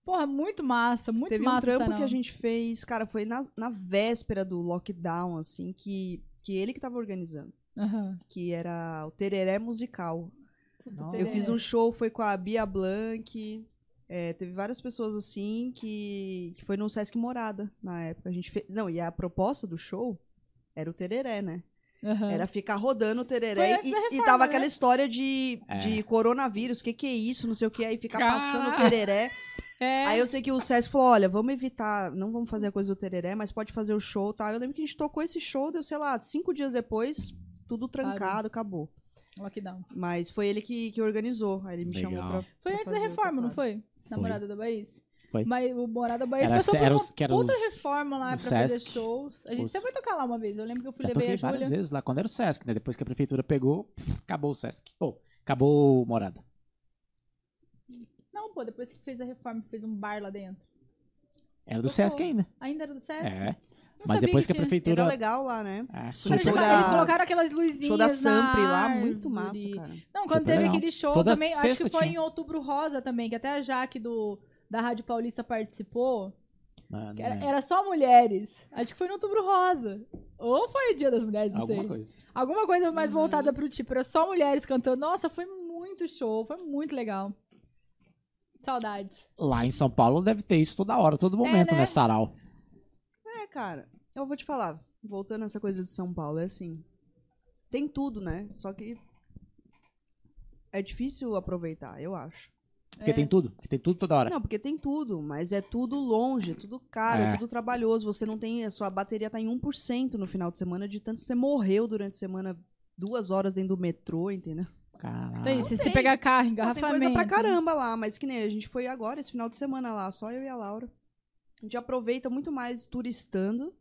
Porra, muito massa, muito Teve um massa o trampo sarau. que a gente fez, cara, foi na, na véspera do lockdown, assim, que, que ele que tava organizando. Aham. Que era o Tereré Musical. Nossa. Eu fiz um show, foi com a Bia Blanc. é, teve várias pessoas assim que, que foi no Sesc Morada na época. A gente fez, não, e a proposta do show era o tereré, né? Aham. Era ficar rodando o tereré e, da e reforma, tava né? aquela história de, É. de coronavírus, o que que é isso, não sei o que, aí ficar Cara! passando o tereré. É, Aí eu sei que o Sesc falou, olha, vamos evitar, não vamos fazer a coisa do tereré, mas pode fazer o show, tá? Eu lembro que a gente tocou esse show, deu, sei lá, cinco dias depois, tudo trancado, acabou. lockdown. Mas foi ele que, que organizou, aí ele me Legal. chamou pra Foi pra antes da fazer reforma, não foi? Namorada da Baís? Foi. Mas o Morada da Baís Era- passou por era uma os- que era puta os- reforma lá pra fazer Sesc. shows. A gente Os- sempre foi tocar lá uma vez. Eu lembro que eu fui toquei a várias Júlia. vezes lá, quando era o Sesc, né? Depois que a prefeitura pegou, pff, acabou o Sesc. Pô, acabou o Morada. Depois que fez a reforma, fez um bar lá dentro. Era do Tocou. Sesc ainda. Ainda era do Sesc? É. Não Mas depois que a prefeitura... Era legal lá, né? É, Eles super... show colocaram- da- Eles colocaram aquelas luzinhas Show da Sampre lá, muito massa, cara. Não, quando Super teve legal. aquele show Toda também, acho que foi tinha. em Outubro Rosa também, que até a Jaque do, da Rádio Paulista participou. Mano, que era, né? era só mulheres. Acho que foi no Outubro Rosa. Ou foi o Dia das Mulheres, não Alguma sei. coisa. Alguma coisa mais Uhum. voltada pro tipo, era só mulheres cantando. Nossa, foi muito show, foi muito legal. Saudades. Lá em São Paulo deve ter isso toda hora, todo momento, né? né, Sarau? É, cara, eu vou te falar, voltando a essa coisa de São Paulo, é assim, tem tudo, né? Só que é difícil aproveitar, eu acho. Porque É. tem tudo, tem tudo toda hora. Não, porque tem tudo, mas é tudo longe, é tudo caro, é, É. tudo trabalhoso. Você não tem. A sua bateria tá em 1% no final de semana, de tanto que você morreu durante a semana duas horas dentro do metrô, entendeu? Então, isso, se você tem. pegar carro, Pô, tem engarrafamento. coisa pra caramba lá, mas que nem a gente foi agora, esse final de semana lá, só eu e a Laura. A gente aproveita muito mais turistando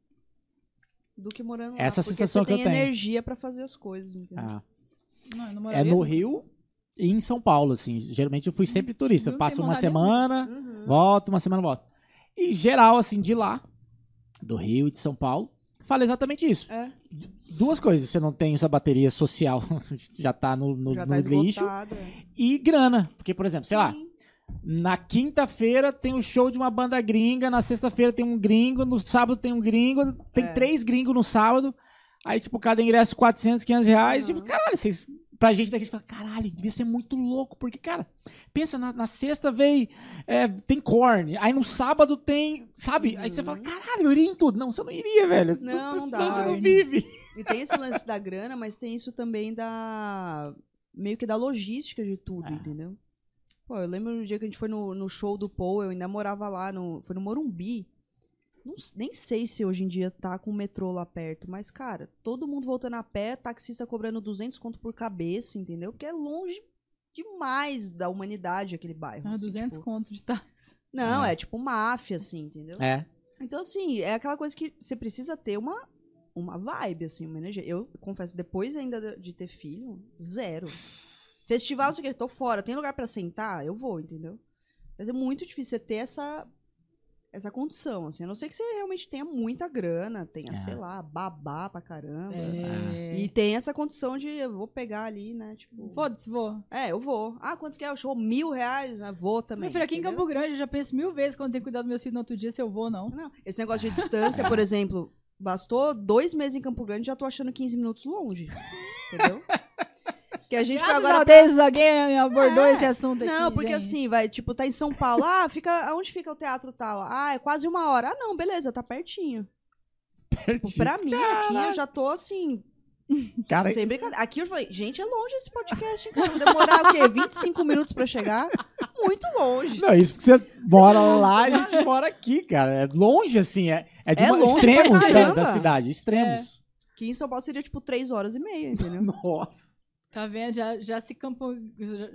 do que morando lá. Essa porque sensação você que eu tem tenho. energia pra fazer as coisas, entendeu? Ah, Não, eu não é no Rio e em São Paulo, assim. Geralmente eu fui sempre turista. Não Passo tem uma semana, Uhum. volto, uma semana, volto. E geral, assim, de lá, do Rio e de São Paulo, fala exatamente isso. É, Duas coisas, você não tem sua bateria social, <laughs> já tá no, no, já no tá lixo, é. e grana. Porque, por exemplo, sei lá, Sim. Na quinta-feira tem o show de uma banda gringa, na sexta-feira tem um gringo, no sábado tem um gringo, tem É. três gringos no sábado. Aí, tipo, cada ingresso 400, 500 reais. Uhum. Tipo, caralho, vocês, pra gente daqui, você fala, caralho, devia ser muito louco. Porque, cara, pensa, na, na sexta veio, é, tem corne, aí no sábado tem, sabe? Aí você Uhum. fala, caralho, eu iria em tudo. Não, você não iria, velho. Não, não Senão dá. você não vive. E tem esse lance da grana, mas tem isso também da. meio que da logística de tudo, É. entendeu? Pô, eu lembro no dia que a gente foi no, no show do Paul, eu ainda morava lá, no, foi no Morumbi. Não nem sei se hoje em dia tá com o metrô lá perto, mas, cara, todo mundo voltando a pé, taxista cobrando 200 conto por cabeça, entendeu? Porque é longe demais da humanidade aquele bairro. Ah, assim, 200 tipo. conto de táxi. Não, É. é tipo máfia, assim, entendeu? É. Então, assim, é aquela coisa que você precisa ter uma, uma vibe, assim, uma energia. Eu confesso, depois ainda de- ter filho, zero. Festival, não sei o que, tô fora. Tem lugar pra sentar? Eu vou, entendeu? Mas é muito difícil você ter essa, essa condição, assim. A não ser que você realmente tenha muita grana, tenha, É. sei lá, babá pra caramba. É. E tem essa condição de eu vou pegar ali, né? Tipo. Foda-se, vou. É, eu vou. Ah, quanto que é o show? Mil reais? Né? Vou também. Meu filho, aqui em entendeu? Campo Grande eu já penso mil vezes quando tenho que cuidar dos meus filhos no outro dia se eu vou ou não. Não, esse negócio de distância, por <laughs> exemplo, bastou dois meses em Campo Grande já tô achando 15 minutos longe. Entendeu? <laughs> Que a gente foi Graças agora. a Deus alguém abordou É. esse assunto aqui, Não, porque gente. assim, vai, tipo, tá em São Paulo. Ah, fica. Aonde fica o teatro tal? Ah, é quase uma hora. Ah, não, beleza, tá pertinho. Tipo, pra mim, aqui eu já tô assim. Cara, sem brincadeira. Aqui eu falei, gente, é longe esse podcast, hein, cara? Vou demorar o quê? 25 minutos pra chegar? Muito longe. Não, isso porque você mora lá e a gente mora aqui, cara. É longe, assim, é, é de É uma- extremos da, da cidade, extremos. Aqui em São Paulo seria tipo 3 horas e meia, entendeu? <laughs> Nossa. Tá vendo? Já, já se campo...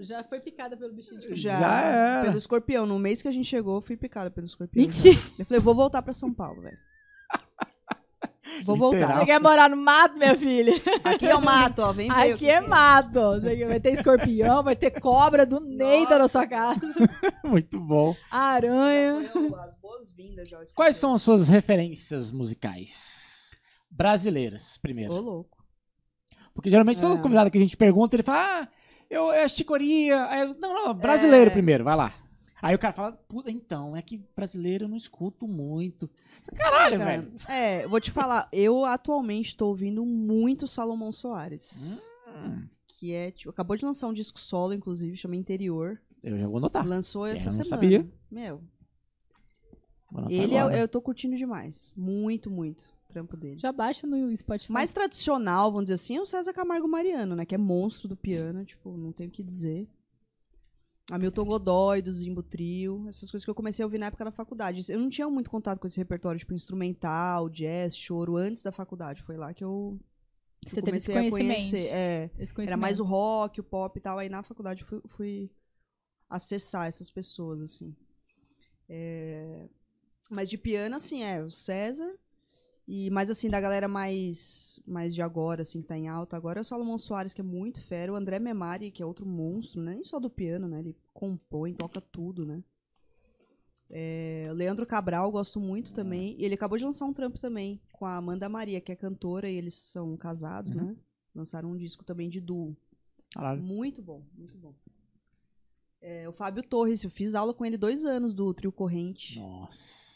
já- foi picada pelo bichinho de campo. Já, Já era. pelo escorpião. No mês que a gente chegou, eu fui picada pelo escorpião. Mentira. Eu falei, vou voltar pra São Paulo, velho. <laughs> Vou Literal. voltar. Você quer morar no mato, minha filha? Aqui eu mato, ó. Vem ver. o Aqui é mato. Vai ter escorpião, vai ter cobra do Neida na sua casa. <laughs> Muito bom. Aranha. Quais são as suas referências musicais? Brasileiras, primeiro. Ô, louco. Porque geralmente todo É. convidado que a gente pergunta, ele fala, ah, eu é Chicoria. Aí eu, não, não, brasileiro É. primeiro, vai lá. Aí o cara fala, puta, então, é que brasileiro eu não escuto muito. Caralho, Cara, velho. É, vou te falar, eu atualmente tô ouvindo muito Salomão Soares. Hum, Que é, tipo, acabou de lançar um disco solo, inclusive, chama Interior. eu já vou anotar. Lançou essa eu semana. sabia. Meu, ele é, agora. eu tô curtindo demais. Muito, muito. Trampo dele. Já baixa no Spotify. Mais tradicional, vamos dizer assim, é o César Camargo Mariano, né? Que é monstro do piano, tipo, não tenho o que dizer. Hamilton Godoy, do Zimbo Trio, essas coisas que eu comecei a ouvir na época da faculdade. Eu não tinha muito contato com esse repertório, tipo, instrumental, jazz, choro, antes da faculdade. Foi lá que eu, que Você eu teve esse comecei a conhecer. É, era mais o rock, o pop e tal. Aí na faculdade fui, fui acessar essas pessoas, assim. É, Mas de piano, assim, é o César. E mais assim, da galera mais, mais de agora, assim, que tá em alta agora, é o Salomão Soares, que é muito fera. O André Memari, que é outro monstro, né? Nem só do piano, né? Ele compõe, toca tudo, né? É, Leandro Cabral, gosto muito também. E ele acabou de lançar um trampo também com a Amanda Maria, que é cantora, e eles são casados, né? Lançaram um disco também de duo. Caralho. Muito bom, muito bom. É, o Fábio Torres, eu fiz aula com ele dois anos do Trio Corrente. Nossa.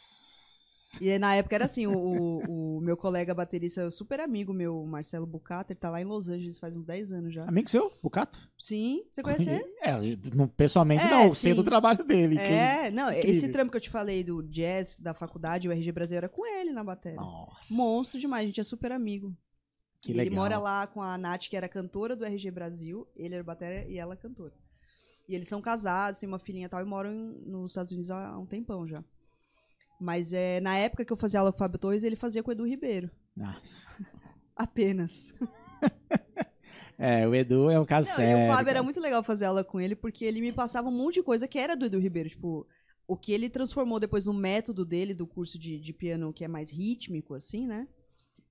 E aí, na época era assim, o, o- meu colega baterista, super amigo meu, Marcelo Bucata, ele tá lá em Los Angeles faz uns 10 anos já. Amigo seu, Bucato? Sim, você conhece ele? <laughs> É, não- pessoalmente É, não, sei sim. do trabalho dele. que ele- É, não, esse incrível. trampo que eu te falei do jazz da faculdade, o RG Brasileiro, era com ele na bateria. Nossa. Monstro demais, a gente é super amigo. Que ele legal. mora lá com a Nath, que era cantora do RG Brasil, ele era bateria e ela cantora. E eles são casados, têm uma filhinha e tal, e moram em- nos Estados Unidos há um tempão já. Mas é, na época que eu fazia aula com o Fábio Torres, ele fazia com o Edu Ribeiro. Nossa. <laughs> Apenas. <laughs> É, o Edu é um caso Não, sério. e o Fábio era muito legal fazer aula com ele, porque ele me passava um monte de coisa que era do Edu Ribeiro. Tipo, o que ele transformou depois no método dele, do curso de, de piano, que é mais rítmico, assim, né?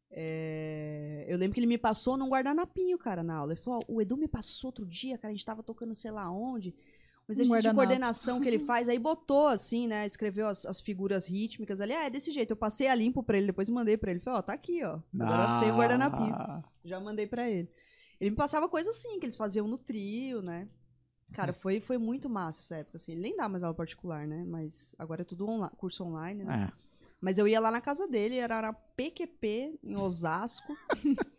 É, Eu lembro que ele me passou num guardanapinho, cara, na aula. Ele falou: "Ó, o Edu me passou outro dia, cara, a gente tava tocando sei lá onde. Um exercício de coordenação que ele <laughs> faz, aí botou assim, né? Escreveu as, as figuras rítmicas ali. Ah, é desse jeito. Eu passei a limpo pra ele, depois mandei pra ele. Falei, ó, tá aqui, ó. Agora sem o guardanapinho. Ah, Já mandei pra ele. Ele me passava coisa assim, que eles faziam no trio, né? Cara, foi, foi muito massa essa época, assim. Ele nem dá mais aula particular, né? Mas agora é tudo onla- curso online, né? é. Mas eu ia lá na casa dele, era na PQP, em Osasco. <laughs>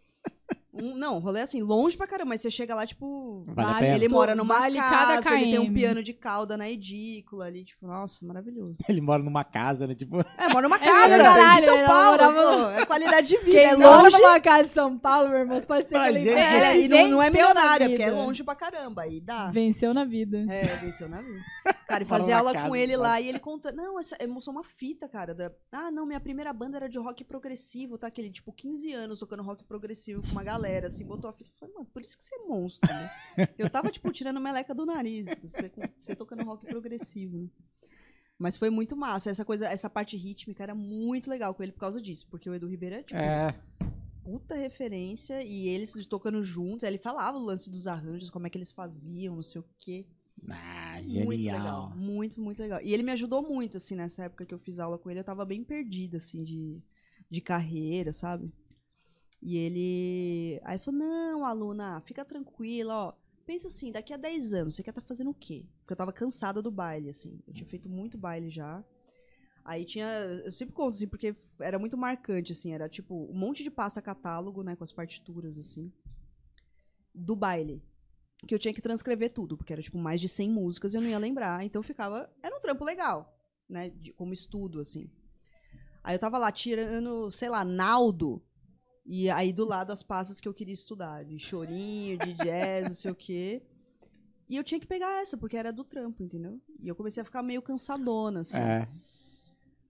Um- não, rolê assim, longe pra caramba, mas você chega lá, tipo. Vale. Ele mora numa Vale cada casa, ele tem um piano de cauda na edícula ali, tipo, nossa, maravilhoso. Ele mora numa casa, né? Tipo, É, mora numa É casa, pra caralho, em São Paulo, morava- pô, é qualidade de vida, Quem é mora longe. numa casa em São Paulo, meu irmão, você pode ter Pra gente. É, ele e não, não é venceu na milionária, porque é vida. longe pra caramba, aí dá. Venceu na vida. É, venceu na vida. <laughs> Cara, e Mora fazia aula casa, com ele só. lá e ele contando. Não, essa eu mostrou uma fita, cara. Da... Ah, não, minha primeira banda era de rock progressivo, tá? Aquele, tipo, 15 anos tocando rock progressivo com uma galera, assim, botou a fita. Eu Falei, mano, por isso que você é monstro, né? <laughs> Eu tava, tipo, tirando meleca do nariz, você, você tocando rock progressivo, né? Mas foi muito massa. Essa coisa, essa parte rítmica era muito legal com ele por causa disso. Porque o Edu Ribeiro é, tipo, é. puta referência. E eles tocando juntos. Aí ele falava o lance dos arranjos, como é que eles faziam, não sei o quê. Ah, Muito genial. legal. Muito, muito legal. E ele me ajudou muito, assim, nessa época que eu fiz aula com ele. Eu tava bem perdida, assim, de, de carreira, sabe? E ele. Aí falou: Não, aluna, fica tranquila, ó. Pensa assim, daqui a 10 anos, você quer estar fazendo o quê? Porque eu tava cansada do baile, assim. Eu tinha feito muito baile já. Aí tinha. Eu sempre conto, assim, porque era muito marcante, assim. Era tipo um monte de passa-catálogo, né? Com as partituras, assim. Do baile que eu tinha que transcrever tudo, porque era tipo mais de 100 músicas e eu não ia lembrar, então ficava, era um trampo legal, né, de- como estudo assim. Aí eu tava lá tirando, sei lá, Naldo, e aí do lado as passas que eu queria estudar, de chorinho, de jazz, não sei o quê. E eu tinha que pegar essa, porque era do trampo, entendeu? E eu comecei a ficar meio cansadona, assim. É.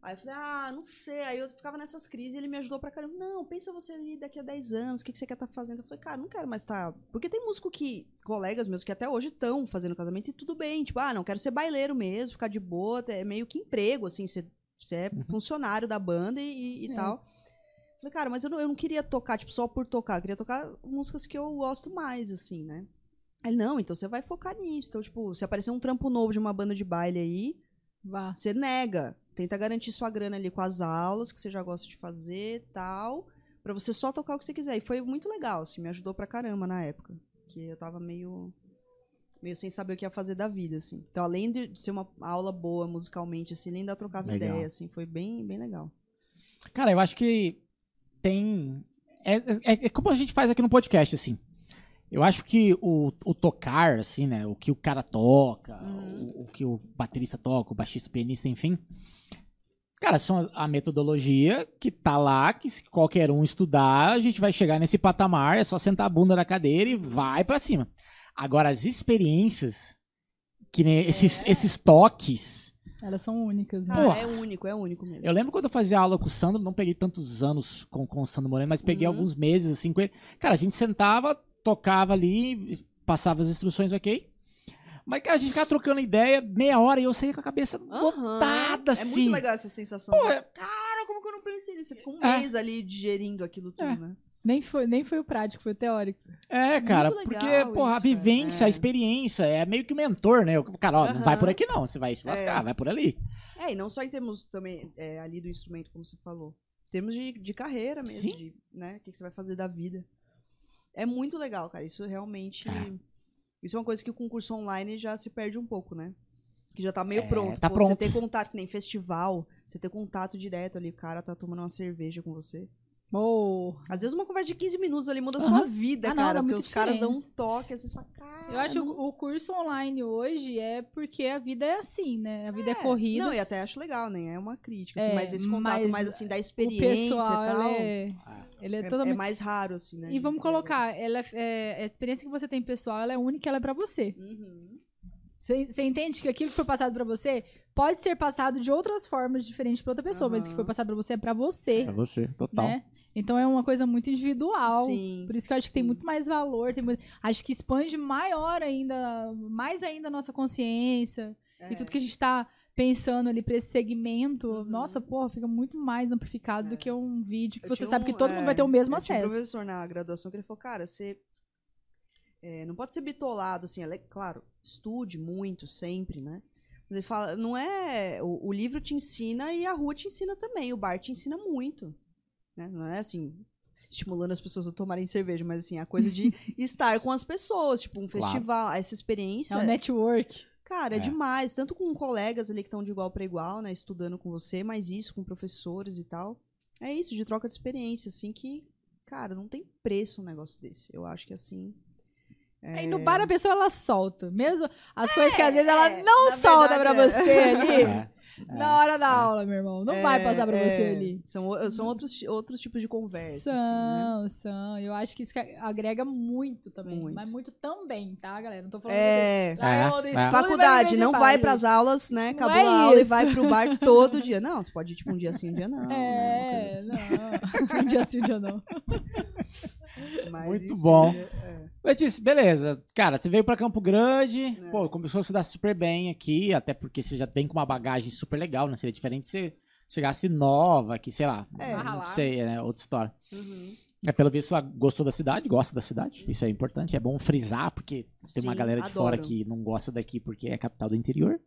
Aí eu falei, ah, não sei. Aí eu ficava nessas crises e ele me ajudou pra caramba. Não, pensa você ali daqui a 10 anos, o que, que você quer estar fazendo? Eu falei, cara, não quero mais estar. Porque tem músico que, colegas meus, que até hoje estão fazendo casamento e tudo bem. Tipo, ah, não, quero ser baileiro mesmo, ficar de boa. É meio que emprego, assim, você, você é funcionário da banda e, e É. tal. Falei, cara, mas eu não, eu não queria tocar, tipo, só por tocar. Eu queria tocar músicas que eu gosto mais, assim, né? Ele, não, então você vai focar nisso. Então, tipo, se aparecer um trampo novo de uma banda de baile aí, Vá. você nega. Tenta garantir sua grana ali com as aulas que você já gosta de fazer tal. Pra você só tocar o que você quiser. E foi muito legal, assim, me ajudou pra caramba na época. Que eu tava meio. meio sem saber o que ia fazer da vida, assim. Então, além de ser uma aula boa musicalmente, assim, ele ainda trocava Legal. ideia, assim, foi bem, bem legal. Cara, eu acho que tem. É, é- é como a gente faz aqui no podcast, assim. Eu acho que o, o tocar, assim, né? O que o cara toca, Uhum. o, o que o baterista toca, o baixista, o pianista, enfim. Cara, são a, a metodologia que tá lá, que se qualquer um estudar, a gente vai chegar nesse patamar, é só sentar a bunda na cadeira e vai pra cima. Agora, as experiências, que nem esses, esses toques. Elas são únicas, né? Ah, é único, é único mesmo. Eu lembro quando eu fazia aula com o Sandro, não peguei tantos anos com, com o Sandro Moreno, mas peguei Uhum. alguns meses assim com ele. Cara, a gente sentava, tocava ali, passava as instruções, ok? Mas, cara, a gente ficava trocando ideia meia hora e eu saía com a cabeça Aham. lotada, É assim. muito legal essa sensação. Pô, é- Cara, como que eu não pensei nisso? Você ficou um É. mês ali digerindo aquilo tudo, É. né? Nem, foi, nem foi o prático, foi o teórico. É, cara, Muito porque, legal porra, a vivência, a É. experiência, é meio que o mentor, né? O cara, ó, não vai por aqui não, você vai se lascar, É. vai por ali. É, e não só em termos também é, ali do instrumento, como você falou. Em termos de, de carreira mesmo, Sim. de, né? O que, que você vai fazer da vida. É muito legal, cara. Isso realmente. É. Isso é uma coisa que o concurso online já se perde um pouco, né? Que já tá meio É, pronto. tá Pô, pronto. Você ter contato, que nem festival, você ter contato direto ali, o cara tá tomando uma cerveja com você. Oh, Às vezes uma conversa de 15 minutos ali muda a sua vida, Ah, não, cara. dá porque os caras dão um diferença. toque, às vezes você fala, cara. eu acho que não- o, o curso online hoje é porque a vida é assim, né? A vida é, corrida. Não, e até acho legal, né? É uma crítica, assim, É, mas esse contato mas mais assim da o experiência pessoal, e tal. ela é, ele é É, totalmente... é mais raro, assim, né? E vamos É- colocar, ela é- é- a experiência que você tem pessoal, ela é única, ela é pra você. Uhum. Você entende que aquilo que foi passado pra você pode ser passado de outras formas diferentes pra outra pessoa, mas o que foi passado pra você é pra você, É você, total. né? Então é uma coisa muito individual. Sim. Por isso que eu acho que tem sim. muito mais valor, tem muito- acho que expande maior ainda, mais ainda a nossa consciência É. e tudo que a gente tá pensando ali pra esse segmento. Uhum. Nossa, porra, fica muito mais amplificado É. do que um vídeo que Eu você sabe que um- todo mundo é, vai ter o mesmo eu tinha um acesso. professor na graduação que ele falou, cara, você é, não pode ser bitolado, assim, é claro, estude muito, sempre, né? Ele fala, não é, o, o livro te ensina e a rua te ensina também, o bar te ensina muito, né? Não é assim, estimulando as pessoas a tomarem cerveja, mas assim, a coisa de <laughs> estar com as pessoas, tipo, um Claro. festival, essa experiência... É o network. Cara, é, É. demais. Tanto com colegas ali que estão de igual para igual, né? Estudando com você, mas isso com professores e tal. É isso, de troca de experiência, assim, que, cara, não tem preço um negócio desse. Eu acho que assim. Aí no bar a pessoa ela solta. Mesmo as coisas que às vezes é, ela não na solta verdade, pra é. você ali. <laughs> É, Na hora da aula, meu irmão. Não vai É, passar pra você é, ali. São, são outros, outros tipos de conversa, assim, São, né? são. Eu acho que isso agrega muito também. Muito. Mas muito também, tá, galera? Não tô falando É. vocês. É, é. e Faculdade, não vai pras aulas, né? Acabou é a aula e isso. vai pro bar <laughs> todo dia. Não, você pode ir, tipo, um dia sim, um dia não. né? É, assim. não. <laughs> Um dia sim, um dia não. Mas, Muito bom. é. Letícia, beleza. Cara, você veio pra Campo Grande, É. pô, começou a se dar super bem aqui, até porque você já vem com uma bagagem super legal, né? Seria diferente se você chegasse nova aqui, sei lá. É. não Ralar. sei, é outra história. Uhum. É, pelo visto, gostou da cidade, gosta da cidade. Isso é importante, é bom frisar, porque tem uma Sim, galera de fora adoro. que não gosta daqui porque é capital do interior.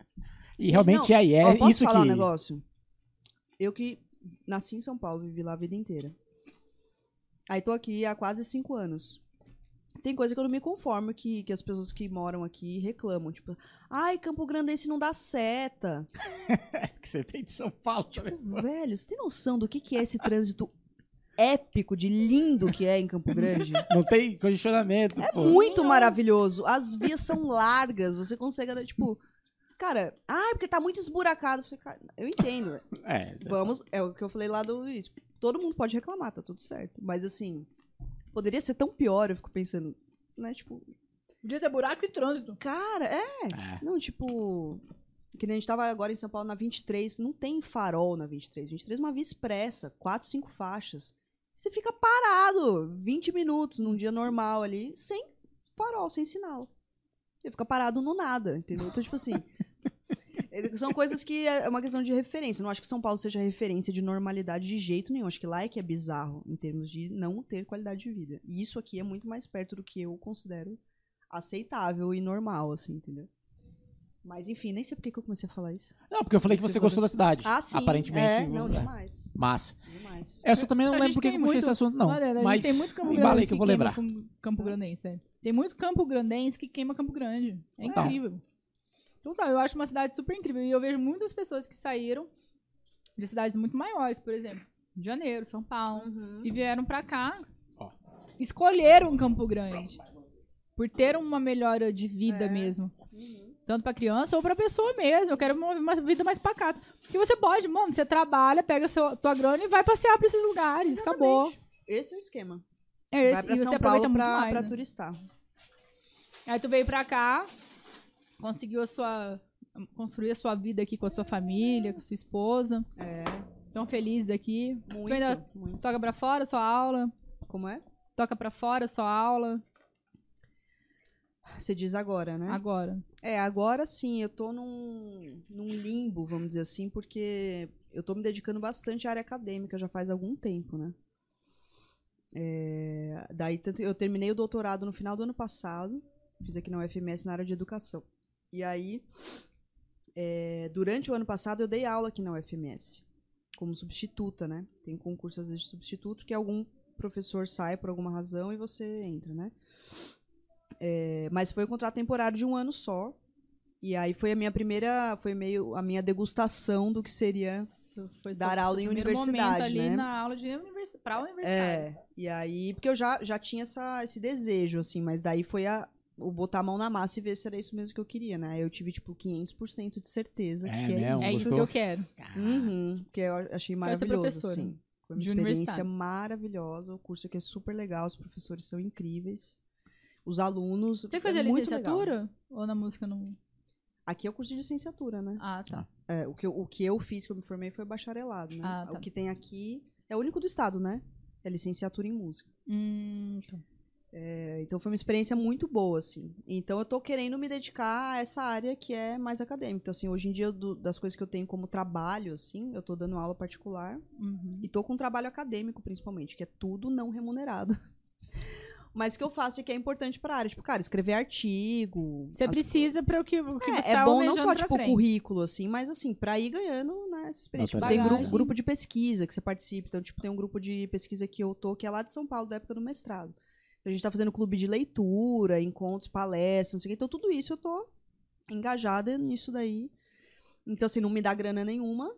E realmente Não, é, e é Ó, posso isso falar que... um negócio? Eu que nasci em São Paulo, vivi lá a vida inteira. Aí tô aqui há quase cinco anos. Tem coisa que eu não me conformo que, que as pessoas que moram aqui reclamam. Tipo, ai, Campo Grandense não dá seta. <laughs> que você vem de São Paulo. Tipo, né? Velho, você tem noção do que, que é esse trânsito épico, de lindo que é em Campo Grande? <laughs> Não tem condicionamento, É pô. muito maravilhoso. As vias são largas, você consegue, andar, tipo... Cara, ai, porque tá muito esburacado. Eu entendo. <laughs> É, Vamos, é o que eu falei lá do Luiz. Todo mundo pode reclamar, tá tudo certo. Mas assim, poderia ser tão pior, eu fico pensando, né? Tipo, Podia ter buraco e trânsito. cara, é. é. Não, tipo. Que nem a gente tava agora em São Paulo na 23, não tem farol na 23. 23 é uma via expressa, quatro, cinco faixas. Você fica parado 20 minutos num dia normal ali, sem farol, sem sinal. Você fica parado no nada, entendeu? Então, tipo assim. <laughs> É, São coisas que é uma questão de referência. Não acho que São Paulo seja referência de normalidade de jeito nenhum. Acho que lá é que é bizarro em termos de não ter qualidade de vida. E isso aqui é muito mais perto do que eu considero aceitável e normal, assim, entendeu? Mas enfim, nem sei por que que eu comecei a falar isso. Não, porque eu falei que você gostou da cidade. Ah, sim. Aparentemente. É, não, é. demais. Massa. Demais. Eu só também não A lembro por que tem eu puxei esse muito- assunto, não. Olha, a Mas gente tem muito Campo Grandense que eu que vou queima lembrar. com Campo Grandense, é. Tem muito Campo Grandense que queima Campo Grande. É Então. incrível. Então tá, eu acho uma cidade super incrível. E eu vejo muitas pessoas que saíram de cidades muito maiores, por exemplo, Rio de Janeiro, São Paulo, Uhum. e vieram pra cá, Ó. escolheram Campo Grande. Por ter uma melhora de vida É. mesmo. Uhum. Tanto pra criança ou pra pessoa mesmo. Eu quero uma, uma vida mais pacata. Porque você pode, mano, você trabalha, pega seu, tua grana e vai passear pra esses lugares. Acabou. Esse é o esquema. É, Vai pra e São você aproveita Paulo muito pra, mais. pra né? turistar. Aí tu veio pra cá, conseguiu a sua. construir a sua vida aqui com a sua família, com a sua esposa. É, Tão felizes aqui. muito, Tu ainda muito. toca pra fora sua aula. Como é? Toca pra fora sua aula. Você diz agora, né? Agora. É, agora sim, eu tô num, num limbo, vamos dizer assim, porque eu tô me dedicando bastante à área acadêmica já faz algum tempo, né? É, daí, tanto, eu terminei o doutorado no final do ano passado, fiz aqui na UFMS na área de educação. E aí, é, durante o ano passado, eu dei aula aqui na UFMS, como substituta, né? Tem concurso às vezes de substituto, que algum professor sai por alguma razão e você entra, né? É, mas foi um contrato temporário de um ano só. E aí foi a minha primeira, foi meio a minha degustação do que seria foi Dar aula em universidade, ali né? na aula de universi pra universidade. É, e aí, porque eu já, já tinha essa, esse desejo, assim, mas daí foi a, botar a mão na massa e ver se era isso mesmo que eu queria, né? Eu tive, tipo, 500% de certeza É que é mesmo? É isso. que eu quero. Uhum, que eu achei maravilhoso, assim. Foi uma de experiência maravilhosa, o curso aqui é super legal, os professores são incríveis. Os alunos. Tem que é fazer muito legal. licenciatura? Ou na música não? Aqui é o curso de licenciatura, né? Ah, tá. É, o, que eu, o que eu fiz, que eu me formei, foi bacharelado, né? Ah, tá. O que tem aqui é o único do estado, né? É licenciatura em música. Hum, tá. É, então foi uma experiência muito boa, assim. Então eu tô querendo me dedicar a essa área que é mais acadêmica. Então, assim, hoje em dia, do- das coisas que eu tenho como trabalho, assim, eu tô dando aula particular Uhum. e tô com trabalho acadêmico, principalmente, que é tudo não remunerado. <laughs> Mas que eu faço e que é importante pra área. Tipo, cara, escrever artigo. Você as- precisa para o que, o que É, você é tá bom não só, tipo, o frente. currículo, assim, mas assim, pra ir ganhando, né, essa experiência. Tipo, tem grupo, grupo de pesquisa que você participa. Então, tipo, tem um grupo de pesquisa que eu tô, que é lá de São Paulo, da época do mestrado. Então, a gente tá fazendo clube de leitura, encontros, palestras, não sei o quê. Então, tudo isso eu tô engajada nisso daí. Então, assim, não me dá grana nenhuma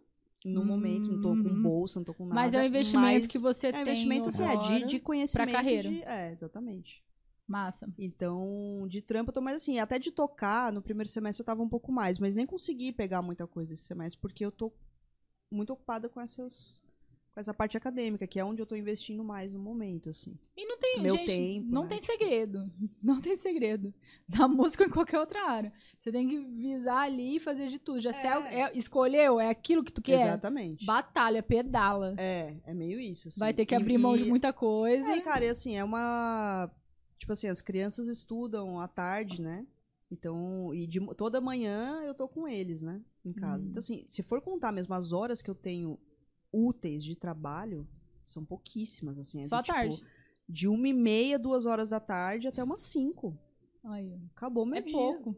no Hum, momento, não tô com bolsa, não tô com nada. Mas é um investimento que você é tem um investimento, assim, é, de, de conhecimento. carreira. de- é, exatamente. Massa. Então, de trampo eu tô mais assim, até de tocar, no primeiro semestre eu tava um pouco mais, mas nem consegui pegar muita coisa esse semestre, porque eu tô muito ocupada com essas com essa parte acadêmica, que é onde eu tô investindo mais no momento, assim. E não tem, Meu gente, tempo, não né? tem segredo. <laughs> Não tem segredo. Da música ou em qualquer outra área. Você tem que visar ali e fazer de tudo. Já se é- é- escolheu, é aquilo que tu quer. Exatamente. Batalha, pedala. É, é meio isso, assim. Vai ter que E- abrir mão de e- muita coisa. É, e, cara, e assim, é uma. Tipo assim, as crianças estudam à tarde, né? Então, e de, toda manhã eu tô com eles, né? Em casa. Hum. Então, assim, se for contar mesmo as horas que eu tenho úteis de trabalho, são pouquíssimas, assim. é Só do, à tipo, tarde. De uma e meia, duas horas da tarde até umas cinco. Acabou meu é dia. pouco.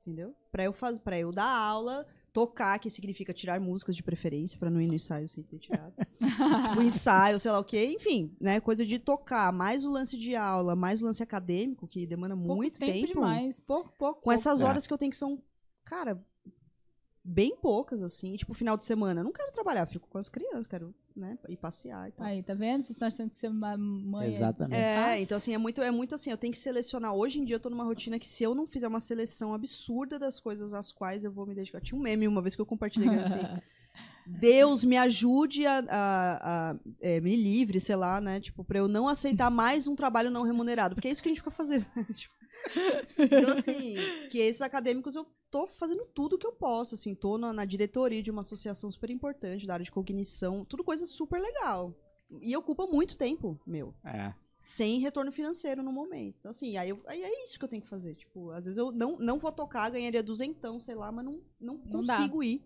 Entendeu? Pra eu, faz, pra eu dar aula, tocar, que significa tirar músicas de preferência, pra não ir no ensaio sem ter tirado. <laughs> tipo, ensaio, sei lá o quê. Enfim, né? Coisa de tocar, mais o lance de aula, mais o lance acadêmico, que demanda Pouco muito tempo, tempo. demais. Pouco, pouco. Com essas É. horas que eu tenho que são, cara, bem poucas, assim. Tipo, final de semana. Eu não quero trabalhar, fico com as crianças, quero, né, ir passear e tal. Aí, tá vendo? Você tá achando que ser uma mãe. é- Exatamente. É, fácil. então assim, é muito, é muito assim, eu tenho que selecionar. Hoje em dia eu tô numa rotina que se eu não fizer uma seleção absurda das coisas às quais eu vou me dedicar. Tinha um meme uma vez que eu compartilhei que era assim. <laughs> Deus me ajude a, a- a- é, me livre, sei lá, né? Tipo, pra eu não aceitar mais um trabalho não remunerado. Porque é isso que a gente fica fazendo. né? <laughs> Tipo, então, assim, que esses acadêmicos eu tô fazendo tudo que eu posso, assim, tô na, na diretoria de uma associação super importante da área de cognição, tudo coisa super legal. E ocupa muito tempo, meu. É. sem retorno financeiro no momento. Então, assim, aí, eu- aí é isso que eu tenho que fazer. Tipo, às vezes eu não, não vou tocar, ganharia duzentão, sei lá, mas não, não, Não dá. consigo ir.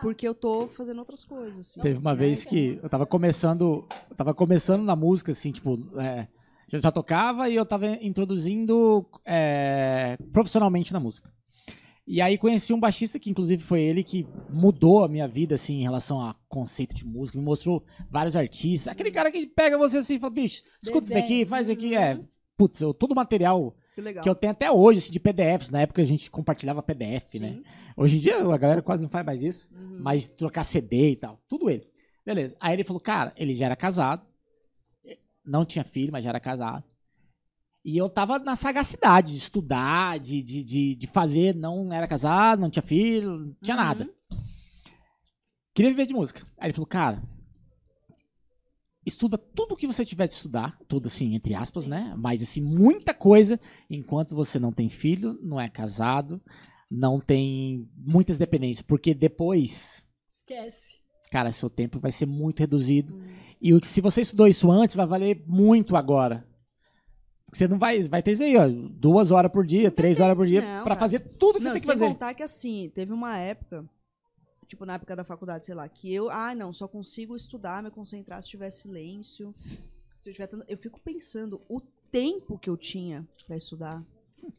Porque eu tô fazendo outras coisas. assim, Teve uma vez que eu tava começando. Eu tava começando na música, assim, tipo. é, eu já tocava e eu tava introduzindo é, profissionalmente na música. E aí conheci um baixista que, inclusive, foi ele que mudou a minha vida, assim, em relação a conceito de música. Me mostrou vários artistas. Aquele cara que pega você assim e fala, bicho, escuta isso daqui, Desenho. faz isso aqui. É, putz, eu, todo o material Que legal. que eu tenho até hoje, assim, de PDFs. Na época a gente compartilhava PDF, né? Sim. Hoje em dia a galera quase não faz mais isso. Uhum. Mas trocar CD e tal. Tudo ele. Beleza. Aí ele falou, cara, ele já era casado. Não tinha filho, mas já era casado. E eu tava na sagacidade de estudar, de, de, de, de fazer. Não era casado, não tinha filho, não tinha Uhum. nada. Queria viver de música. Aí ele falou, cara, estuda tudo o que você tiver de estudar. Tudo assim, entre aspas, né? Mas assim, muita coisa. Enquanto você não tem filho, não é casado, não tem muitas dependências. Porque depois Esquece. cara, seu tempo vai ser muito reduzido. Uhum. E se você estudou isso antes, vai valer muito agora. Você não vai, vai ter isso aí, ó, duas horas por dia, três horas por dia, Não, pra cara. fazer tudo que Não, você tem que sem fazer. contar que assim, teve uma época, tipo na época da faculdade, sei lá, que eu, ah, não, só consigo estudar, me concentrar se tiver silêncio. Se eu tiver tanto- eu fico pensando o tempo que eu tinha pra estudar.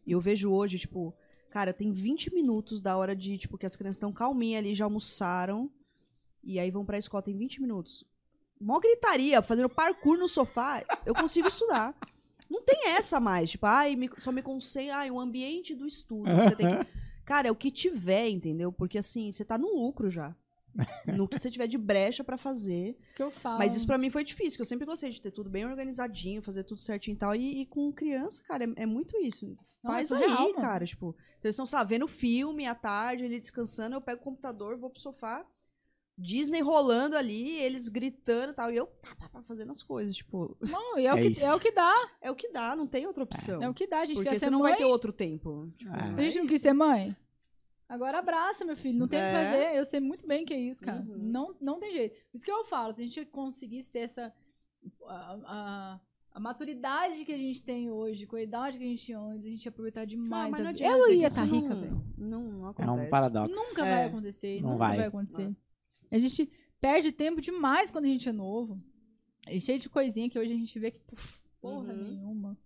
E eu vejo hoje, tipo, cara, tem 20 minutos da hora de, tipo, que as crianças estão calminhas ali, já almoçaram, e aí vão pra escola, tem 20 minutos. Mó gritaria, fazendo parkour no sofá, eu consigo estudar. Não tem essa mais, tipo, ai, me- só me concentra, ai, o ambiente do estudo. Você tem que Cara, é o que tiver, entendeu? Porque assim, você tá no lucro já. No que você tiver de brecha pra fazer. <laughs> Isso que eu falo. Mas isso pra mim foi difícil, que eu sempre gostei de ter tudo bem organizadinho, fazer tudo certinho e tal. E, e com criança, cara, é, é muito isso. Faz Nossa, aí, real, cara. Tipo, então eles estão, sabe, vendo filme à tarde, ele descansando, eu pego o computador, vou pro sofá, Disney rolando ali, eles gritando e tal. E eu pá, pá, pá, fazendo as coisas. Tipo, Não, e é, <laughs> o É que, isso. é o que dá. é o que dá, não tem outra opção. É o que dá. A gente Porque quer você ser não mãe. vai ter outro tempo. Tipo, É. A gente não quis ser mãe? Agora abraça, meu filho. Não tem o que É. fazer. Eu sei muito bem que é isso, cara. Uhum. Não, não tem jeito. Por isso que eu falo, se a gente conseguisse ter essa. A, a- a maturidade que a gente tem hoje, com a idade que a gente tinha antes, a gente ia aproveitar demais. mas a não vida. adianta, eu ia estar rica, não- velho. Não, não É acontece. um paradoxo. Nunca É. vai acontecer. Não nunca vai. vai. acontecer. A gente perde tempo demais quando a gente é novo. É cheio de coisinha que hoje a gente vê que, puf, porra Uhum. nenhuma.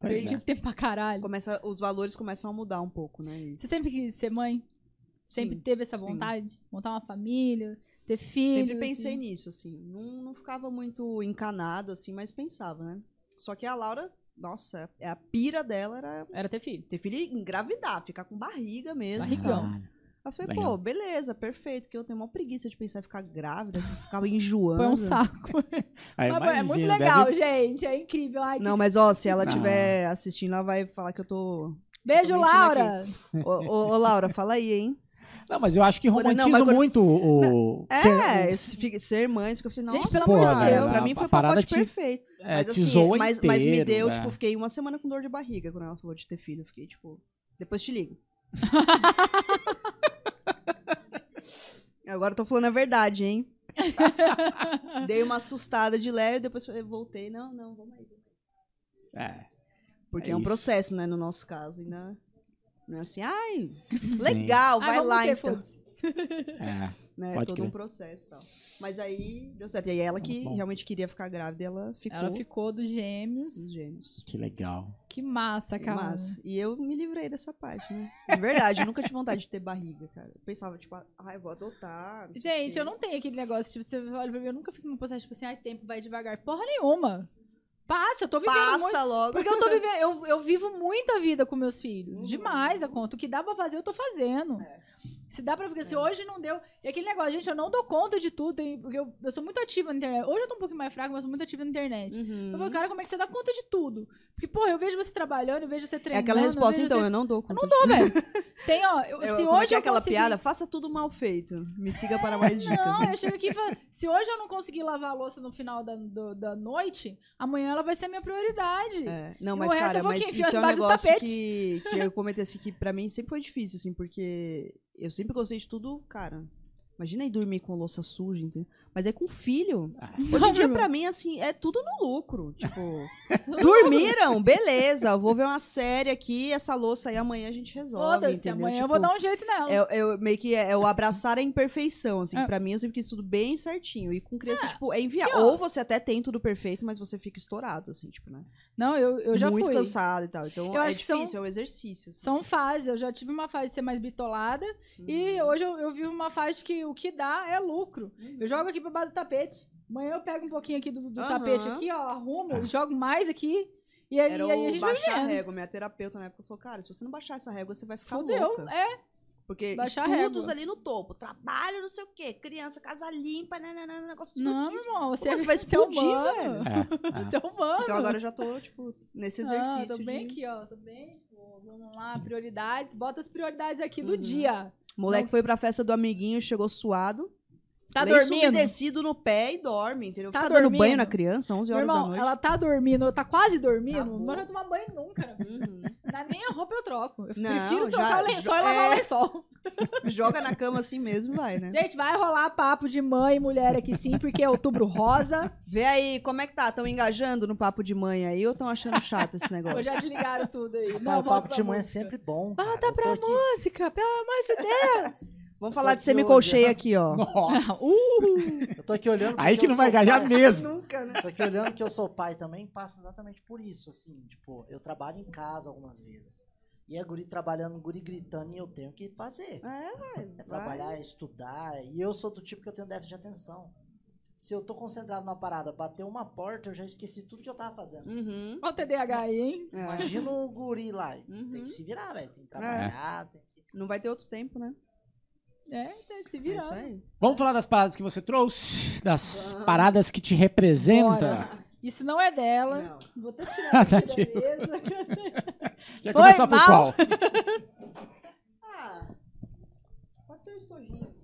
Pois Perdi é. tempo pra caralho. Começa, os valores começam a mudar um pouco, né? Você sempre quis ser mãe? Sempre Sim, teve essa sim. vontade? Montar uma família? Ter filhos? Sempre pensei assim? nisso, assim. Não, não ficava muito encanada, assim, mas pensava, né? Só que a Laura, nossa, é a pira dela era Era ter filho. ter filho e engravidar, ficar com barriga mesmo. Barrigão. Caralho. Aí eu falei, Legal. pô, beleza, perfeito, que eu tenho uma preguiça de pensar em ficar grávida, ficava enjoando. Foi um saco. Aí, Mas, é muito imagina, legal, deve- gente. É incrível. Ai, que Não, mas ó, se ela estiver assistindo, ela vai falar que eu tô. Beijo, tô Laura. Ô, ô, ô, Laura, fala aí, hein? Não, mas eu acho que romantiza muito o. o- É, ser- esse fica- ser mãe, isso que eu falei, nossa, Gente, pelo amor de Deus. pra mim foi o parada pacote te- perfeito. é, mas te assim, mas, mas me inteiro, deu, é. tipo, fiquei uma semana com dor de barriga quando ela falou de ter filho. Eu fiquei, tipo, depois te ligo. <laughs> Agora eu tô falando a verdade, hein? <laughs> Dei uma assustada de leve, depois voltei. Não, não, vamos aí. É, Porque É é, um isso. processo, né, no nosso caso. Ainda não é assim, ai, sim. legal, Ai, vai vamos lá ter, então. <laughs> É. Né, Pode todo crer. um processo e tal. Mas aí deu certo. E aí ela que Bom. realmente queria ficar grávida, ela ficou Ela ficou dos gêmeos. dos gêmeos. Que legal. Que massa, cara. Massa. E eu me livrei dessa parte, né? De verdade, eu nunca tive vontade de ter barriga, cara. Eu pensava, tipo, ai, vou adotar. Gente, eu não tenho aquele negócio, tipo, você olha pra mim, eu nunca fiz uma postagem, tipo assim, ai, tempo vai devagar. Porra nenhuma. Passa, eu tô vivendo muito. Passa logo. Porque eu tô <laughs> vivendo, eu, eu vivo muita vida com meus filhos. Uhum. Demais a conta. O que dá pra fazer, eu tô fazendo. É. Se dá pra ficar, se hoje não deu. E aquele negócio, gente, eu não dou conta de tudo, porque eu, eu sou muito ativa na internet. Hoje eu tô um pouquinho mais fraca, mas eu sou muito ativa na internet. Uhum. Eu falo, cara, como é que você dá conta de tudo? Porque, porra, eu vejo você trabalhando, eu vejo você É treinando. aquela eu resposta, vejo então, você... eu não dou conta. não dou, velho. <laughs> Tem, ó, eu- Eu, se é hoje é eu aquela conseguir... piada, faça tudo mal feito. Me siga para mais dicas. Não, eu chego aqui e falo, se hoje eu não conseguir lavar a louça no final da, do- da noite, amanhã ela vai ser minha prioridade. É, não, E mas, resto cara, eu mas isso é um negócio que, que eu comentei assim, que pra mim sempre foi difícil, assim, porque eu sempre gostei de tudo, cara, Imagina aí dormir com louça suja, entendeu? Mas é com filho. Ah. Hoje em dia, pra <laughs> mim, assim, é tudo no lucro. Tipo, dormiram, beleza. Eu vou ver uma série aqui, essa louça aí amanhã a gente resolve. Foda-se, amanhã eu Tipo, vou dar um jeito nela. é, é meio que é, é o abraçar a imperfeição, assim. É. Pra mim, eu sempre quis tudo bem certinho. E com criança, tipo, é enviar. Ou você até tem tudo perfeito, mas você fica estourado, assim, tipo, né? Não, eu, eu já Muito fui. cansado e tal. Então Eu é acho que são- difícil, é um exercício. assim. São fases. Eu já tive uma fase de ser mais bitolada. E Uhum. hoje eu, eu vivo uma fase que o que dá é lucro. Eu jogo aqui pra baixo do tapete. Amanhã eu pego um pouquinho aqui do, do Aham. tapete aqui, ó, arrumo, e jogo mais aqui. E aí, Era e aí a gente vai baixar a vendo. régua. Minha terapeuta na época falou, cara, se você não baixar essa régua, você vai ficar Fudeu. louca. É, Porque Baixar a estudos ali no topo, trabalho, não sei o quê, criança, casa limpa, nananana, negócio tudo não, aqui. meu irmão, você, Pô, você vai <laughs> você é explodir, humano. velho. É, é. Você é humano. Então agora eu já tô, tipo, nesse Ah, exercício. tô bem de... aqui, ó. Tô bem, tipo, vamos lá, prioridades. Bota as prioridades aqui do Uhum. dia. Moleque foi pra festa do amiguinho, chegou suado. Tá lenço dormindo? umedecido no pé e dorme, entendeu? Tá Fica dando dormindo? banho na criança, 11 Meu horas da irmão, noite. ela tá dormindo, tá quase dormindo, mas não vai tomar banho nunca. né? Uhum. Nem a roupa eu troco. Eu Não, prefiro já- trocar o lençol já- e lavar é. o lençol. <laughs> Joga na cama assim mesmo, vai, né? Gente, vai rolar papo de mãe e mulher aqui sim, porque é outubro rosa. Vê aí, como é que tá? Estão engajando no papo de mãe aí ou estão achando chato esse <laughs> negócio? Ou já desligaram tudo aí. Não, o papo de mãe é música. sempre bom. Volta cara. Pra aqui- música, pelo amor de Deus. <laughs> Vamos falar de semicolcheia aqui, ó. <laughs> Nossa. <laughs> Uh, Eu tô aqui olhando. Aí que eu não vai engajar pai. mesmo. <laughs> Nunca, né? Tô aqui olhando que eu sou pai também, passa exatamente por isso, assim, tipo, eu trabalho em casa algumas vezes. E a guri trabalhando, guri gritando, e eu tenho que fazer. É, velho. É trabalhar, é estudar. E eu sou do tipo que eu tenho déficit de atenção. Se eu tô concentrado numa parada, bateu uma porta, eu já esqueci tudo que eu tava fazendo. Uhum. Olha o TDAH aí, hein? É. Imagina o guri lá. Uhum. Tem que se virar, velho. Tem que trabalhar, tem que. Não vai ter outro tempo, né? É, tá se É isso virando. aí. Vamos falar das paradas que você trouxe? Das paradas que te representam? Bora. Isso não é dela. Não. Vou até tirar <laughs> Tá aqui da mesa. <laughs> Já Foi começar por qual? <laughs> Ah, pode ser um estojinho.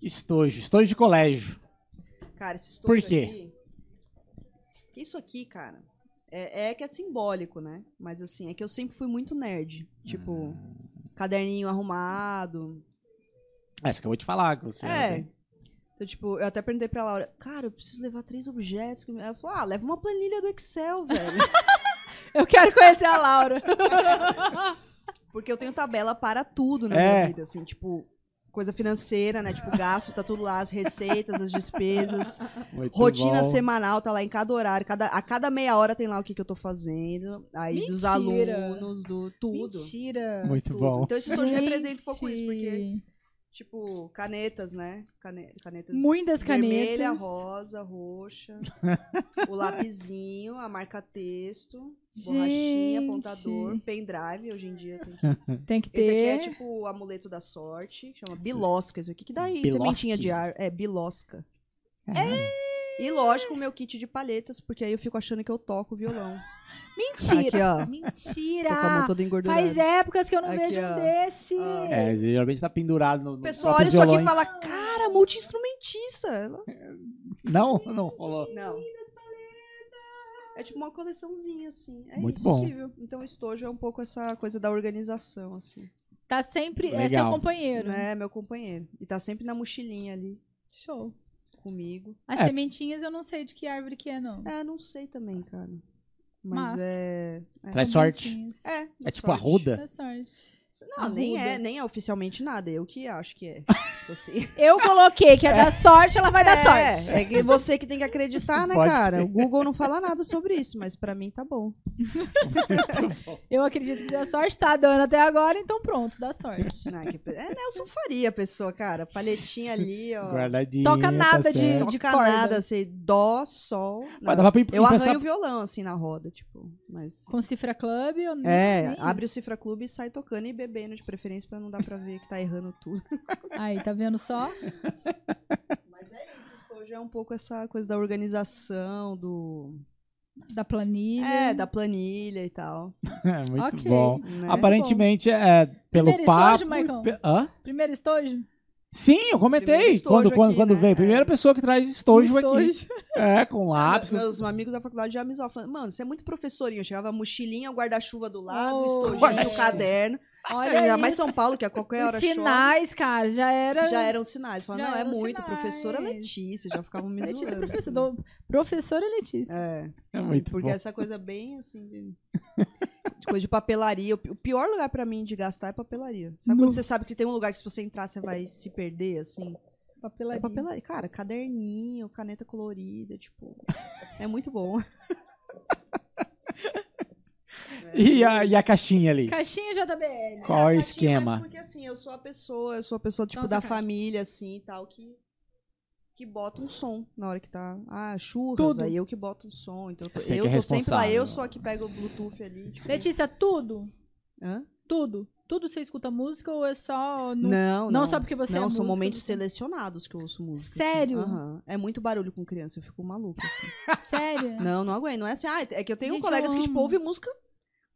Estojo. Estojo de colégio. Cara, esse estojo Por quê? aqui... Isso aqui, cara, é, é que é simbólico, né? Mas assim, é que eu sempre fui muito nerd. Tipo, caderninho arrumado. É, você acabou de falar que você... É. Então, tipo, eu até perguntei pra Laura, cara, eu preciso levar três objetos. Ela falou, ah, leva uma planilha do Excel, velho. <laughs> Eu quero conhecer a Laura. <laughs> Porque eu tenho tabela para tudo na É. minha vida, assim, tipo, coisa financeira, né? Tipo, gasto, tá tudo lá, as receitas, as despesas. Muito Rotina bom. semanal, tá lá em cada horário. Cada, a cada meia hora tem lá o que, que eu tô fazendo. Aí dos Mentira. alunos, do tudo. Mentira. Muito tudo. bom. Então esse sonho representa um pouco isso, porque. Tipo, canetas, né? Cane- canetas Muitas vermelha, canetas. rosa, roxa. <laughs> o lapisinho, a marca-texto, borrachinha, Gente. apontador, pendrive, hoje em dia tem <laughs> Tem que esse ter. aqui é tipo o amuleto da sorte, chama bilosca. Isso aqui que daí Bilosque? sementinha de ar. É, bilosca. É. E lógico, o meu kit de palhetas, porque aí eu fico achando que eu toco violão. Mentira. Aqui, ó. Mentira. Tô com a mão toda engordurada. Faz épocas que eu não Aqui, vejo um ó. desse. Ah. É, geralmente tá pendurado no, O pessoal olha isso aqui e fala, cara, multi-instrumentista. Não, não rolou. Não. É tipo uma coleçãozinha, assim. É Muito bom. Então o estojo é um pouco essa coisa da organização, assim. Tá sempre. É Legal. seu companheiro. Né, meu companheiro. E tá sempre na mochilinha ali, Show. comigo. As É. sementinhas eu não sei de que árvore que é, não. É, não sei também, cara. Mas Massa. é... é. Traz sorte. É, É tipo a ruda? Não, nem é, nem é oficialmente nada. Eu que acho que é. <laughs> Assim. <laughs> Eu coloquei que é da sorte, ela vai dar sorte. É, é que você que tem que acreditar, né, Pode cara? O Google não fala nada sobre isso, mas pra mim tá bom. <laughs> Eu acredito que dá sorte, tá dando até agora, então pronto, dá sorte. Não, é, que- é Nelson Faria a pessoa, cara. Palhetinha ali, ó. Guardadinha. Toca tá nada de- certo. Não toca corda. nada, assim, dó, sol. Mas dava pra Eu arranho o violão, assim, na roda, tipo, mas... Com Cifra Club ou nem, É, abre o isso. Cifra Clube e sai tocando e bebendo, de preferência, pra não dar pra ver que tá errando tudo. Aí, tá vendo só? <laughs> Mas é isso, hoje é um pouco essa coisa da organização, do... Da planilha. É, da planilha e tal. <laughs> É, muito Ok. bom. Né? Aparentemente, é, pelo Primeiro papo... estojo, pe- Hã? Primeiro estojo? Sim, eu comentei. Quando, quando, aqui, quando né? veio. Primeira É. pessoa que traz estojo, aqui. Estojo. É, com lápis. com- Meus amigos da faculdade já me zoavam, falando, mano, você é muito professorinho. Eu chegava a mochilinha, o guarda-chuva do lado, o Oh, estojinho, o caderno. Olha Ainda mais. São Paulo, que a qualquer hora Os sinais, cara, já era. Já eram sinais. Falava, Já não, é muito. sinais. Professora Letícia, já ficavam me Letícia, zoando. professor, assim. professora Letícia. É, É muito porque bom. essa coisa bem assim de, de coisa de papelaria. O pi- o pior lugar pra mim de gastar é papelaria. Sabe quando você sabe que tem um lugar que se você entrar você vai se perder, assim? É Papelaria. papelaria. Cara, caderninho, caneta colorida, tipo. É muito bom. <laughs> E a, e a caixinha ali? Caixinha JBL. Qual é o caixinha, esquema? Mas porque assim, eu sou a pessoa, eu sou a pessoa, tipo, Nossa, da caixa. família, assim, e tal, que, que bota um som na hora que tá. Ah, churras, Tudo. aí eu que boto um som. Então eu tô, eu é tô sempre lá, eu sou a que pega o Bluetooth ali. Tipo, Letícia, tudo? hã? Tudo? Tudo você escuta música ou é só. No... Não, não não. só porque você é Não, são música, momentos você- selecionados que eu ouço música. assim. Sério? Aham. É muito barulho com criança, eu fico maluca, assim. <laughs> Sério? não, não aguento. Não é assim, ah, é que eu tenho Gente, colegas eu que, tipo, ouvem música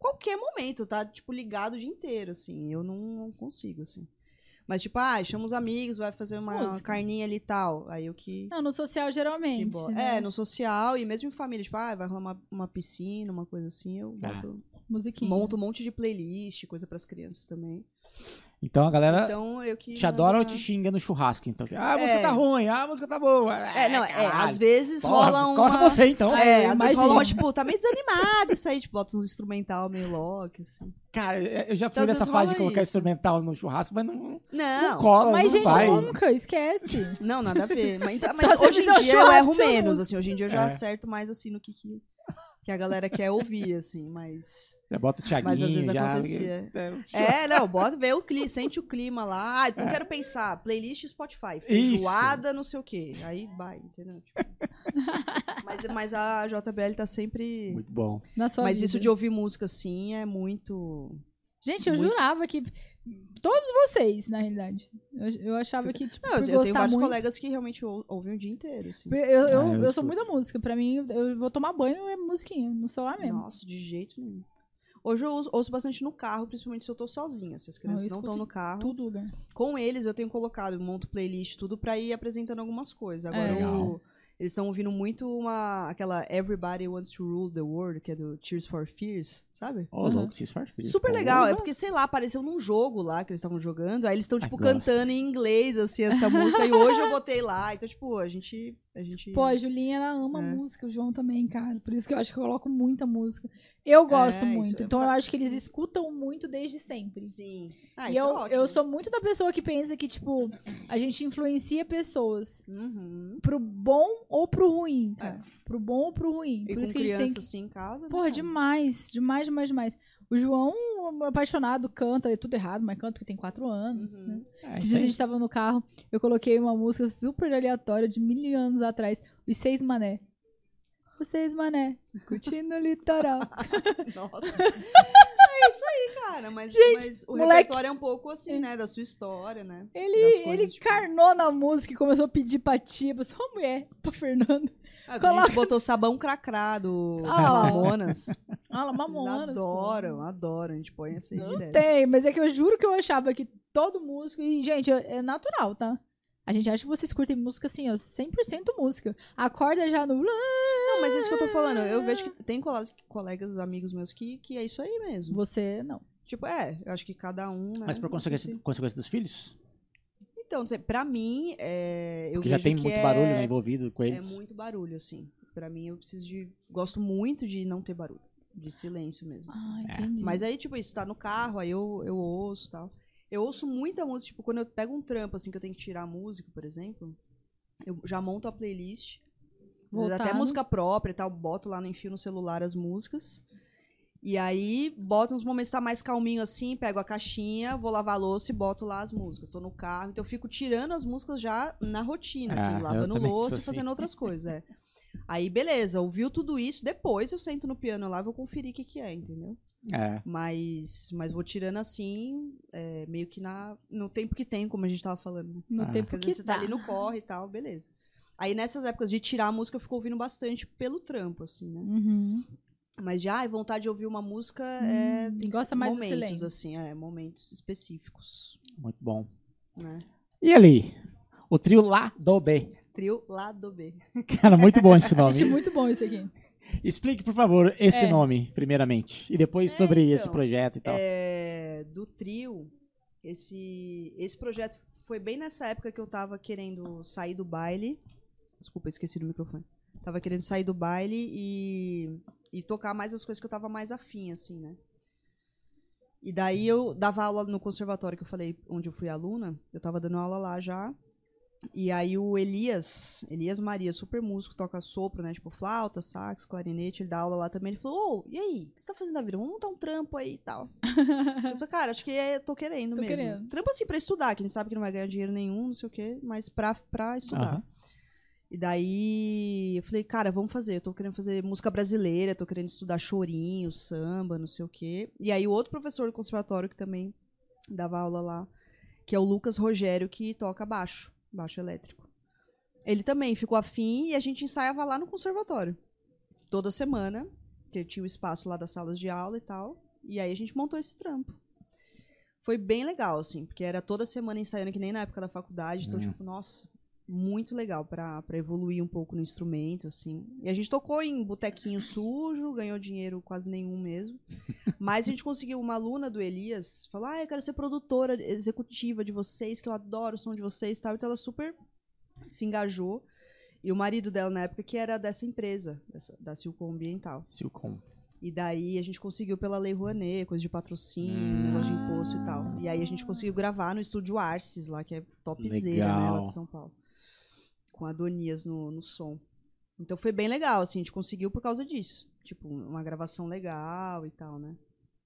qualquer momento, tá? Tipo, ligado o dia inteiro, assim. Eu não, não consigo, assim. Mas, tipo, ah, chama os amigos, vai fazer uma Música. carninha ali e tal. Aí eu que. Não, no social geralmente. bo- né? É, no social e mesmo em família, tipo, ah, vai rolar uma, uma piscina, uma coisa assim, eu Ah. boto, Musiquinha. monto um monte de playlist, coisa pras crianças também. Então a galera Então eu que. te adora ou te xinga no churrasco, então. Ah, a música É. tá ruim, ah, a música tá boa. É, não, é, às vezes Porra, rola uma. Corta você, então. É, Ah, às vezes imagina. rola uma, tipo, tá meio desanimado isso aí, tipo, bota uns instrumental meio lock, assim. Cara, eu já fui Então, nessa fase de colocar isso. instrumental no churrasco, mas não, não Não, cola, Mas, não gente, vai. nunca, esquece. não, nada a ver. Mas, então- <laughs> mas hoje em um dia eu erro menos, assim, hoje em dia eu já É. acerto mais, assim, no que, que, que a galera quer ouvir, assim, mas... Já bota o Thiaguinho, Mas às vezes já... acontecia. É, É, não, bota, vê o clima, sente o clima lá. Ah, não quero pensar, playlist Spotify, É. Isso. feijoada, não sei o quê. Aí vai, entendeu? Tipo, mas, mas a JBL tá sempre... Muito bom. Na sua Mas vida. isso de ouvir música, assim, é muito... Gente, eu muito- jurava que. Todos vocês, na realidade. Eu, eu achava que, tipo, Não, por eu tenho vários muito- colegas que realmente ou- ouvem o dia inteiro, assim. Eu, eu, Ah, eu eu sou muito da música. Pra mim, eu vou tomar banho é musiquinha, no celular mesmo. Nossa, de jeito nenhum. Hoje eu ouço, bastante no carro, principalmente se eu tô sozinha. Se as crianças eu não estão no carro. Tudo lugar. Com eles eu tenho colocado, monto playlist, tudo pra ir apresentando algumas coisas. Agora É. Legal. Eles estão ouvindo muito uma aquela Everybody Wants to Rule the World, que é do Tears for Fears, sabe? Ô, Uhum. louco, vocês fazem isso. Super legal, é porque, sei lá, apareceu num jogo lá que eles estavam jogando, aí eles estão, tipo, gosto. cantando em inglês, assim, essa música, e hoje eu botei lá, então, tipo, a gente... A gente... Pô, a Julinha, ela ama É. música, o João também, cara. Por isso que eu acho que eu coloco muita música. Eu gosto É, muito. é então eu acho que eles escutam muito desde sempre. Sim. Ah, e eu, é ótimo. eu sou muito da pessoa que pensa que, tipo, a gente influencia pessoas Uhum. pro bom ou pro ruim, cara. Pro bom ou pro ruim. É. E Por com isso que a gente criança, tem que. assim, em casa... Porra, né? demais. Demais, demais, demais. O João, apaixonado, canta, é tudo errado, mas canta porque tem quatro anos. Uhum. né? É, Esses dias a gente tava no carro, eu coloquei uma música super aleatória de mil anos atrás, Os Seis Mané. Os Seis Mané, curtindo o litoral. <laughs> Nossa. <laughs> é isso aí, cara. Mas, mas o moleque- repertório é um pouco assim, né? Da sua história, né? Ele, coisas, ele tipo- carnou na música e começou a pedir pra tia, pra sua mulher, pra Fernanda. Ah, A Coloca- gente botou sabão cracrá do Ah. Mamonas. Olha, Eles mamona. adoram, adoram. A gente põe essa aí Não direto. tem, mas é que eu juro que eu achava que todo músico. E, gente, é natural, tá? A gente acha que vocês curtem música assim, ó, 100% música. Acorda já no. Não, mas é isso que eu tô falando. Eu vejo que tem colegas, colegas amigos meus que, que é isso aí mesmo. Você não. Tipo, é, eu acho que cada um. Né, Mas por consequência, se- consequência dos filhos? Então, pra mim, é, eu Porque já tem que muito é, barulho né, envolvido com É eles. muito barulho, assim. Pra mim, eu preciso de. Gosto muito de não ter barulho. De silêncio mesmo. assim. Ah, É. entendi. Mas aí, tipo, isso tá no carro, aí eu, eu ouço e tal. Eu ouço muita música, tipo, quando eu pego um trampo, assim, que eu tenho que tirar a música, por exemplo, eu já monto a playlist. Até música própria e tal, boto lá no enfio no celular as músicas. E aí, boto uns momentos que tá mais calminho assim, pego a caixinha, vou lavar a louça e boto lá as músicas. Tô no carro, então eu fico tirando as músicas já na rotina, Ah, assim, eu lavando louça e assim. fazendo outras coisas, é. Aí, beleza, ouviu tudo isso, depois eu sento no piano lá e vou conferir o que que é, entendeu? É. Mas, mas vou tirando assim, é, meio que na, no tempo que tem, como a gente tava falando. né? No Ah. tempo Porque às que vezes você tá ali no corre e tal, beleza. Aí nessas épocas de tirar a música, eu fico ouvindo bastante pelo trampo, assim, né? Uhum. Mas de, ai, vontade de ouvir uma música é. Hum, Tem gosta mais do momentos, silêncio. assim, é, momentos específicos, Muito bom. né? E ali? O trio Lá do B. Trio Lado B. <laughs> Cara, muito bom esse nome. Achei muito bom isso aqui. Explique, por favor, esse É. nome, primeiramente. E depois É, sobre esse então, projeto e tal. É, do trio, esse, esse projeto foi bem nessa época que eu tava querendo sair do baile. Desculpa, esqueci do microfone. Tava querendo sair do baile e, e tocar mais as coisas que eu tava mais afim, assim, né? E daí eu dava aula no conservatório que eu falei, onde eu fui aluna. Eu tava dando aula lá já. E aí o Elias, Elias Maria, super músico, toca sopro, né? Tipo flauta, sax, clarinete, ele dá aula lá também. Ele falou, ô, e aí? O que você tá fazendo da vida? Vamos montar um trampo aí e tal. <laughs> eu falei, cara, acho que é, tô querendo Tô mesmo. querendo. Trampo assim pra estudar, que a gente sabe que não vai ganhar dinheiro nenhum, não sei o quê, mas pra, pra estudar. E daí eu falei, cara, vamos fazer. Eu tô querendo fazer música brasileira, tô querendo estudar chorinho, samba, não sei o quê. E aí o outro professor do conservatório que também dava aula lá, que é o Lucas Rogério, que toca baixo, baixo elétrico. Ele também ficou afim e a gente ensaiava lá no conservatório. Toda semana, que tinha o espaço lá das salas de aula e tal. E aí a gente montou esse trampo. Foi bem legal, assim, porque era toda semana ensaiando, que nem na época da faculdade. Então, Hum. tipo, nossa, muito legal pra pra evoluir um pouco no instrumento, assim. E a gente tocou em botequinho sujo, ganhou dinheiro quase nenhum mesmo. <laughs> Mas a gente conseguiu uma aluna do Elias, falou: "Ah, eu quero ser produtora executiva de vocês, que eu adoro o som de vocês", tal. Então ela super se engajou. E o marido dela na época que era dessa empresa, dessa, da Silco Ambiental. Silcom. E daí a gente conseguiu pela Lei Rouanet, coisa de patrocínio, Hum. negócio de imposto e tal. E aí a gente conseguiu gravar no estúdio Arces lá, que é topzera, né, lá de São Paulo. Com Adonias no, no som. Então foi bem legal, assim, a gente conseguiu por causa disso. Tipo, uma gravação legal e tal, né?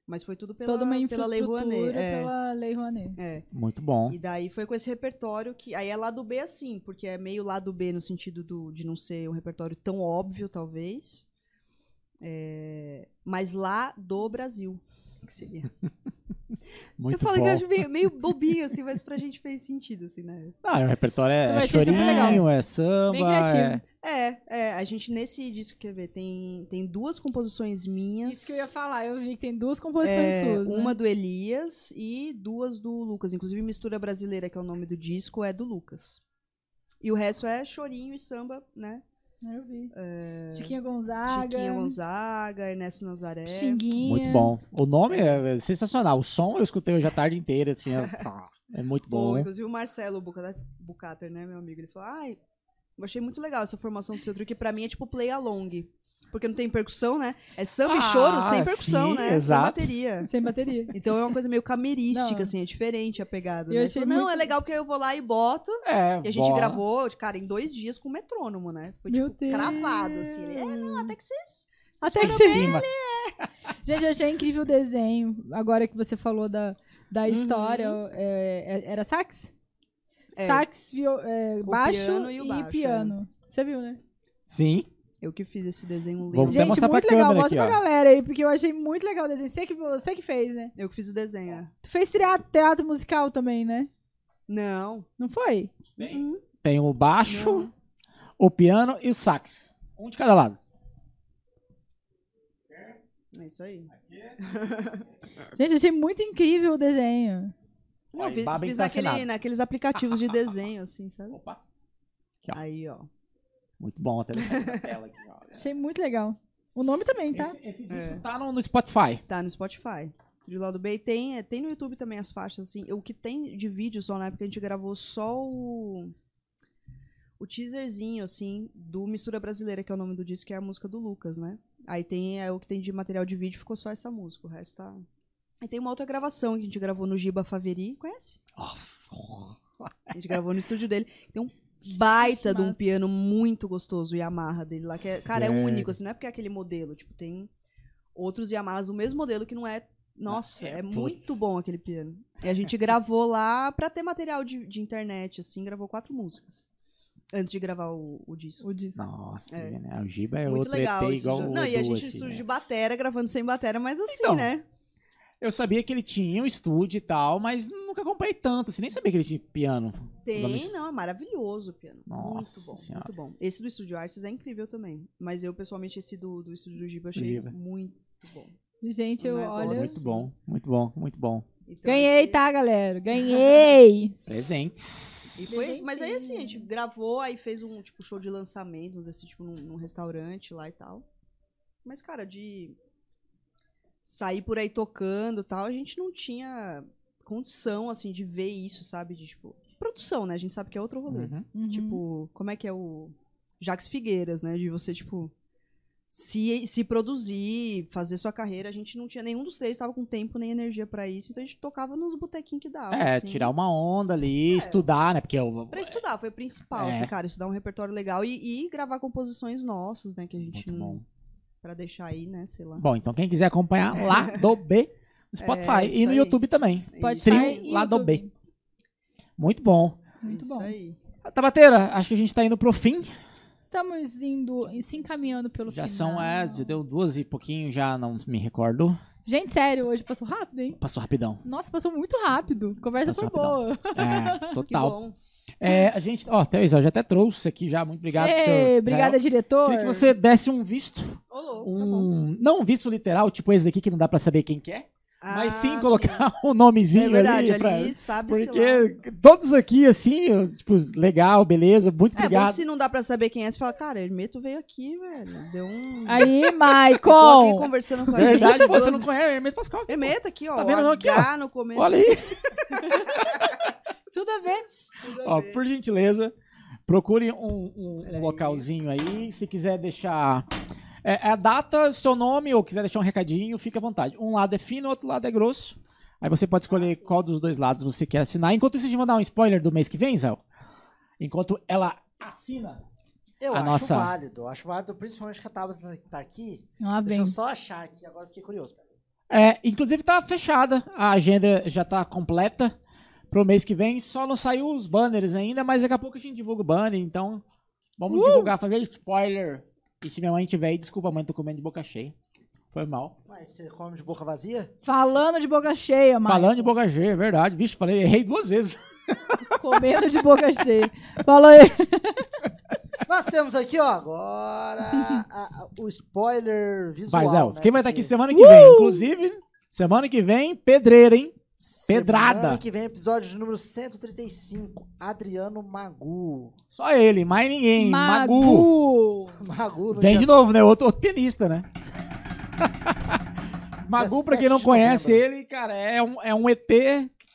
Mas foi tudo pela, Toda uma pela Lei Rouanet. É, pela Lei Rouanet. é. Muito bom. E daí foi com esse repertório que. Aí é lado B assim, porque é meio lado B no sentido do, de não ser um repertório tão óbvio, talvez. É, mas lá do Brasil. Que seria. <laughs> Muito eu falei bom. que eu acho meio, meio bobinho, assim, mas pra gente fez sentido, assim, né? Ah, o repertório é, Então é chorinho, é samba, é... É, é, a gente nesse disco, quer ver, tem, tem duas composições minhas. Isso que eu ia falar. Eu vi que tem duas composições É, suas. né? uma do Elias e duas do Lucas. Inclusive, Mistura Brasileira, que é o nome do disco, é do Lucas. E o resto é chorinho e samba, né? Eu vi. Chiquinha Gonzaga. Chiquinha Gonzaga, Ernesto Nazaré. Xinguinha. Muito bom. O nome é sensacional. O som eu escutei hoje a tarde inteira, assim, é, <laughs> é muito Bom, bom. inclusive o Marcelo Bucata- Bucater, né, meu amigo, ele falou, ai, eu achei muito legal essa formação do seu trio, que pra mim é tipo play along. Porque não tem percussão, né? É samba e Ah, choro sem percussão, sim, né? exato. Sem bateria. Sem bateria. Então é uma coisa meio camerística, Não. assim, é diferente a pegada. Eu né? Falou, não, muito- é legal porque eu vou lá e boto. É, E a gente bom. gravou, cara, em dois dias com metrônomo, né? Foi, Meu tipo, cravado, assim. É, Deus. não, até que vocês... Até que Pra você cima. Gente, eu achei incrível o desenho. Agora que você falou da, da Uhum. história, é, é- era sax? É. Sax, vio- é, O baixo piano e o baixo, piano. Você viu, né? Sim. Eu que fiz esse desenho lindo. Vamos até Gente, mostrar muito pra legal. Mostra aqui, pra ó. galera aí, porque eu achei muito legal o desenho. Você que, você que fez, né? Eu que fiz o desenho, é. Tu fez teatro, teatro musical também, né? Não. Não foi? Uhum. Tem o baixo, Não. o piano e o sax. Um de cada lado. É isso aí. <laughs> Gente, eu achei muito incrível o desenho. Não, fiz, fiz tá naquele, naqueles aplicativos de <laughs> desenho, assim, sabe? Opa. Aqui, ó. Aí, ó. Muito bom. Até tela aqui, ó. Achei muito legal. O nome também, tá? Esse, esse disco É. tá no, no Spotify. Tá no Spotify. Trio Lado B. Tem, tem no YouTube também as faixas, assim. O que tem de vídeo só na época a gente gravou só o. O teaserzinho, assim, do Mistura Brasileira, que é o nome do disco, que é a música do Lucas, né? Aí tem é, o que tem de material de vídeo, ficou só essa música. O resto tá. Aí tem uma outra gravação que a gente gravou no Giba Faveri. Conhece? <laughs> A gente gravou no estúdio dele. Tem um baita de um piano muito gostoso, o Yamaha dele lá. Que é, cara, é único, assim, não é porque é aquele modelo. Tipo, tem outros Yamahas, o mesmo modelo que não é. Nossa, É, é, muito bom aquele piano. E a gente <laughs> gravou lá pra ter material de, de internet, assim, gravou quatro músicas. Antes de gravar o, o disco. O disco. Nossa, É. né? O Giba é muito outro legal ET isso. igual já- o Não, e a gente assim, surge né? de batera, gravando sem batera, mas assim, Então, né? Eu sabia que ele tinha um estúdio e tal, mas acompanhei tanto, assim, nem sabia que ele tinha piano. Tem, não, é maravilhoso o piano. muito Nossa bom, Senhora. muito bom. Esse do Estúdio Arts é incrível também. Mas eu, pessoalmente, esse do, do Estúdio do Giba, achei Giba. muito bom. Gente, eu Um negócio. olha. Muito bom, muito bom, muito bom. Então, Ganhei, esse- tá, galera? Ganhei! <laughs> Presentes. E foi, mas aí assim, a gente gravou, aí fez um tipo show de lançamento, assim, tipo num, num restaurante lá e tal. Mas, cara, de sair por aí tocando e tal, a gente não tinha condição, assim, de ver isso, sabe? De, tipo, produção, né? A gente sabe que é outro rolê. Uhum. Uhum. Tipo, como é que é o Jax Figueiras, né? De você, tipo, se, se produzir, fazer sua carreira. A gente não tinha, nenhum dos três estava com tempo nem energia pra isso, então a gente tocava nos botequinhos que dava. É, assim. tirar uma onda ali, estudar, né? Porque eu. Pra estudar, foi o principal, É. assim, cara, estudar um repertório legal e, e gravar composições nossas, né, que a gente Muito não... bom. Pra deixar aí, né, sei lá. Bom, então quem quiser acompanhar lá do B Spotify É, e no aí. YouTube também. Spotify Trio e lá do B. Muito bom. Muito Isso bom. aí. Tabateira, acho que a gente tá indo pro fim. Estamos indo, se encaminhando pelo Já final. são, é, já deu duas e pouquinho, já não me recordo. Gente, sério, hoje passou rápido, hein? Passou rapidão. Nossa, passou muito rápido. A conversa Passou foi boa. É, <laughs> Que total. bom. É, a gente, ó, Thaís, eu já até trouxe aqui já, muito obrigado, Ei, senhor. obrigada, Israel. diretor. Queria que você desse um visto, Ô, louco, tá bom. um, não um visto literal, tipo esse daqui que não dá pra saber quem que é, mas sim Ah, colocar o <laughs> nomezinho É verdade, ali. pra- ali sabe-se lá. porque todos aqui, assim, tipo, legal, beleza, muito É bom obrigado. que se não dá pra saber quem é, você fala, cara, Hermeto veio aqui, velho. Deu um. <laughs> Aí, Ficou aqui Michael. conversando com a Verdade, você não conhece Hermeto Pascoal. Hermeto aqui, ó. Tá vendo o não aqui, H no começo. Olha aí. <laughs> Tudo a ver. Tudo a Ó, ver. por gentileza, procure um, um- um localzinho aí. Se quiser deixar é, a data, seu nome, ou quiser deixar um recadinho, fique à vontade. Um lado é fino, outro lado é grosso. Aí você pode escolher qual dos dois lados você quer assinar. Enquanto isso, a gente vai dar um spoiler do mês que vem, Zé. Enquanto ela assina. Eu A acho nossa- válido. Eu acho válido, principalmente que a Tabata tá aqui. Lá Deixa eu só achar aqui, agora fiquei curioso. É, inclusive tá fechada. A agenda já tá completa pro mês que vem. Só não saiu os banners ainda, mas daqui a pouco a gente divulga o banner. Então, vamos divulgar, fazer spoiler. E se minha mãe tiver aí, desculpa, mãe, tô comendo de boca cheia. Foi mal. Mas você come de boca vazia? Falando de boca cheia, Michael. Falando de boca cheia, é verdade. Vixe, falei, errei duas vezes. <laughs> Comendo de boca cheia. Falou aí. <laughs> Nós temos aqui, ó, agora a- a- o spoiler visual. Vai, Zé. né? Quem vai estar Porque aqui semana que vem? Inclusive, semana que vem, pedreira, hein? pedrada. Semana que vem, episódio de número 135. Adriano Magu. Só ele, mais ninguém. Magu. Magu. Magu no Vem dia de novo, né? Outro, outro pianista, né? <laughs> Magu, pra quem não 7 de conhece ele, cara, é um, é um ET.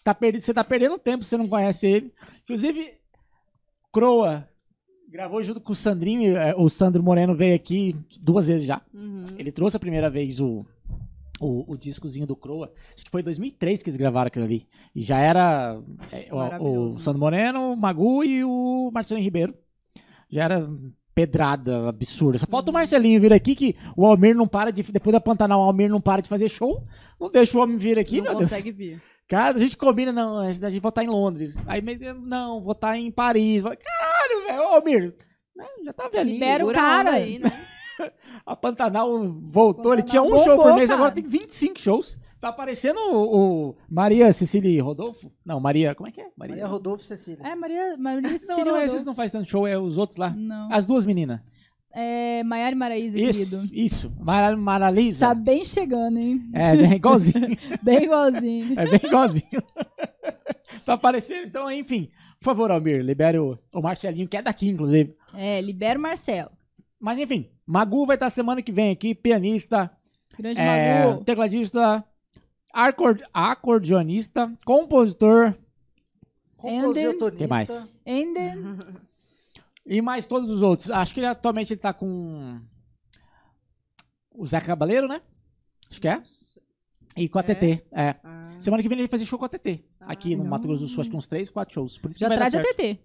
Tá perdi, você tá perdendo tempo se você não conhece ele. Inclusive, Croa gravou junto com o Sandrinho. é, O Sandro Moreno veio aqui duas vezes já. Uhum. Ele trouxe a primeira vez o, o, o discozinho do Croa. Acho que foi em 2003 que eles gravaram aquilo ali. E já era é, o, o. Sandro Moreno, o Magu e o Marcelinho Ribeiro. Já era pedrada absurda. Só falta o Marcelinho vir aqui que o Almir não para de... Depois da Pantanal, o Almir não para de fazer show. Não deixa o homem vir aqui, não meu Deus. consegue vir. Cara, a gente combina, não, a gente vai estar em Londres. Aí, mas, não, vou estar em Paris. Caralho, velho, ô, Almir. né, Já tá velhinho. Libera o cara. aí, né? <laughs> A Pantanal voltou, ele Pantanal tinha um bombou, show por mês, cara. agora tem 25 shows. Tá aparecendo o, o Maria Cecília Rodolfo? Não, Maria, como é que é? Maria. Maria Rodolfo Cecília. É, Maria, Maria não, Cecília não, Rodolfo. esses não faz tanto show, é os outros lá. Não. As duas meninas. É Maiara e Maraísa, Isso, querido. isso. Mara, Maralisa. Tá bem chegando, hein? É, bem igualzinho. <laughs> Bem igualzinho. é bem igualzinho. <laughs> tá aparecendo, então, enfim. Por favor, Almir, libere o, o Marcelinho, que é daqui, inclusive. É, libera o Marcelo. Mas, enfim, Magu vai estar semana que vem aqui, pianista, Grande é, Magu. tecladista, acorde- acordeonista, compositor Compositorista. Que mais? Ender. e mais todos os outros. Acho que ele, atualmente ele tá com o Zé Cabaleiro, né? Acho que é. E com a É? TT. É. Ah, Semana que vem ele vai fazer show com a TT. Ah, Aqui no não. Mato Grosso do Sul, acho que uns 3, 4 shows. Por isso Já que vai traz a. TT.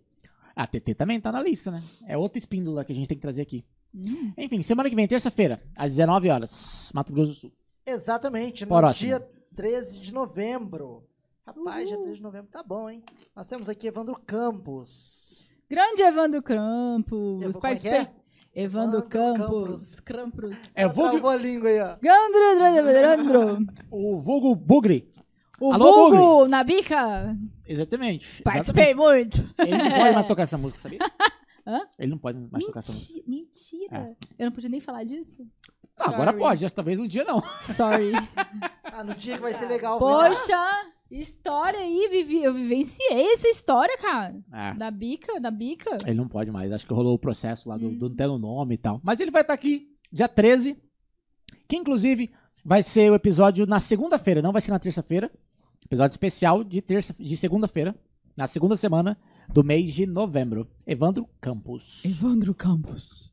A TT também tá na lista, né? É outra espíndola que a gente tem que trazer aqui. Hum. Enfim, semana que vem, terça-feira, às 19 horas, Mato Grosso do Sul. Exatamente, no Próximo. dia 13 de novembro. Rapaz, dia 13 de novembro tá bom, hein? Nós temos aqui Evandro Campos. Grande Evandro Campos. Evo- como é que é? Evandro Campos. Campos. É, vulgo- a língua aí, ó. Gandro. O vulgo Bugre. O Alô, vulgo na bica. Exatamente. Participei exatamente. muito. Ele não pode mais <laughs> tocar essa música, sabia? Hã? Ele não pode mais tocar essa música. Menti- Mentira. Eu não podia nem falar disso. Não, agora Sorry. pode, esta vez um dia não. <laughs> Sorry. Ah, no dia que vai ser legal. Poxa, história aí. Vivi, eu vivenciei essa história, cara. É. Da bica, da bica. Ele não pode mais. Acho que rolou o processo lá do, do não tendo nome e tal. Mas ele vai estar aqui dia 13. que inclusive vai ser o episódio na segunda-feira, não vai ser na terça-feira. Episódio especial de terça, de segunda-feira, na segunda semana do mês de novembro. Evandro Campos. Evandro Campos.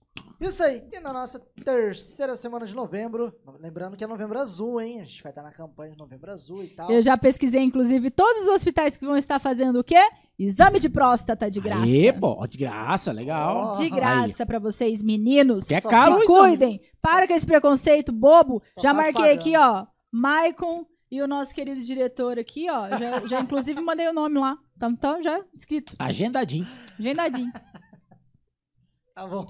Isso aí. E na nossa terceira semana de novembro, lembrando que é novembro azul, hein? A gente vai estar na campanha de novembro azul e tal. Eu já pesquisei, inclusive, todos os hospitais que vão estar fazendo o quê? Exame de próstata de graça. Aê, pô, de graça, legal. De graça pra vocês, meninos. Que é caro Se cuidem. Para com esse preconceito bobo. Só já marquei pagando. aqui, ó. Maicon e o nosso querido diretor aqui, ó. Já, já inclusive mandei o nome lá. Tá, tá já escrito. Agendadinho. Agendadinho. <laughs> Tá bom.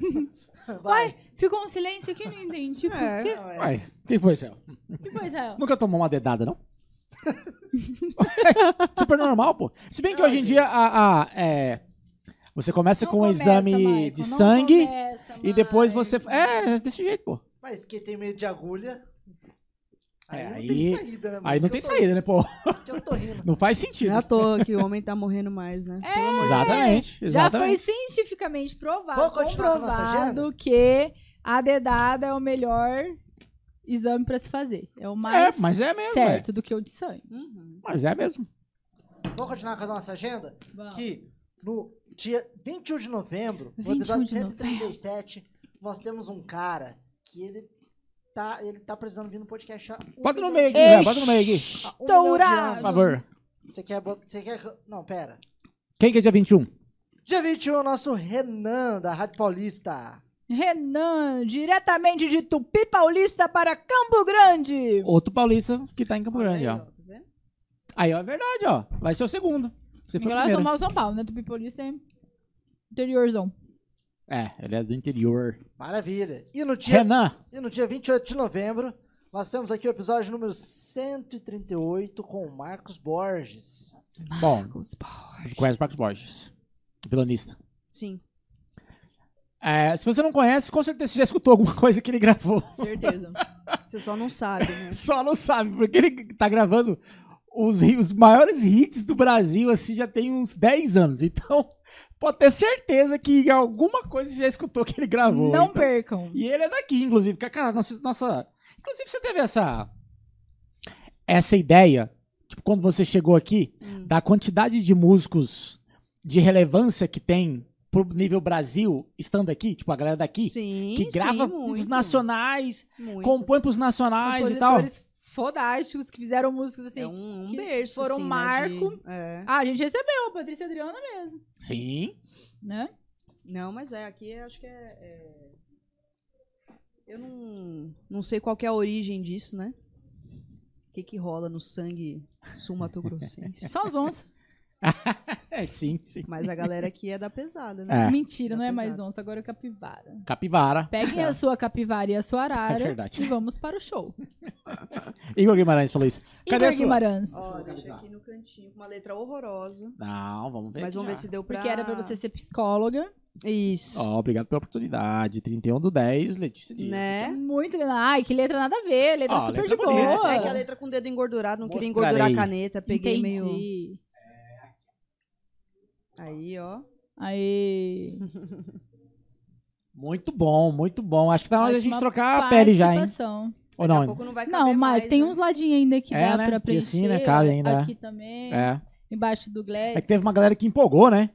<laughs> Uai, ficou um silêncio aqui, não entendi. Por É. quê? Não, é. Ué, quem foi, Céu? Que foi, Israel? Nunca tomou uma dedada, não? <laughs> Super normal, pô. Se bem que hoje em dia a, a- é, você começa Não com um começa, exame Maicon, de sangue começa, e depois você. É, desse jeito, pô. Mas quem tem medo de agulha. Aí É, não aí- tem saída, né? Aí não tem tô- saída, né, pô? Isso que eu tô rindo. <laughs> Não faz Não sentido. é à toa que o homem tá morrendo mais, né? É. De Exatamente, Já foi exatamente. cientificamente provado, comprovado que a dedada é o melhor exame pra se fazer. É o É, mais mas é mesmo, certo do que o de sangue. Uhum. é. Mas é mesmo. Vamos continuar com a nossa agenda? Vamos. Que no dia 21 de novembro, no 21 episódio de novembro. 137, nós temos um cara que ele tá, ele tá precisando vir no podcast um Bota no meio aqui. Zé, bota no meio aqui. Estourado. Por favor. Você quer, você quer... Não, pera. Quem que é dia 21? Dia 21 é o nosso Renan, da Rádio Paulista. Renan, diretamente de Tupi Paulista para Campo Grande. Outro paulista que tá em Campo Grande, ó. Tá? Aí, ó, é verdade, ó. Vai ser o segundo. Você Em foi relação ao São Paulo, né? Tupi Paulista é interiorzão. É, ele é do interior. Maravilha. E no dia Renan, E no dia 28 de novembro, nós temos aqui o episódio número 138 com o Marcos Borges. bom, conhece o Marcos Borges. Vilanista. Sim, É, se você não conhece, com certeza você já escutou alguma <laughs> coisa que ele gravou. Certeza. você só não sabe, né? Só não sabe, porque ele tá gravando os, os maiores hits do Brasil, assim, já tem uns 10 anos. Então, pode ter certeza que alguma coisa você já escutou que ele gravou. Não Então- percam. E ele é daqui, inclusive. porque, Cara, nossa, nossa. Inclusive, você teve essa. Essa ideia, tipo, quando você chegou aqui, Hum. da quantidade de músicos de relevância que tem pro nível Brasil estando aqui, tipo, a galera daqui, Sim, que grava sim, os nacionais, muito. compõe pros nacionais e tal. Fodásticos que fizeram músicos assim. é um, um que berço, foram assim, né, marco. de- é. Ah, a gente recebeu a Patrícia Adriana mesmo, Sim. né? Não, mas é, aqui eu acho que é... é- Eu não, não sei qual que é a origem disso, né? O que que rola no sangue sul-mato-grossense. <laughs> Só as onças. É, <laughs> sim, sim. Mas a galera aqui é da pesada, né? É. Mentira, não é Apesar. mais onça, agora é capivara. Capivara. Peguem a sua capivara e a sua arara É verdade. e vamos para o show. <laughs> Igor Guimarães falou isso. Cadê a Igor sua? Guimarães. Ó, deixa aqui no cantinho, com uma letra horrorosa. Não, vamos ver. Mas vamos ver já. se deu pra... Porque era pra você ser psicóloga. Isso. Ó, obrigado pela oportunidade. 31 do 10, Letícia Dias. Né? Muito. Ai, que letra nada a ver. Letra Ó, super letra de bonita. boa. É que a letra com o dedo engordurado, não queria Mostrarei. engordurar a caneta. Peguei Entendi. meio. Aí, ó. Aí. <laughs> Muito bom, muito bom. Acho que tá na hora da gente Ótima trocar a pele já, hein? Ou Daqui não? a pouco não vai caber Não, mas mais, tem né? uns ladinhos ainda que É, dá né? pra Que preencher. assim, né, cabe ainda, é. Aqui também. É. Embaixo do Glass. É que teve uma galera que empolgou, né?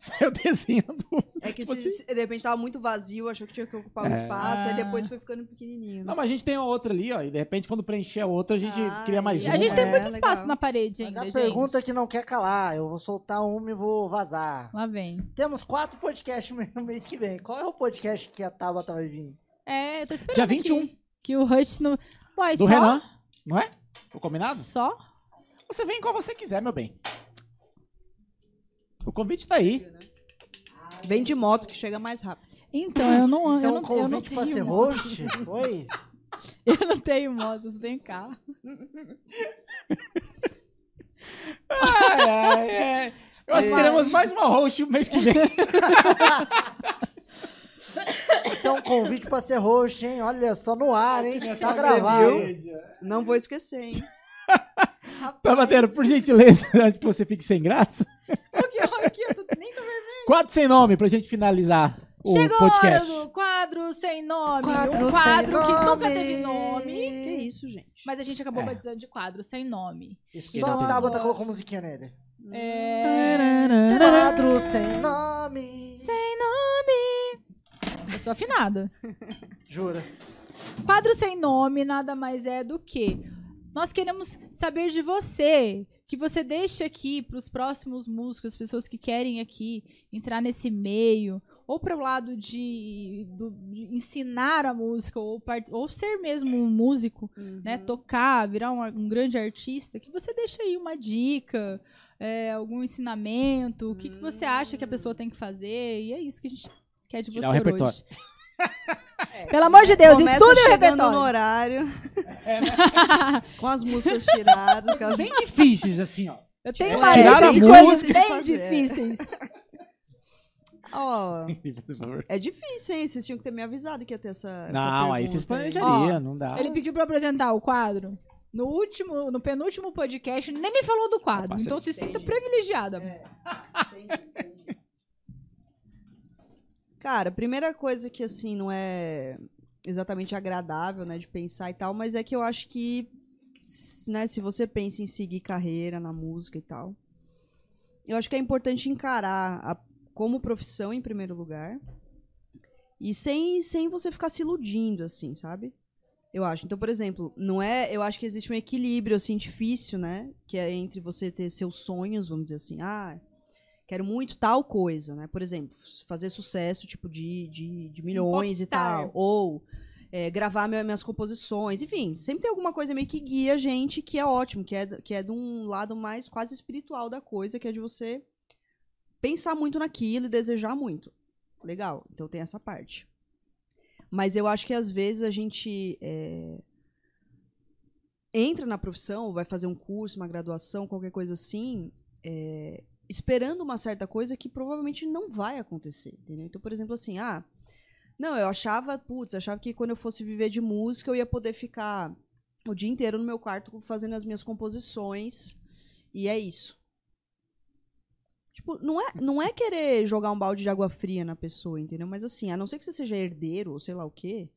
Saiu desenhando. É que Tipo se, assim. se de repente tava muito vazio, achou que tinha que ocupar o É. espaço, aí depois foi ficando pequenininho. Não, mas a gente tem outra ali, ó. E de repente, quando preencher a outra, a gente Ah, cria mais uma. A gente tem É, muito legal. espaço na parede Mas ainda, a gente. pergunta que não quer calar, eu vou soltar uma e vou vazar. Lá vem. Temos quatro podcasts <laughs> no mês que vem. Qual é o podcast que a Tabata vai vir? É, eu tô esperando Dia 21. aqui que o Rush no... Uai, Do só? Renan, não é? O combinado? Só? Você vem qual você quiser, meu bem. O convite tá aí. Vem de moto que chega mais rápido. Então, eu não, Isso eu é um não, eu não convite pra tenho ser moto. host? <laughs> Oi? Eu não tenho moto, eu só tenho carro. Ai, ai, ai. Eu acho que teremos mais uma host o mês que vem. <laughs> Isso é um convite pra ser host, hein? Olha só no ar, hein? Tá gravado. Não vou esquecer, hein? <laughs> Tabateiro, por gentileza, antes que você fique sem graça. Quatro sem nome pra gente finalizar o Chegou podcast. do quadro quadro sem nome. Quadro um quadro sem que nunca nome. teve nome. Que isso, gente? Mas a gente acabou É. batizando de quadro sem nome. E Então, só a tem- Tabata colocou musiquinha nele. É... Quadro sem nome. Sem nome. Eu sou afinada. <laughs> Jura? Quadro sem nome nada mais é do que nós queremos saber de você, que você deixe aqui para os próximos músicos, as pessoas que querem aqui entrar nesse meio, ou para o lado de, do- de ensinar a música, ou, part- ou ser mesmo um músico, né, tocar, virar um, um grande artista, que você deixa aí uma dica, é, algum ensinamento, o que, que você acha que a pessoa tem que fazer, e é isso que a gente quer de você Tirar repertório. Hoje. Pelo amor de Deus, Começa estude o chegando no repertório. horário. <laughs> com as músicas tiradas. aquelas- Bem difíceis, assim, ó. Eu tenho É, uma tirar lista a de música coisas bem fazer, é. difíceis. <laughs> Favor. é difícil, hein? Vocês tinham que ter me avisado que ia ter essa. essa Não, aí vocês pergunta aí. planejariam, não dá. Ele pediu pra eu apresentar o quadro. No último, no penúltimo podcast, nem me falou do quadro. Opa, então se sinta privilegiada. É. Cara, primeira coisa que, assim, não é exatamente agradável, né, de pensar e tal, mas é que eu acho que, né, se você pensa em seguir carreira na música e tal, eu acho que é importante encarar a- como profissão em primeiro lugar e sem, sem você ficar se iludindo, assim, sabe? Eu acho. Então, por exemplo, não é. Eu acho que existe um equilíbrio, assim, difícil, né? Que é entre você ter seus sonhos, vamos dizer assim, ah, quero muito tal coisa, né? Por exemplo, fazer sucesso, tipo, de, de, de milhões e tal. Ou é, gravar minha- minhas composições. Enfim, sempre tem alguma coisa meio que guia a gente que é ótimo, que é, que é de um lado mais quase espiritual da coisa, que é de você pensar muito naquilo e desejar muito. Legal, então tem essa parte. Mas eu acho que às vezes a gente é, entra na profissão, vai fazer um curso, uma graduação, qualquer coisa assim, é, esperando uma certa coisa que provavelmente não vai acontecer, entendeu? Então, por exemplo, assim, ah, não, eu achava, putz, achava que quando eu fosse viver de música eu ia poder ficar o dia inteiro no meu quarto fazendo as minhas composições e é isso. Tipo, não é, não é querer jogar um balde de água fria na pessoa, entendeu? Mas assim, a não ser que você seja herdeiro ou sei lá o quê,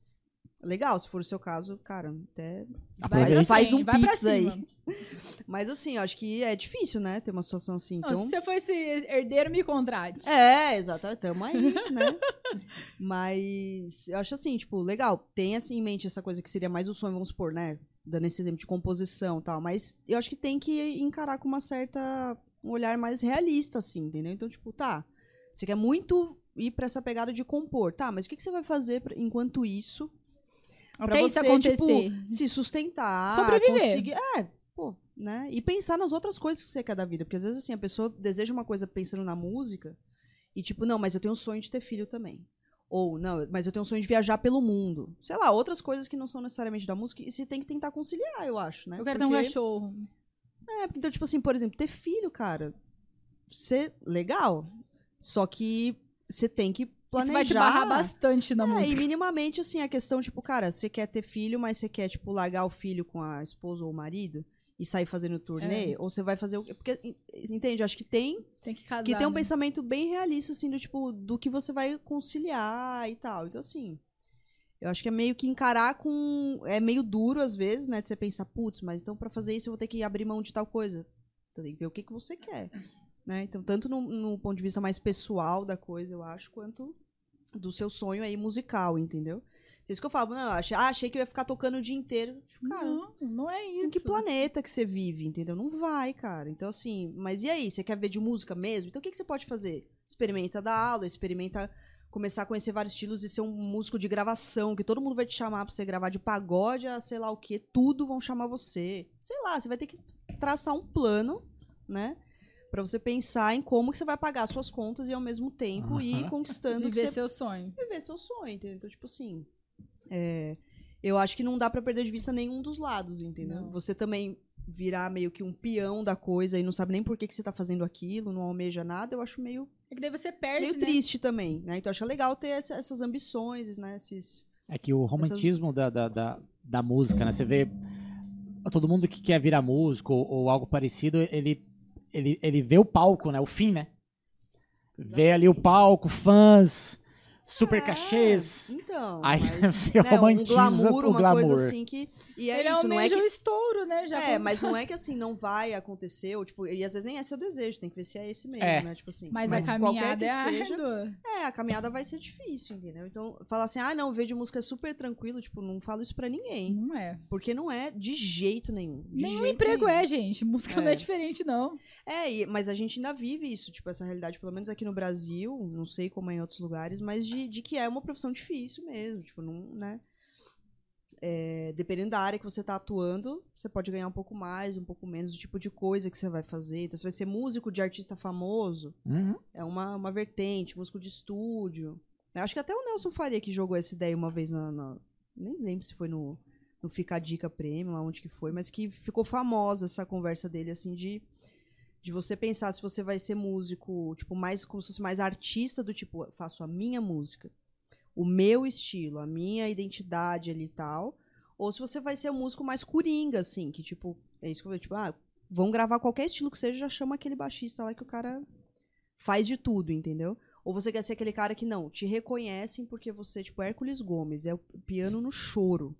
legal, se for o seu caso, cara, até Vai Faz um vai pra pix aí. cima. <laughs> Mas assim, eu acho que é difícil, né? Ter uma situação assim. Não, Então. se você for esse herdeiro, me contrate. É, exatamente. Tamo aí, né? <laughs> Mas eu acho assim, tipo, legal. Tem assim em mente essa coisa que seria mais o sonho, vamos supor, né? Dando esse exemplo de composição e tal. Mas eu acho que tem que encarar com uma certa. um olhar mais realista, assim, entendeu? Então, tipo, tá. Você quer muito ir pra essa pegada de compor. Tá, mas o que, que você vai fazer pra- enquanto isso? Pra Até isso você, acontecer. tipo, se sustentar, Sobreviver. conseguir. É, pô, né? E pensar nas outras coisas que você quer da vida. Porque às vezes, assim, a pessoa deseja uma coisa pensando na música e, tipo, não, mas eu tenho um sonho de ter filho também. Ou, não, mas eu tenho um sonho de viajar pelo mundo. Sei lá, outras coisas que não são necessariamente da música e você tem que tentar conciliar, eu acho, né? Eu quero ter um Porque- cachorro. É, então, tipo assim, por exemplo, ter filho, cara, ser legal. Só que você tem que planejar. Isso vai te barrar bastante na É, e música. minimamente, assim, a questão, tipo, cara, você quer ter filho, mas você quer, tipo, largar o filho com a esposa ou o marido e sair fazendo turnê? Ou você vai fazer o quê? Porque, en- entende? Acho que tem Tem que casar. que tem um né? pensamento bem realista, assim, do tipo, do que você vai conciliar e tal. Então, assim, eu acho que é meio que encarar com. É meio duro, às vezes, né? De você pensar, putz, mas então pra fazer isso eu vou ter que abrir mão de tal coisa. Então, tem que ver o que, que você quer. Né? Então, tanto no, no ponto de vista mais pessoal da coisa, eu acho, quanto do seu sonho aí musical, entendeu? Isso que eu falo, não, eu achei, ah, achei que eu ia ficar tocando o dia inteiro. Tipo, cara, Não, não é isso. em que planeta que você vive, entendeu? Não vai, cara. Então, assim, mas e aí? Você quer ver de música mesmo? Então, o que, que você pode fazer? Experimenta dar aula, experimenta começar a conhecer vários estilos e ser um músico de gravação, que todo mundo vai te chamar pra você gravar de pagode a sei lá o que, tudo vão chamar você. Sei lá, você vai ter que traçar um plano, né? Pra você pensar em como que você vai pagar suas contas e ao mesmo tempo ir Aham. conquistando Viver você seu sonho. viver seu sonho, entendeu? Então, tipo assim, é, eu acho que não dá pra perder de vista nenhum dos lados, entendeu? Não. Você também virar meio que um peão da coisa e não sabe nem por que, que você tá fazendo aquilo, não almeja nada, eu acho meio, É que daí você perde, meio né? triste também, né? Então, eu acho legal ter essa- essas ambições, né? Esses... É que o romantismo da, da, da, da música, né? Você vê todo mundo que quer virar músico ou, ou algo parecido, ele, ele, ele vê o palco, né? O fim, né? Vê ali o palco, fãs, super É, cachês. Então. Aí mas, <laughs> você né, romantiza um glamour, o uma glamour. coisa assim que. E é Ele isso, não é que o estouro, né? Já É, como- mas não é <laughs> que assim, não vai acontecer, ou, tipo, e às vezes nem é seu desejo, tem que ver se é esse mesmo, É. né? Tipo assim. Mas, a qualquer caminhada é seja, árdua. É, a caminhada vai ser difícil, entendeu? Então, falar assim, ah, não, de música é super tranquilo, tipo, não falo isso pra ninguém. Não é. Porque não é de jeito nenhum. De Nenhum jeito emprego nenhum. é, gente. Música não é É. diferente, não. É, e- mas a gente ainda vive isso, tipo, essa realidade, pelo menos aqui no Brasil, não sei como é em outros lugares, mas de, de que é uma profissão difícil mesmo, tipo, não, né? É, dependendo da área que você tá atuando, você pode ganhar um pouco mais, um pouco menos, do tipo de coisa que você vai fazer. Então, você vai ser músico de artista famoso, Uhum. é uma, uma vertente, músico de estúdio. Eu acho que até o Nelson Faria que jogou essa ideia uma vez na. na- nem lembro se foi no, no Fica a Dica Prêmio, lá onde que foi, mas que ficou famosa essa conversa dele, assim, de, de você pensar se você vai ser músico, tipo, mais como se fosse mais artista do tipo, faço a minha música, o meu estilo, a minha identidade ali e tal. Ou se você vai ser um músico mais coringa, assim, que tipo, é isso que eu falei, tipo, ah, vão gravar qualquer estilo que seja, já chama aquele baixista lá que o cara faz de tudo, entendeu? Ou você quer ser aquele cara que não, te reconhecem porque você, tipo, Hércules Gomes, é o piano no choro.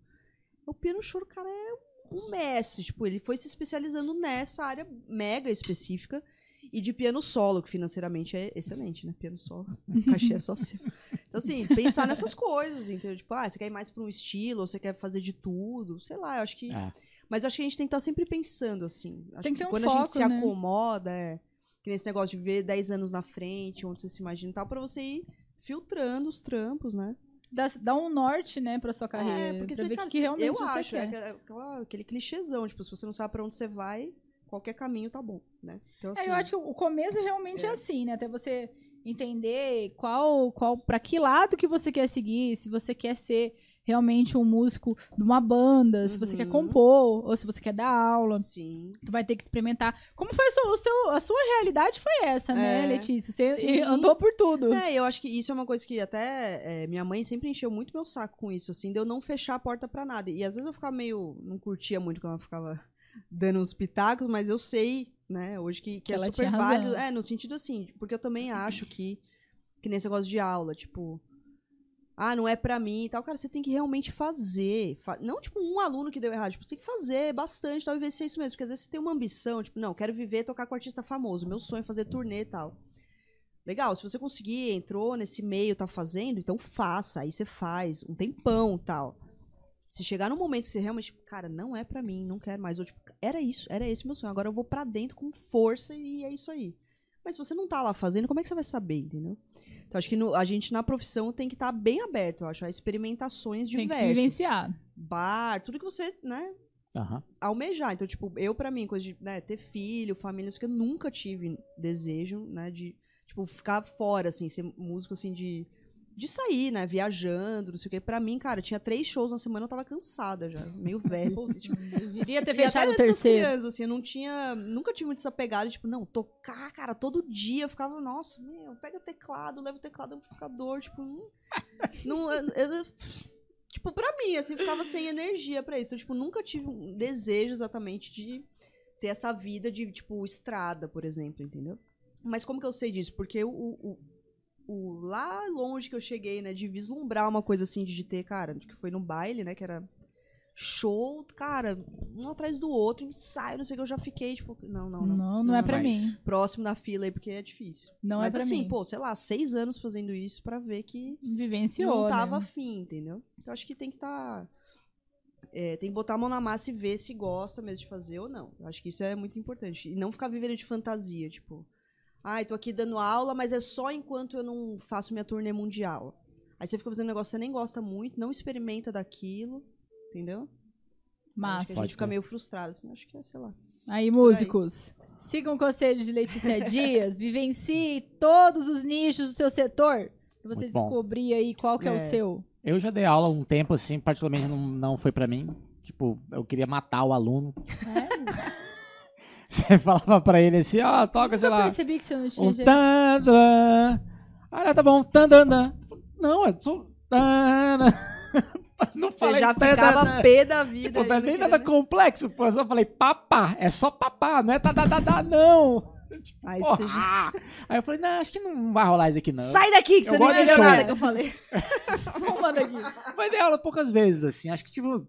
O piano no choro, cara, é um mestre, tipo, ele foi se especializando nessa área mega específica e de piano solo, que financeiramente é excelente, né? Piano solo, <laughs> cachê é só seu. Então, assim, pensar nessas coisas, entendeu? Tipo, ah, você quer ir mais pra um estilo, ou você quer fazer de tudo, sei lá, eu acho que... É. Mas eu acho que a gente tem que estar sempre pensando, assim. Acho Tem que ter um quando a gente foco, se né? acomoda, é, que nesse negócio de ver 10 anos na frente, onde você se imagina e tal, pra você ir filtrando os trampos, né? Dá, dá um norte, né, pra sua carreira. É, porque você, ver cara, que se- realmente eu você acho, é quer. aquela- aquela- aquele clichêzão, tipo, se você não sabe pra onde você vai, qualquer caminho tá bom, né? Então, É, assim, eu acho que o começo realmente é. É. assim, né? Até você entender qual, qual, para que lado que você quer seguir, se você quer ser realmente um músico de uma banda, se você quer Uhum. compor, ou se você quer dar aula. Sim. Tu vai ter que experimentar. Como foi o seu, a sua realidade foi essa, né, É, Letícia? Você sim. andou por tudo. É, eu acho que isso é uma coisa que até é, minha mãe sempre encheu muito meu saco com isso, assim, de eu não fechar a porta pra nada. E às vezes eu ficava meio. Não curtia muito quando ela ficava dando uns pitacos, mas eu sei, né, hoje que, que é super válido. É, no sentido assim, porque eu também acho que. Que nesse negócio de aula, tipo. Ah, não é pra mim e tal. Cara, você tem que realmente fazer. Fa- Não, tipo, um aluno que deu errado. Tipo, você tem que fazer bastante tal, ver se é isso mesmo. Porque às vezes você tem uma ambição, tipo, não, quero viver tocar com artista famoso. Meu sonho é fazer turnê e tal. Legal, se você conseguir, entrou nesse meio, tá fazendo, então faça. Aí você faz, um tempão tal. Se chegar num momento que você realmente, cara, não é pra mim, não quero mais. Ou tipo, era isso, era esse meu sonho. Agora eu vou pra dentro com força e é isso aí. Mas se você não tá lá fazendo, como é que você vai saber, entendeu? Então acho que no- a gente na profissão tem que estar bem aberto, eu acho, a experimentações Tem que diversas. vivenciar. Bar, tudo que você, né, Aham. almejar. Então, tipo, eu, pra mim, coisa de né, ter filho, família, isso que eu nunca tive desejo, né, de, tipo, ficar fora, assim, ser músico, assim, de, de sair, né, viajando, não sei o quê. Pra mim, cara, tinha três shows na semana, eu tava cansada já, meio velha, assim, tipo, <laughs> Deveria ter fechado o terceiro. crianças, assim, eu não tinha, nunca tive muito essa pegada, tipo, não, tocar, cara, todo dia, eu ficava, nossa, meu, pega teclado, leva o teclado amplificador, tipo, não, <laughs> não eu- eu- tipo, pra mim, assim, ficava sem energia pra isso, eu, tipo, nunca tive um desejo exatamente de ter essa vida de, tipo, estrada, por exemplo, entendeu? Mas como que eu sei disso? Porque o, o, o- lá longe que eu cheguei, né, de vislumbrar uma coisa assim, de, ter, cara, que foi no baile, né, que era show, cara, um atrás do outro, ensaio, não sei o que, eu já fiquei, tipo, não, não, não. Não, não, é pra Mas- mim. Próximo na fila aí, porque é difícil. Não Mas é pra assim, mim. pô, sei lá, seis anos fazendo isso pra ver que Vivenciou, não tava né? afim, entendeu? Então acho que tem que estar. tem que botar a mão na massa e ver se gosta mesmo de fazer ou não. Eu acho que isso é muito importante. E não ficar vivendo de fantasia, tipo, ai, tô aqui dando aula, mas é só enquanto eu não faço minha turnê mundial. Aí você fica fazendo um negócio que você nem gosta muito, não experimenta daquilo, entendeu? Acho que Massa. a gente fica meio frustrado, assim, acho que é, sei lá. Aí, músicos, sigam o conselho de Letícia Dias, <laughs> vivencie todos os nichos do seu setor, pra você descobrir aí qual que é, o É. seu. Eu já dei aula um tempo, assim, particularmente não, não foi pra mim. Tipo, eu queria matar o aluno. <laughs> Você falava pra ele assim, ó, toca, sei Eu lá, percebi que você não tinha um jeito. tandran. Ah, tá bom, tandana. Não, é só tana. <laughs> Não Você falei já tandana. ficava pé da vida. Tipo, não é nem nada complexo, pô. Eu só falei papá. É só papá, não é tadadadá, não. <laughs> Aí Porra! já... Aí eu falei, não, acho que não vai rolar isso aqui, não. Sai daqui, que Eu você não entendeu nada que eu falei. Suma daqui. Mas dei aula poucas vezes, assim. Acho que, tipo,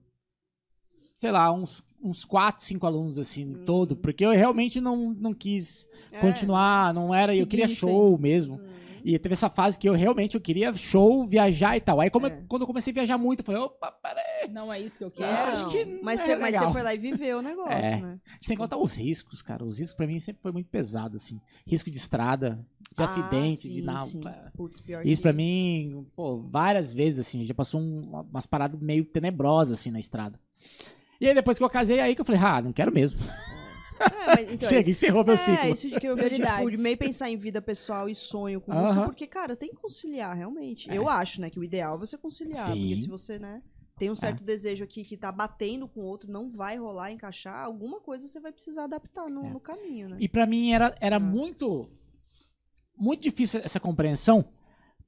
sei lá, uns, uns quatro, cinco alunos, assim, Hum. todo. Porque eu realmente não, não quis continuar, não era... Eu queria show mesmo. Hum. E teve essa fase que eu realmente eu queria show, viajar e tal. Aí como eu- É. quando eu comecei a viajar muito, eu falei, opa, peraí. Não é isso que eu Eu quero. acho que não mas, é você, mas você foi lá e viveu o negócio, É. né? Sem contar os riscos, cara. Os riscos pra mim sempre foi muito pesado, assim. Risco de estrada, de Ah, acidente, de sim, não. sim. pá. Putz, pior Isso que- pra mim, pô, várias vezes, assim, já passou um- umas paradas meio tenebrosas, assim, na estrada. E aí, depois que eu casei, aí que eu falei, ah, não quero mesmo. É, mas, então, <laughs> Chega, isso- encerrou meu é, ciclo. isso de que eu, tipo, de meio pensar em vida pessoal e sonho com Aham. música, porque, cara, tem que conciliar, realmente. Eu acho, né, que o ideal é você conciliar, porque Sim. É. se você, né, tem um certo desejo aqui que tá batendo com o outro, não vai rolar, encaixar, alguma coisa você vai precisar adaptar no, É. no caminho, né? E pra mim era, era Ah. muito muito difícil essa compreensão.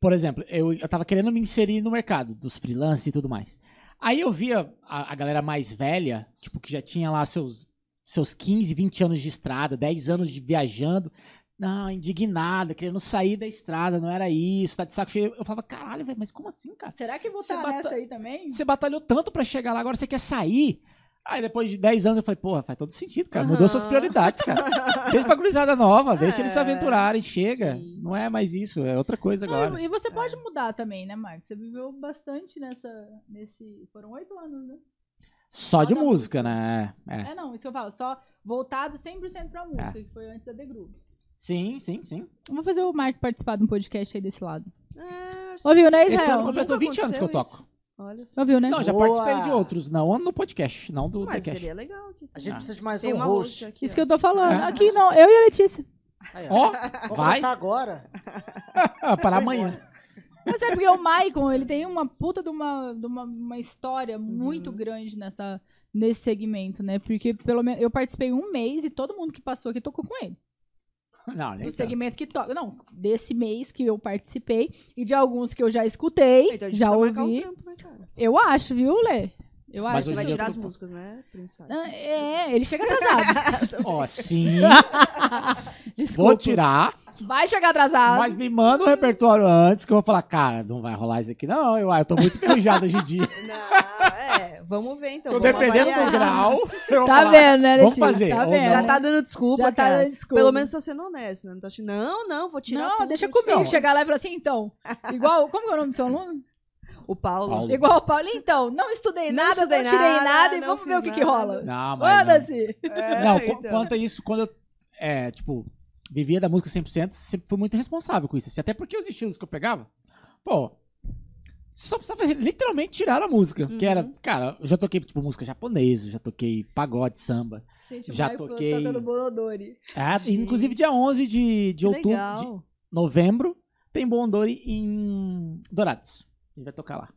Por exemplo, eu, eu tava querendo me inserir no mercado dos freelancers e tudo mais. Aí eu via a, a galera mais velha, tipo, que já tinha lá seus, seus 15, 20 anos de estrada, 10 anos de viajando, não, indignada, querendo sair da estrada, não era isso, tá de saco cheio. Eu falava, caralho, velho, mas como assim, cara? Será que vou Você estar bata- nessa aí também? Você batalhou tanto pra chegar lá, agora você quer sair? Aí depois de 10 anos eu falei, porra, faz todo sentido, cara. Mudou Aham. suas prioridades, cara. <laughs> Deixa pra gurizada nova, deixa eles se É, aventurarem, chega. sim. Não é mais isso, é outra coisa Não, agora. e você pode mudar também, né, Marcos? Você viveu bastante nessa. Nesse. Foram oito anos, né? Só de da música, né? É. É, não, isso que eu falo. Só voltado 100% pra música, que foi antes da The Groove. Sim, sim, sim. Vamos fazer o Marco participar de um podcast aí desse lado. É, Ouviu, né, Esse Israel? ano completou Nunca 20 anos que eu toco. isso. Olha só. Ouviu, né? Não, já Boa! participei de outros, não no podcast, não do Mas seria legal. Aqui. A gente Ah. precisa de mais Tem um uma host. host aqui. Isso ó. que eu tô falando. É. Aqui não, eu e a Letícia. Aí, Ó, vai começar agora. <laughs> para amanhã. Mas é porque o Maicon, ele tem uma puta de uma, de uma, uma história muito Uhum. grande nessa, nesse segmento, né? Porque pelo menos eu participei um mês e todo mundo que passou aqui tocou com ele. <laughs> Não, nem Do segmento que toca. Não, desse mês que eu participei e de alguns que eu já escutei, Então a gente já um ouvi. trampo, né, cara? Eu acho, viu, Lê? Eu Mas acho. Você vai tirar as músicas, né? Ah, É, ele chega atrasado. <laughs> Ó, sim, <laughs> Desculpa. vou tirar, Vai chegar atrasado. mas me manda o repertório antes que eu vou falar, cara, não vai rolar isso aqui não, eu, eu tô muito enferrujado hoje em dia. <laughs> Não, é, vamos ver então. Tô vamos dependendo avaliar do grau. Tá falar, vendo, né, vamos Letícia? fazer, Tá vendo? Já tá dando desculpa, Já tá cara. dando desculpa. Pelo menos tá sendo honesto, né? Não, tá achando, não, não, vou tirar Não, tudo. deixa comigo Não. chegar lá e falar assim, então. Igual, como é o nome do seu aluno? O Paulo. Paulo. Igual o Paulo, então. Não estudei Não nada, estudei não tirei nada, nada, e vamos ver o que, que rola. Não, mas não. Foda-se. É, Não, então. quanto a isso, quando eu, é, tipo, vivia da música 100%, sempre fui muito responsável com isso. assim, Até porque os estilos que eu pegava, pô, só precisava literalmente tirar a música. Que era, Uhum. cara, eu já toquei, tipo, música japonesa, já toquei pagode, samba. Gente, Já Michael toquei. tá dando Bolodori. Ah, Gente. inclusive, dia 11 de, de outubro, de novembro, tem Bondori em Dourados. A gente vai tocar lá.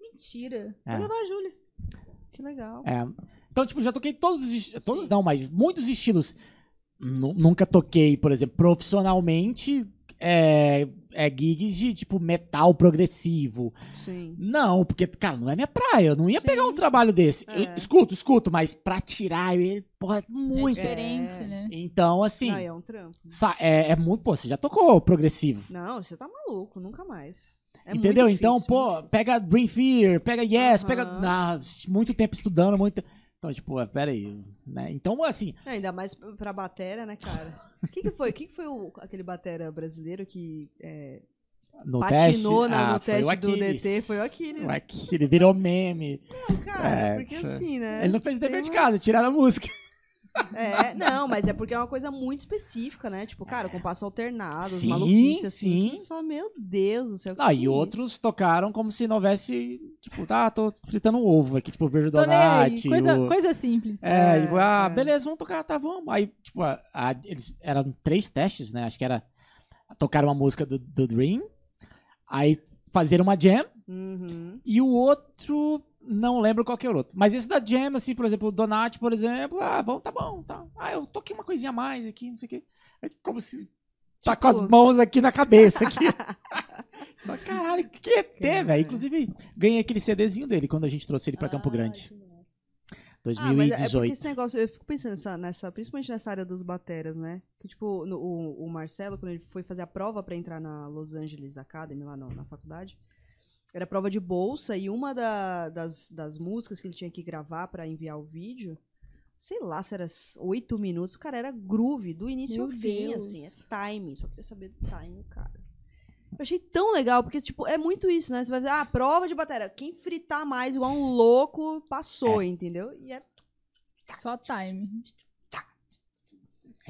Mentira. É. Vou levar a Júlia. Que legal. É, então, tipo, já toquei todos os. Todos não, mas muitos estilos. Nu- nunca toquei, por exemplo, profissionalmente é, é, gigs de tipo metal progressivo. Sim. Não, porque, cara, não é minha praia. Eu não ia Sim. pegar um trabalho desse. Eu É. escuto, escuto, mas pra tirar ele, porra, é É muito. diferente, É. né? Então, assim, Não, é um trampo. é, é muito. Pô, você já tocou progressivo. Não, você tá maluco, nunca mais. É entendeu? muito então, pô, pega Dream Fear, pega Yes, pega. Aham. Ah, muito tempo estudando, muito. Então, tipo, pera aí. Né? Então, assim, É, Ainda mais pra batera, né, cara? O <laughs> que, que foi? O que, foi o- aquele batera brasileiro que é, no patinou teste, na- no ah, foi o teste do. DT? Foi o Aquiles. O Aquiles virou meme. Não, cara, É, porque assim, né? Ele não fez o dever de casa, tiraram a música. É, não, mas é porque é uma coisa muito específica, né? Tipo, cara, com passo alternado, Sim, maluquices assim. sim. Que você fala, meu Deus do céu. que e é outros tocaram como se não houvesse, tipo, tá, tô fritando um ovo aqui, tipo, Virgil aí. Donati. Coisa, o- coisa simples. É, É, tipo, ah, é. beleza, vamos tocar, tá, vamos. Aí, tipo, a- a- eles eram três testes, né? Acho que era tocar uma música do, do Dream, aí fazer uma jam, isso? Uhum. e o outro, não lembro qual que era o outro. Mas esse da jam, assim, por exemplo, o Donati, por exemplo, ah, vamos, tá bom, tá. Ah, eu toquei uma coisinha a mais aqui, não sei o quê. É como se tá com as Tipo- mãos aqui na cabeça, aqui. <laughs> Só, caralho, que que é velho? Inclusive, ganhei aquele CDzinho dele quando a gente trouxe ele pra Campo Ah, Grande. que massa. Ah, mas é porque 2018. esse negócio, eu fico pensando nessa, nessa- principalmente nessa área dos bateras, né? Que, tipo, no- o, o Marcelo, quando ele foi fazer a prova pra entrar na Los Angeles Academy, lá no- na faculdade, era prova de bolsa e uma da- das, das músicas que ele tinha que gravar pra enviar o vídeo, sei lá se era oito minutos, o cara era groove, do início Meu ao fim, Deus. assim, é timing, só queria saber do timing, cara. Eu achei tão legal, porque, tipo, é muito isso, né? Você vai dizer, ah, prova de bateria. Quem fritar mais igual um louco passou, entendeu? E é Só time.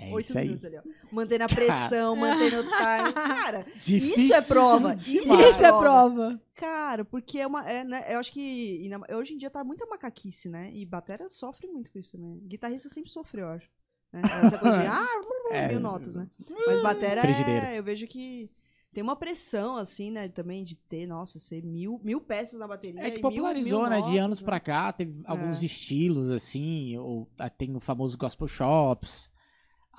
É oito isso aí. minutos ali, ó. Mantendo a pressão, mantendo o time. Cara, Difícil <laughs> isso é prova. Isso demais. Isso é prova. Cara, porque é uma. É, né, eu acho que na- hoje em dia tá muita macaquice, né? E batera sofre muito com isso também. Guitarrista sempre sofreu, eu acho. Né? Essa coisa de, <laughs> ah, É. mil notas, né? Mas batera Frigideira. é. Eu vejo que tem uma pressão, assim, né? Também de ter, nossa, ser mil, mil peças na bateria. É que e mil- popularizou, mil né? De notas, anos né? pra cá, teve alguns É. estilos, assim, ou, ah, tem o famoso gospel shops.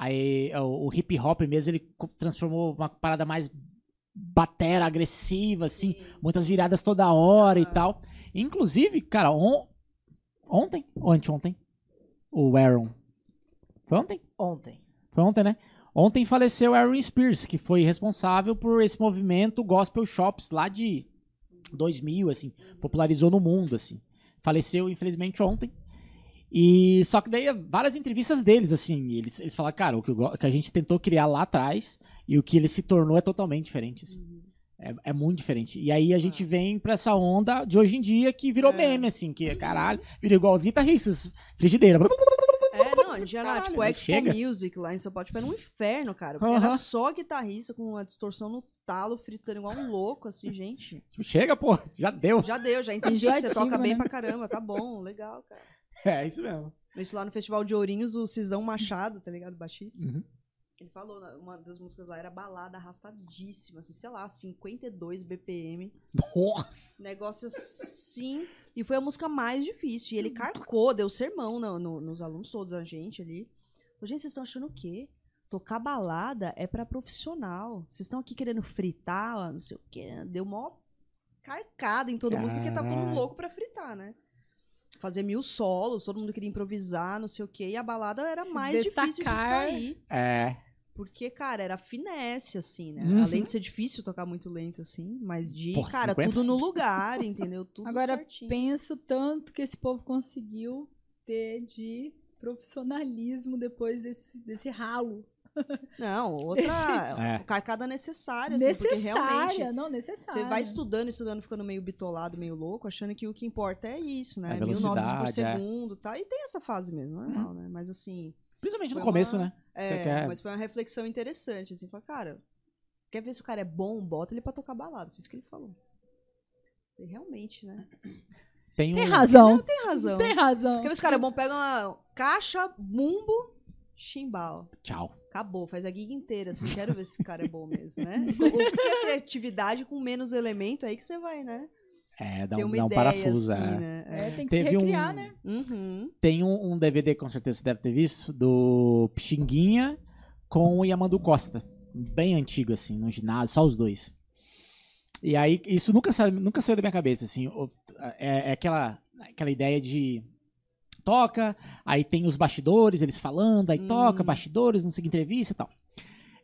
Aí o, o hip hop mesmo, ele transformou uma parada mais batera, agressiva, assim, muitas viradas toda hora e Ah. tal. Inclusive, cara, on- ontem ou anteontem, o Aaron. Foi ontem? Ontem. Foi ontem, né? Ontem faleceu Aaron Spears, que foi responsável por esse movimento Gospel Shops lá de 2000, assim, popularizou no mundo, assim. Faleceu, infelizmente, ontem. E só que daí várias entrevistas deles, assim, eles, eles falaram, cara, o que, o que a gente tentou criar lá atrás e o que ele se tornou é totalmente diferente, assim. Uhum. É, é muito diferente. E aí a gente vem pra essa onda de hoje em dia que virou É. meme, assim, que, caralho, virou igual os guitarristas, frigideira. É, não, <laughs> já na, Caralho, tipo, Expo chega. Music lá em São Paulo, tipo, era um inferno, cara. Porque era só guitarrista com a distorção no talo, fritando igual um louco, assim, gente. Tipo, chega, pô, já deu. Já deu, já entendi que você toca bem né? pra caramba, tá bom, legal, cara. <laughs> É, isso mesmo. Isso lá no Festival de Ourinhos, o Cisão Machado, tá ligado? Baixista. Uhum. Ele falou, né, uma das músicas lá era balada arrastadíssima, assim, sei lá, 52 BPM. Nossa! Negócio assim. E foi a música mais difícil. E ele carcou, deu sermão no- no- nos alunos todos, a gente ali. Falou, gente, vocês estão achando o quê? Tocar balada é pra profissional. Vocês estão aqui querendo fritar, não sei o quê. Deu mó carcada em todo mundo, porque tava todo louco pra fritar, né? Fazer mil solos, todo mundo queria improvisar, não sei o quê. E a balada era Se mais difícil de destacar. sair. É. Porque, cara, era finesse, assim, né? Uhum. Além de ser difícil tocar muito lento, assim, mas de, Porra, cara, 50? tudo no lugar, <laughs> entendeu? Tudo Agora, certinho. Penso tanto que esse povo conseguiu ter de profissionalismo depois desse, desse ralo. Não, outra <laughs> É. carcada necessária, assim, porque necessária, realmente não, necessária. você vai estudando, estudando, ficando meio bitolado, meio louco, achando que o que importa é isso, né? A Mil notas por é. segundo, tá? E tem essa fase mesmo, normal, né? Mas assim, Principalmente no começo, uma- né? é, quer- mas foi uma reflexão interessante, assim, falar, cara, quer ver se o cara é bom, bota ele pra tocar balada, foi isso que ele falou. E realmente, né? Tem, Tem um... razão. Tem razão. Tem razão. Quer ver se o cara é bom, pega uma caixa, bumbo, chimbal. Tchau. Acabou, faz a gig inteira, assim, quero ver se esse cara é bom mesmo, né? <laughs> O que é criatividade com menos elemento, aí que você vai, né? É, dá um, uma dá um ideia, parafuso. assim, é. né? É, É. tem que Teve se um- recriar, né? Uhum. Tem um, um DVD, com certeza você deve ter visto, do Pixinguinha com o Yamandu Costa. Bem antigo, assim, no ginásio, só os dois. E aí, isso nunca saiu, nunca saiu da minha cabeça, assim. é, é aquela, aquela ideia de toca, aí tem os bastidores, eles falando, aí Hum. toca, bastidores, não sei que entrevista e tal.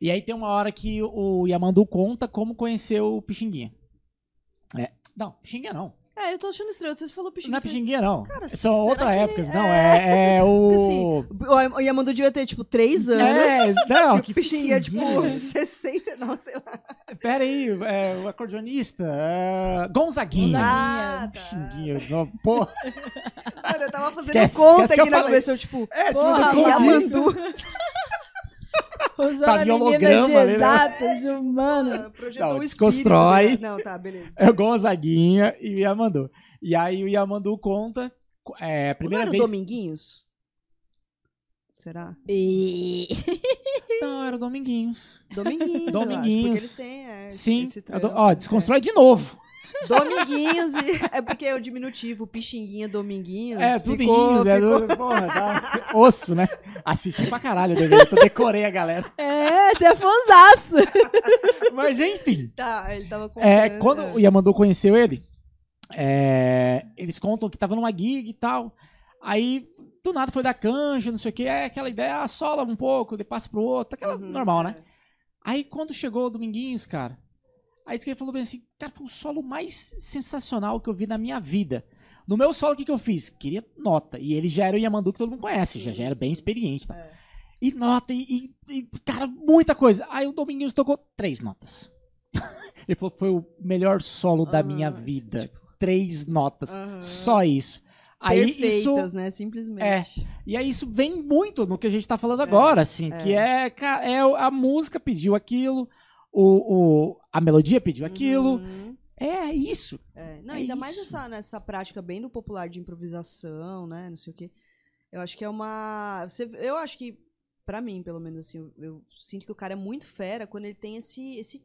E aí tem uma hora que o Yamandu conta como conheceu o Pixinguinha. É, não, Pixinguinha não. É, eu tô achando estranho, você falou pixinguinha. Não é Pixinguinha, não. Cara, São será outra que ele- épocas. Não, é, é <laughs> o... O Yamandu devia ter, tipo, três anos. É, não, <laughs> e que o pixinguinha, tipo, Pixinguinha. 60, não, sei lá. Pera aí, é, o acordeonista, é, Gonzaguinha. Ah, tá. Pixinguinha, não, pô. Cara, eu tava fazendo Esquece, conta esquece que aqui na cabeça, eu, tipo, É, Porra, time do Yamandu. <laughs> Usando Tá a de menina de holograma ali, né? exatas, de humano. ah, projetou Não, desconstrói. né? Não, tá, beleza. É o Gonzaguinha e o Yamandu. E aí o Yamandu conta, é, Não primeira era o vez... Dominguinhos? Será? E... <laughs> Não, era o Dominguinhos. Dominguinhos. eu acho, Dominguinhos. porque eles têm, é, Sim, ó, é. desconstrói de novo. Dominguinhos. <laughs> É porque é o diminutivo, Pixinguinha, Dominguinhos. É, tudo ficou, inhos, é ficou- tudo, <laughs> porra, tá, osso, né? Assisti pra caralho o DVD, eu decorei a galera. É, você é fãzaço. <laughs> Mas enfim, Tá, ele tava contando. É, quando é. o Yamandu conheceu ele, é, eles contam que tava numa gig e tal. Aí, do nada foi dar canja, não sei o que, é aquela ideia, sola um pouco, depois passa pro outro, aquela Uhum, normal, né? é. Aí quando chegou o Dominguinhos, cara, aí ele falou bem assim, cara, foi o solo mais sensacional que eu vi na minha vida. No meu solo, o que, que eu fiz? Queria nota. E ele já era o Yamandu que todo mundo conhece, já, já era bem experiente, tá? É. E nota, e, e- cara, muita coisa. Aí o Dominguinhos tocou três notas. <laughs> ele falou foi o melhor solo da Aham, minha assim, vida. Três notas. Aham. Só isso. Aí Perfeitas, isso. né? Simplesmente. É. E aí isso vem muito no que a gente tá falando agora, assim, é. que é, é o- a música pediu aquilo, o, o- a melodia pediu aquilo. Uhum. É isso. É, Não, É ainda mais isso. nessa, nessa prática bem do popular de improvisação, né? Não sei o quê. Eu acho que é uma. Você, eu acho que, pra mim, pelo menos, assim, eu, eu sinto que o cara é muito fera quando ele tem esse, esse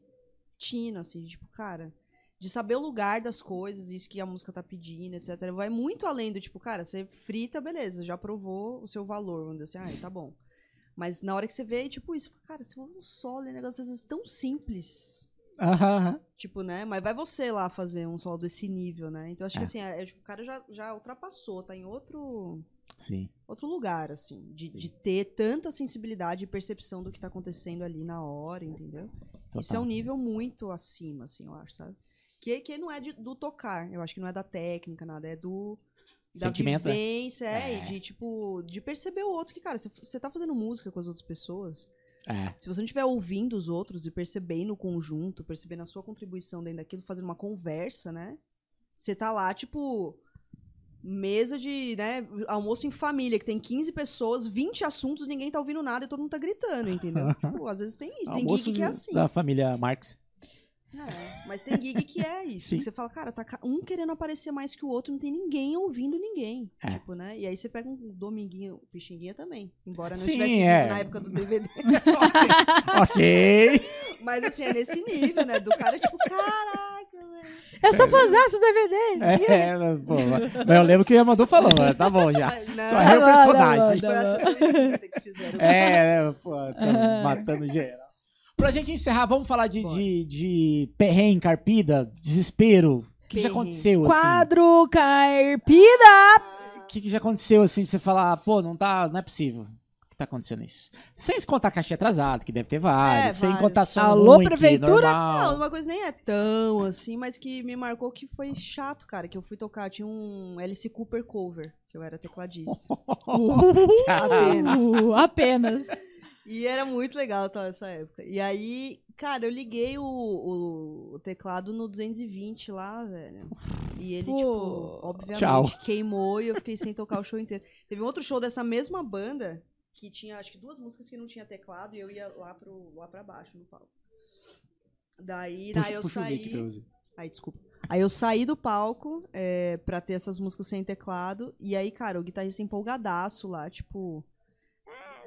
tino, assim, tipo, cara, de saber o lugar das coisas, isso que a música tá pedindo, etc. Vai muito além do tipo, cara, você frita, beleza, já provou o seu valor, vamos dizer assim, ah, tá bom. Mas na hora que você vê, tipo, isso, cara, você ouve um solo, é um negócio às vezes tão simples. Aham. Tipo, né? Mas vai você lá fazer um solo desse nível, né? Então acho É. que assim, é, é, tipo, o cara já, já ultrapassou, tá em outro, Sim. outro lugar, assim, de, de ter tanta sensibilidade e percepção do que tá acontecendo ali na hora, entendeu? Isso é Total. um nível muito acima, assim, eu acho, sabe? Que, que não é de- do tocar, eu acho que não é da técnica, nada, é do. Da Sentimento, né? vivência, é, É. e de, tipo, de perceber o outro, que, cara, você- você tá fazendo música com as outras pessoas, É. se você não estiver ouvindo os outros e percebendo o conjunto, percebendo a sua contribuição dentro daquilo, fazendo uma conversa, né? Você tá lá, tipo, mesa de, né, almoço em família, que tem 15 pessoas, 20 assuntos, ninguém tá ouvindo nada e todo mundo tá gritando, entendeu? <laughs> tipo, às vezes tem isso, tem Almoço gig que é assim. Da família Marx. É, mas tem gig que é isso. Que você fala, cara, tá um querendo aparecer mais que o outro, não tem ninguém ouvindo ninguém. É. Tipo, né? E aí você pega um dominguinho, pixinguinha também. Embora não Sim, estivesse é. na época do DVD. <laughs> ok. Mas assim, é nesse nível, né? Do cara, tipo, caraca, velho. Eu sou fãzaço do DVD. É, mas, pô, mas eu lembro que o Yamandu falou, mas tá bom já. Não, Só é o Tá bom, personagem. foi a que fizeram. É, né, pô, tá Ah. <laughs> matando geral. Pra gente encerrar, vamos falar de, Bora. de, de perrengue, carpida, desespero. O que já aconteceu, assim? Quadro carpida. O que, que já aconteceu, assim, você falar, pô, não tá, não é possível. O que tá acontecendo isso? Sem se contar caixa atrasado, que deve ter vários. É, sem vários. contar som Alô, ruim, que prefeitura? Não, uma coisa nem é tão assim, mas que me marcou que foi chato, cara. Que eu fui tocar, tinha um Alice Cooper cover, que eu era tecladista. <laughs> Apenas. Uh, apenas. E era muito legal tá, essa época. E aí, cara, eu liguei o, o- o teclado no 220 lá, velho. E ele, Pô. tipo, obviamente, Tchau. queimou e eu fiquei sem tocar o show inteiro. Teve um outro show dessa mesma banda que tinha, acho que duas músicas que não tinha teclado e eu ia lá, pro, lá pra baixo no palco. Daí, Puxa, aí eu saí. Aí, desculpa. Aí eu saí do palco é, pra ter essas músicas sem teclado. E aí, cara, o guitarrista empolgadaço lá, tipo.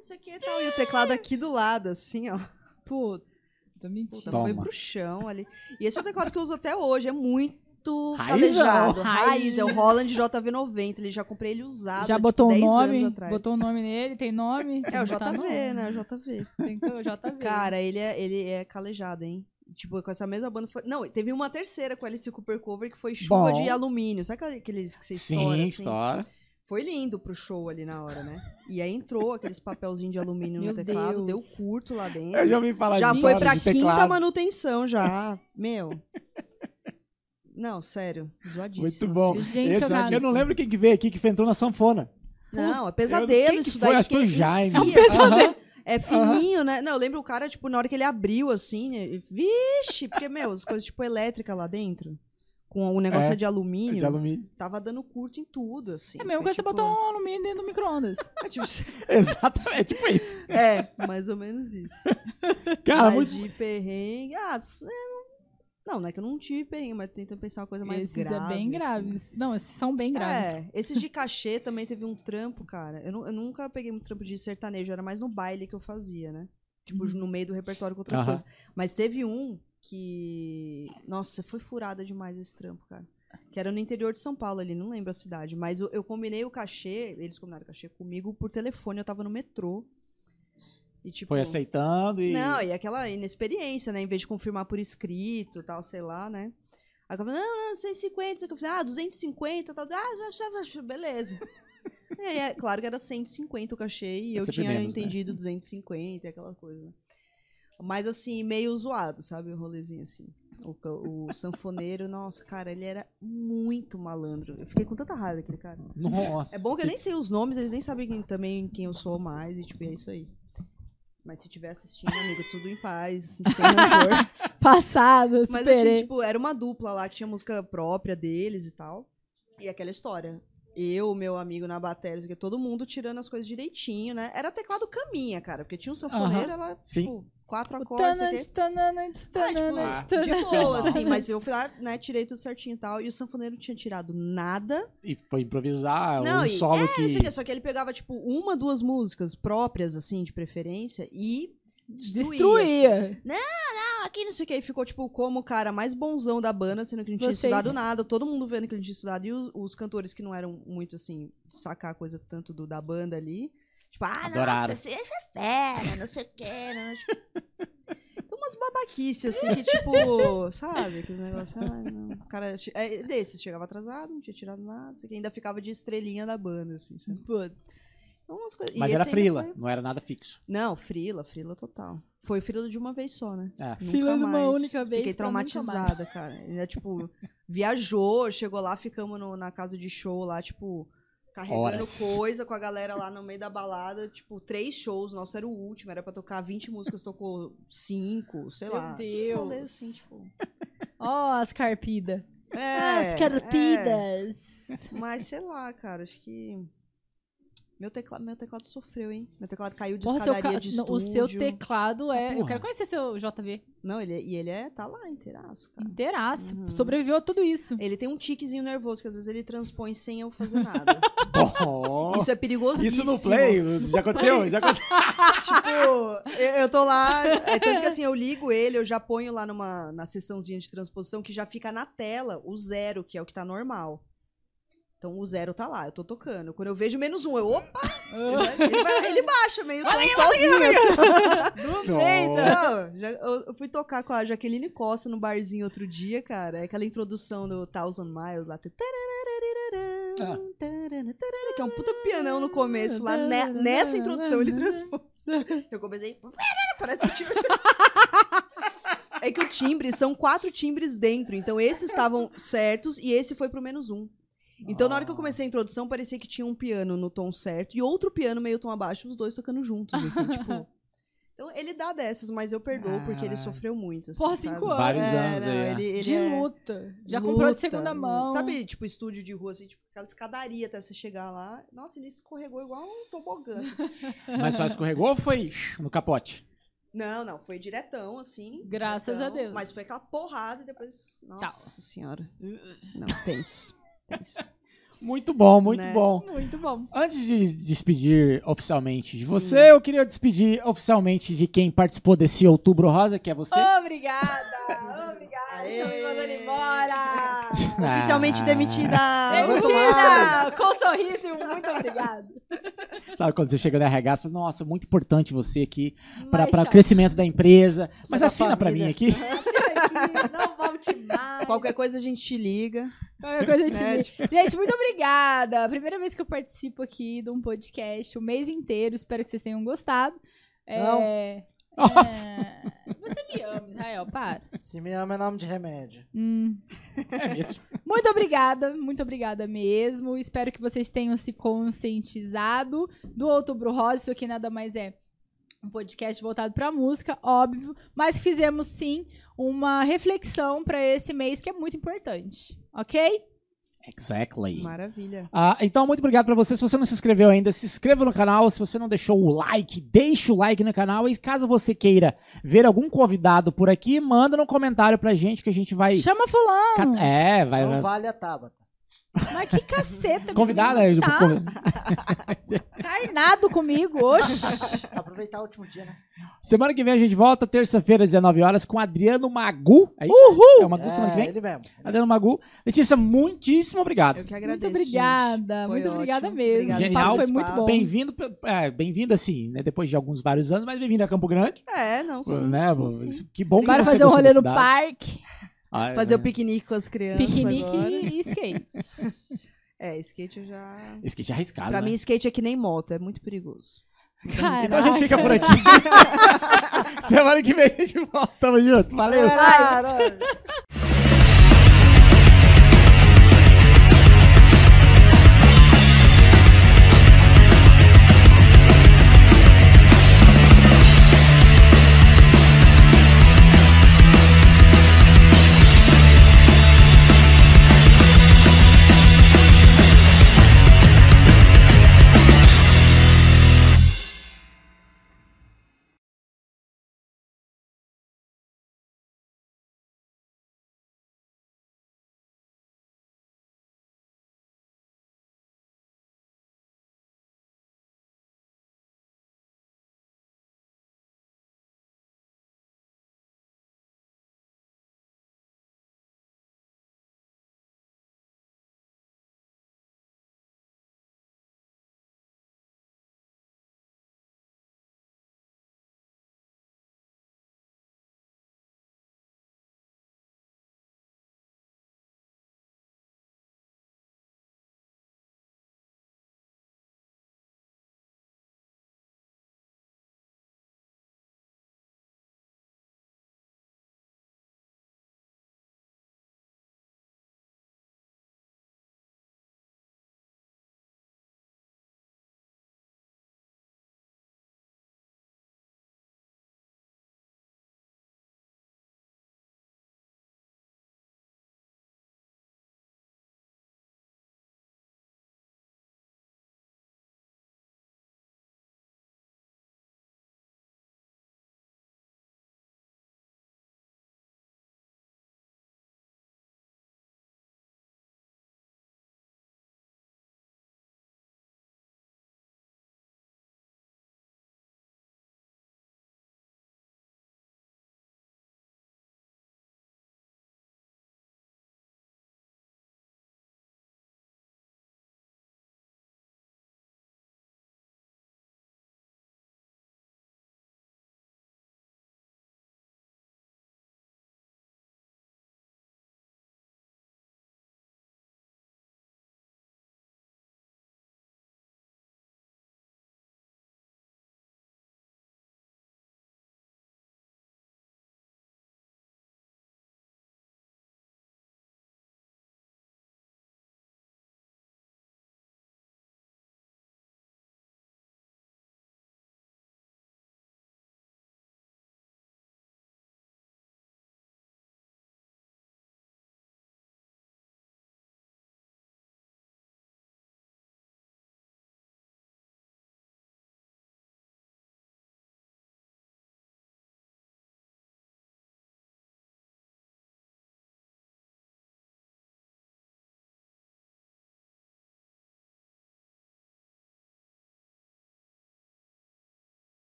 Isso aqui e tal. E o teclado aqui do lado, assim, ó. Puta, Puta, mentira. Toma. foi pro chão ali. E esse é o teclado que eu uso até hoje. É muito Raizão, calejado. raiz. Raiz. É o Holland JV90. Ele já comprei ele usado. Já tipo, botou o 10 nome? anos atrás. Botou o nome nele? Tem nome? Tem É o JV, nome. né? O JV. Tem que ter o JV. Cara, ele é, ele é calejado, hein? Tipo, com essa mesma banda. Foi... Não, teve uma terceira com a Alice Cooper Cover que foi chuva Bom. de alumínio. Sabe aquele- aqueles que você estoura, Sim, assim? história. Foi lindo pro show ali na hora, né? E aí entrou aqueles papelzinhos de alumínio Meu no teclado, Deus. deu curto lá dentro. Eu já ouvi falar Já foi pra quinta teclado. manutenção já. Meu. Não, sério. Zoadíssimo. Muito bom. Gente, Esse- eu não lembro quem que veio aqui que entrou na sanfona. Não, é Eu- pesadelo quem que isso foi? daí. Acho que foi o porque Jaime. É um pesadelo. sabe? É fininho, né? Não, eu lembro o cara, tipo, na hora que ele abriu, assim, né? Vixe! Porque, meu, as coisas, tipo, elétrica lá dentro. Com o negócio É, de alumínio. De alumínio. Tava dando curto em tudo, assim. É mesmo que você tipo, botou um alumínio dentro do micro-ondas. <laughs> é, tipo, <laughs> <laughs> Exatamente, é tipo isso. é, mais ou menos isso. Cara, mas muito... de perrengue. Ah, é, não, não é que eu não tive perrengue, mas tentando pensar uma coisa mais esses grave. é bem assim. graves. Não, esses são bem graves. É, esses de cachê também teve um trampo, cara. Eu, eu nunca peguei muito trampo de sertanejo, era mais no baile que eu fazia, né? Tipo, Uhum. no meio do repertório com outras coisas. Mas teve um que. Nossa, foi furada demais esse trampo, cara. Que era no interior de São Paulo ali, não lembro a cidade. Mas eu, eu combinei o cachê, eles combinaram o cachê comigo por telefone, eu tava no metrô. E, tipo, Foi aceitando e... não, e aquela inexperiência, né? Em vez de confirmar por escrito tal, sei lá, né? Aí eu falei, não, não, 150, eu falei, ah, 250, tal, ah, beleza. <laughs> E aí, é claro que era 150 o cachê e É eu tinha menos, né? entendido 250 e aquela coisa. Mas assim, meio zoado, sabe? O rolezinho assim. O, o sanfoneiro, nossa, cara, ele era muito malandro. Eu fiquei com tanta raiva daquele cara. Nossa. É bom que eu nem sei os nomes, eles nem sabem quem- também quem eu sou mais, e tipo, é isso aí. Mas se estiver assistindo, amigo, tudo em paz, sem <laughs> rancor. Passado, Mas assim, tipo, era uma dupla lá que tinha música própria deles e tal. E aquela história. Eu, meu amigo na bateria, que todo mundo tirando as coisas direitinho, né? Era teclado caminha, cara, porque tinha um sanfoneiro, ela, Sim. Tipo, quatro acordes, sei o quê. Tanantes, tanantes, Ah, tanantes, De boa, assim, mas <laughs> eu fui lá, né, tirei tudo certinho e tal. E o sanfoneiro não tinha tirado nada. E foi improvisar Não, um e- solo É, que. não sei só que ele pegava, tipo, uma, duas músicas próprias, assim, de preferência, e destruía. assim. Destruía. Ah, aqui não sei o que. Aí ficou, tipo, como o cara mais bonzão da banda, sendo que não tinha Vocês- estudado nada. Todo mundo vendo que ele não tinha estudado. E os, os cantores que não eram muito, assim, de sacar coisa tanto do, da banda ali. Tipo, ah, Adoraram. nossa, esse esse é fera, não sei o que. <laughs> Né? Então, umas babaquices, assim, que, <laughs> tipo, sabe? Aqueles negócios, ai, não. O cara, che- é, desses, chegava atrasado, não tinha tirado nada, não sei o que, ainda ficava de estrelinha da banda, assim, sabe? Putz. Então, umas coisas- e Mas era frila, foi- não era nada fixo. Não, frila, frila total. Foi frila de uma vez só, né? É. Nunca Frila de uma mais. única vez Fiquei mais. traumatizada, cara. Ainda, tipo, viajou, chegou lá, ficamos no- na casa de show lá, tipo, carregando Horas. coisa com a galera lá no meio da balada. Tipo, três shows. Nosso era o último, era pra tocar 20 músicas, tocou cinco, sei Meu lá. Uns Deus. assim, tipo. Ó, as carpidas. É, as carpidas. é. Mas sei lá, cara, acho que. Meu teclado, meu teclado sofreu, hein? Meu teclado caiu de Porra, seu escadaria ca- de estúdio. O seu teclado é. Ah, eu porra. quero conhecer seu JV. Não, ele, é- e ele é, tá lá inteiraço, cara. Inteiraço. Uhum. Sobreviveu a tudo isso. Ele tem um tiquezinho nervoso, que às vezes ele transpõe sem eu fazer nada. <laughs> Oh, Isso é perigosíssimo. isso no play, já aconteceu? Já aconteceu. <laughs> Tipo, eu, eu tô lá. É tanto que assim, eu ligo ele, eu já ponho lá numa na sessãozinha de transposição que já fica na tela o zero, que é o que tá normal. Então o zero tá lá, eu tô tocando. Quando eu vejo menos um, eu, opa! Ele, vai- ele <laughs> baixa meio tom sozinho. assim. Não, já- eu, eu fui tocar com a Jaqueline Costa no barzinho outro dia, cara. É aquela introdução do Thousand Miles lá. Ah. Que é um puta pianão no começo. Lá ne- nessa introdução ele transpôs. Eu comecei. <laughs> Parece que o timbre. <laughs> É que o timbre são quatro timbres dentro. Então esses estavam certos e esse foi pro menos um. Então na hora que eu comecei a introdução, parecia que tinha um piano no tom certo e outro piano meio tom abaixo, os dois tocando juntos, assim, <laughs> tipo. Então ele dá dessas, mas eu perdoo porque ele Caralho. sofreu muito. Assim, Porra, sabe? cinco anos. Vários É, anos não, aí. ele, ele de é luta. Já comprou de luta, segunda luta. mão. Sabe, tipo, estúdio de rua, assim, tipo, aquela escadaria até você chegar lá. Nossa, ele escorregou igual um tobogã. <laughs> Mas só escorregou ou foi no capote? Não, não, foi diretão, assim. Graças diretão, a Deus. Mas foi aquela porrada e depois. Nossa Tal. senhora. Não, tenso. Tenso. Muito bom, muito Né? bom. Muito bom. Antes de despedir oficialmente de você, eu queria despedir oficialmente de quem participou desse Outubro Rosa, que é você. Obrigada! Obrigada! Estão me mandando embora! <laughs> Oficialmente Ah. demitida! Demitida! Com sorriso muito obrigado. Sabe quando você chega no RH, você fala, nossa, muito importante você aqui para o crescimento da empresa. Você Mas da assina pra mim aqui. Assina aqui, não Qualquer coisa a gente te liga. Qualquer coisa eu te né? ligo. <laughs> Gente, muito obrigada. Primeira vez que eu participo aqui de um podcast o mês inteiro. Espero que vocês tenham gostado. Não. É... é, <laughs> Você me ama, Israel, para. Se me ama é nome de remédio. Hum. É mesmo. <laughs> Muito obrigada, muito obrigada mesmo. Espero que vocês tenham se conscientizado do Outubro Rosa. Isso aqui nada mais é um podcast voltado para música, óbvio, mas fizemos sim uma reflexão para esse mês que é muito importante, ok? Exactly. Maravilha. Ah, então, muito obrigado pra você. Se você não se inscreveu ainda, se inscreva no canal. Se você não deixou o like, deixa o like no canal. E caso você queira ver algum convidado por aqui, manda no comentário pra gente que a gente vai. Chama fulano. Cat- É, vai. Não vai- vale a Tabata. Mas que caceta. Convidada? <laughs> você tipo, Tá convi- carnado comigo, oxe. <laughs> Aproveitar o último dia, né? Semana que vem a gente volta, terça-feira, às 19 horas, com Adriano Magu. É isso? Uhul. É o Magu semana que É, vem? ele mesmo. Adriano Magu. Letícia, muitíssimo obrigado. Eu que Muito agradeço. obrigada, gente. Foi muito obrigada ótimo. mesmo. Obrigada Genial. O papo pelo foi muito bom. Bem-vindo, é, bem-vindo assim, né? Depois de alguns vários anos, mas bem-vindo a Campo Grande. É, não, sim. né? sim, sim. Que bom que Bora você fazer um rolê no parque, Ah, Fazer é. o piquenique com as crianças piquenique agora. e skate. <laughs> É, skate eu já. Skate é arriscado, pra né? mim, skate é que nem moto, é muito perigoso. Então a gente fica por aqui. <laughs> Semana que vem a gente volta. Tamo junto. Valeu. Caralho.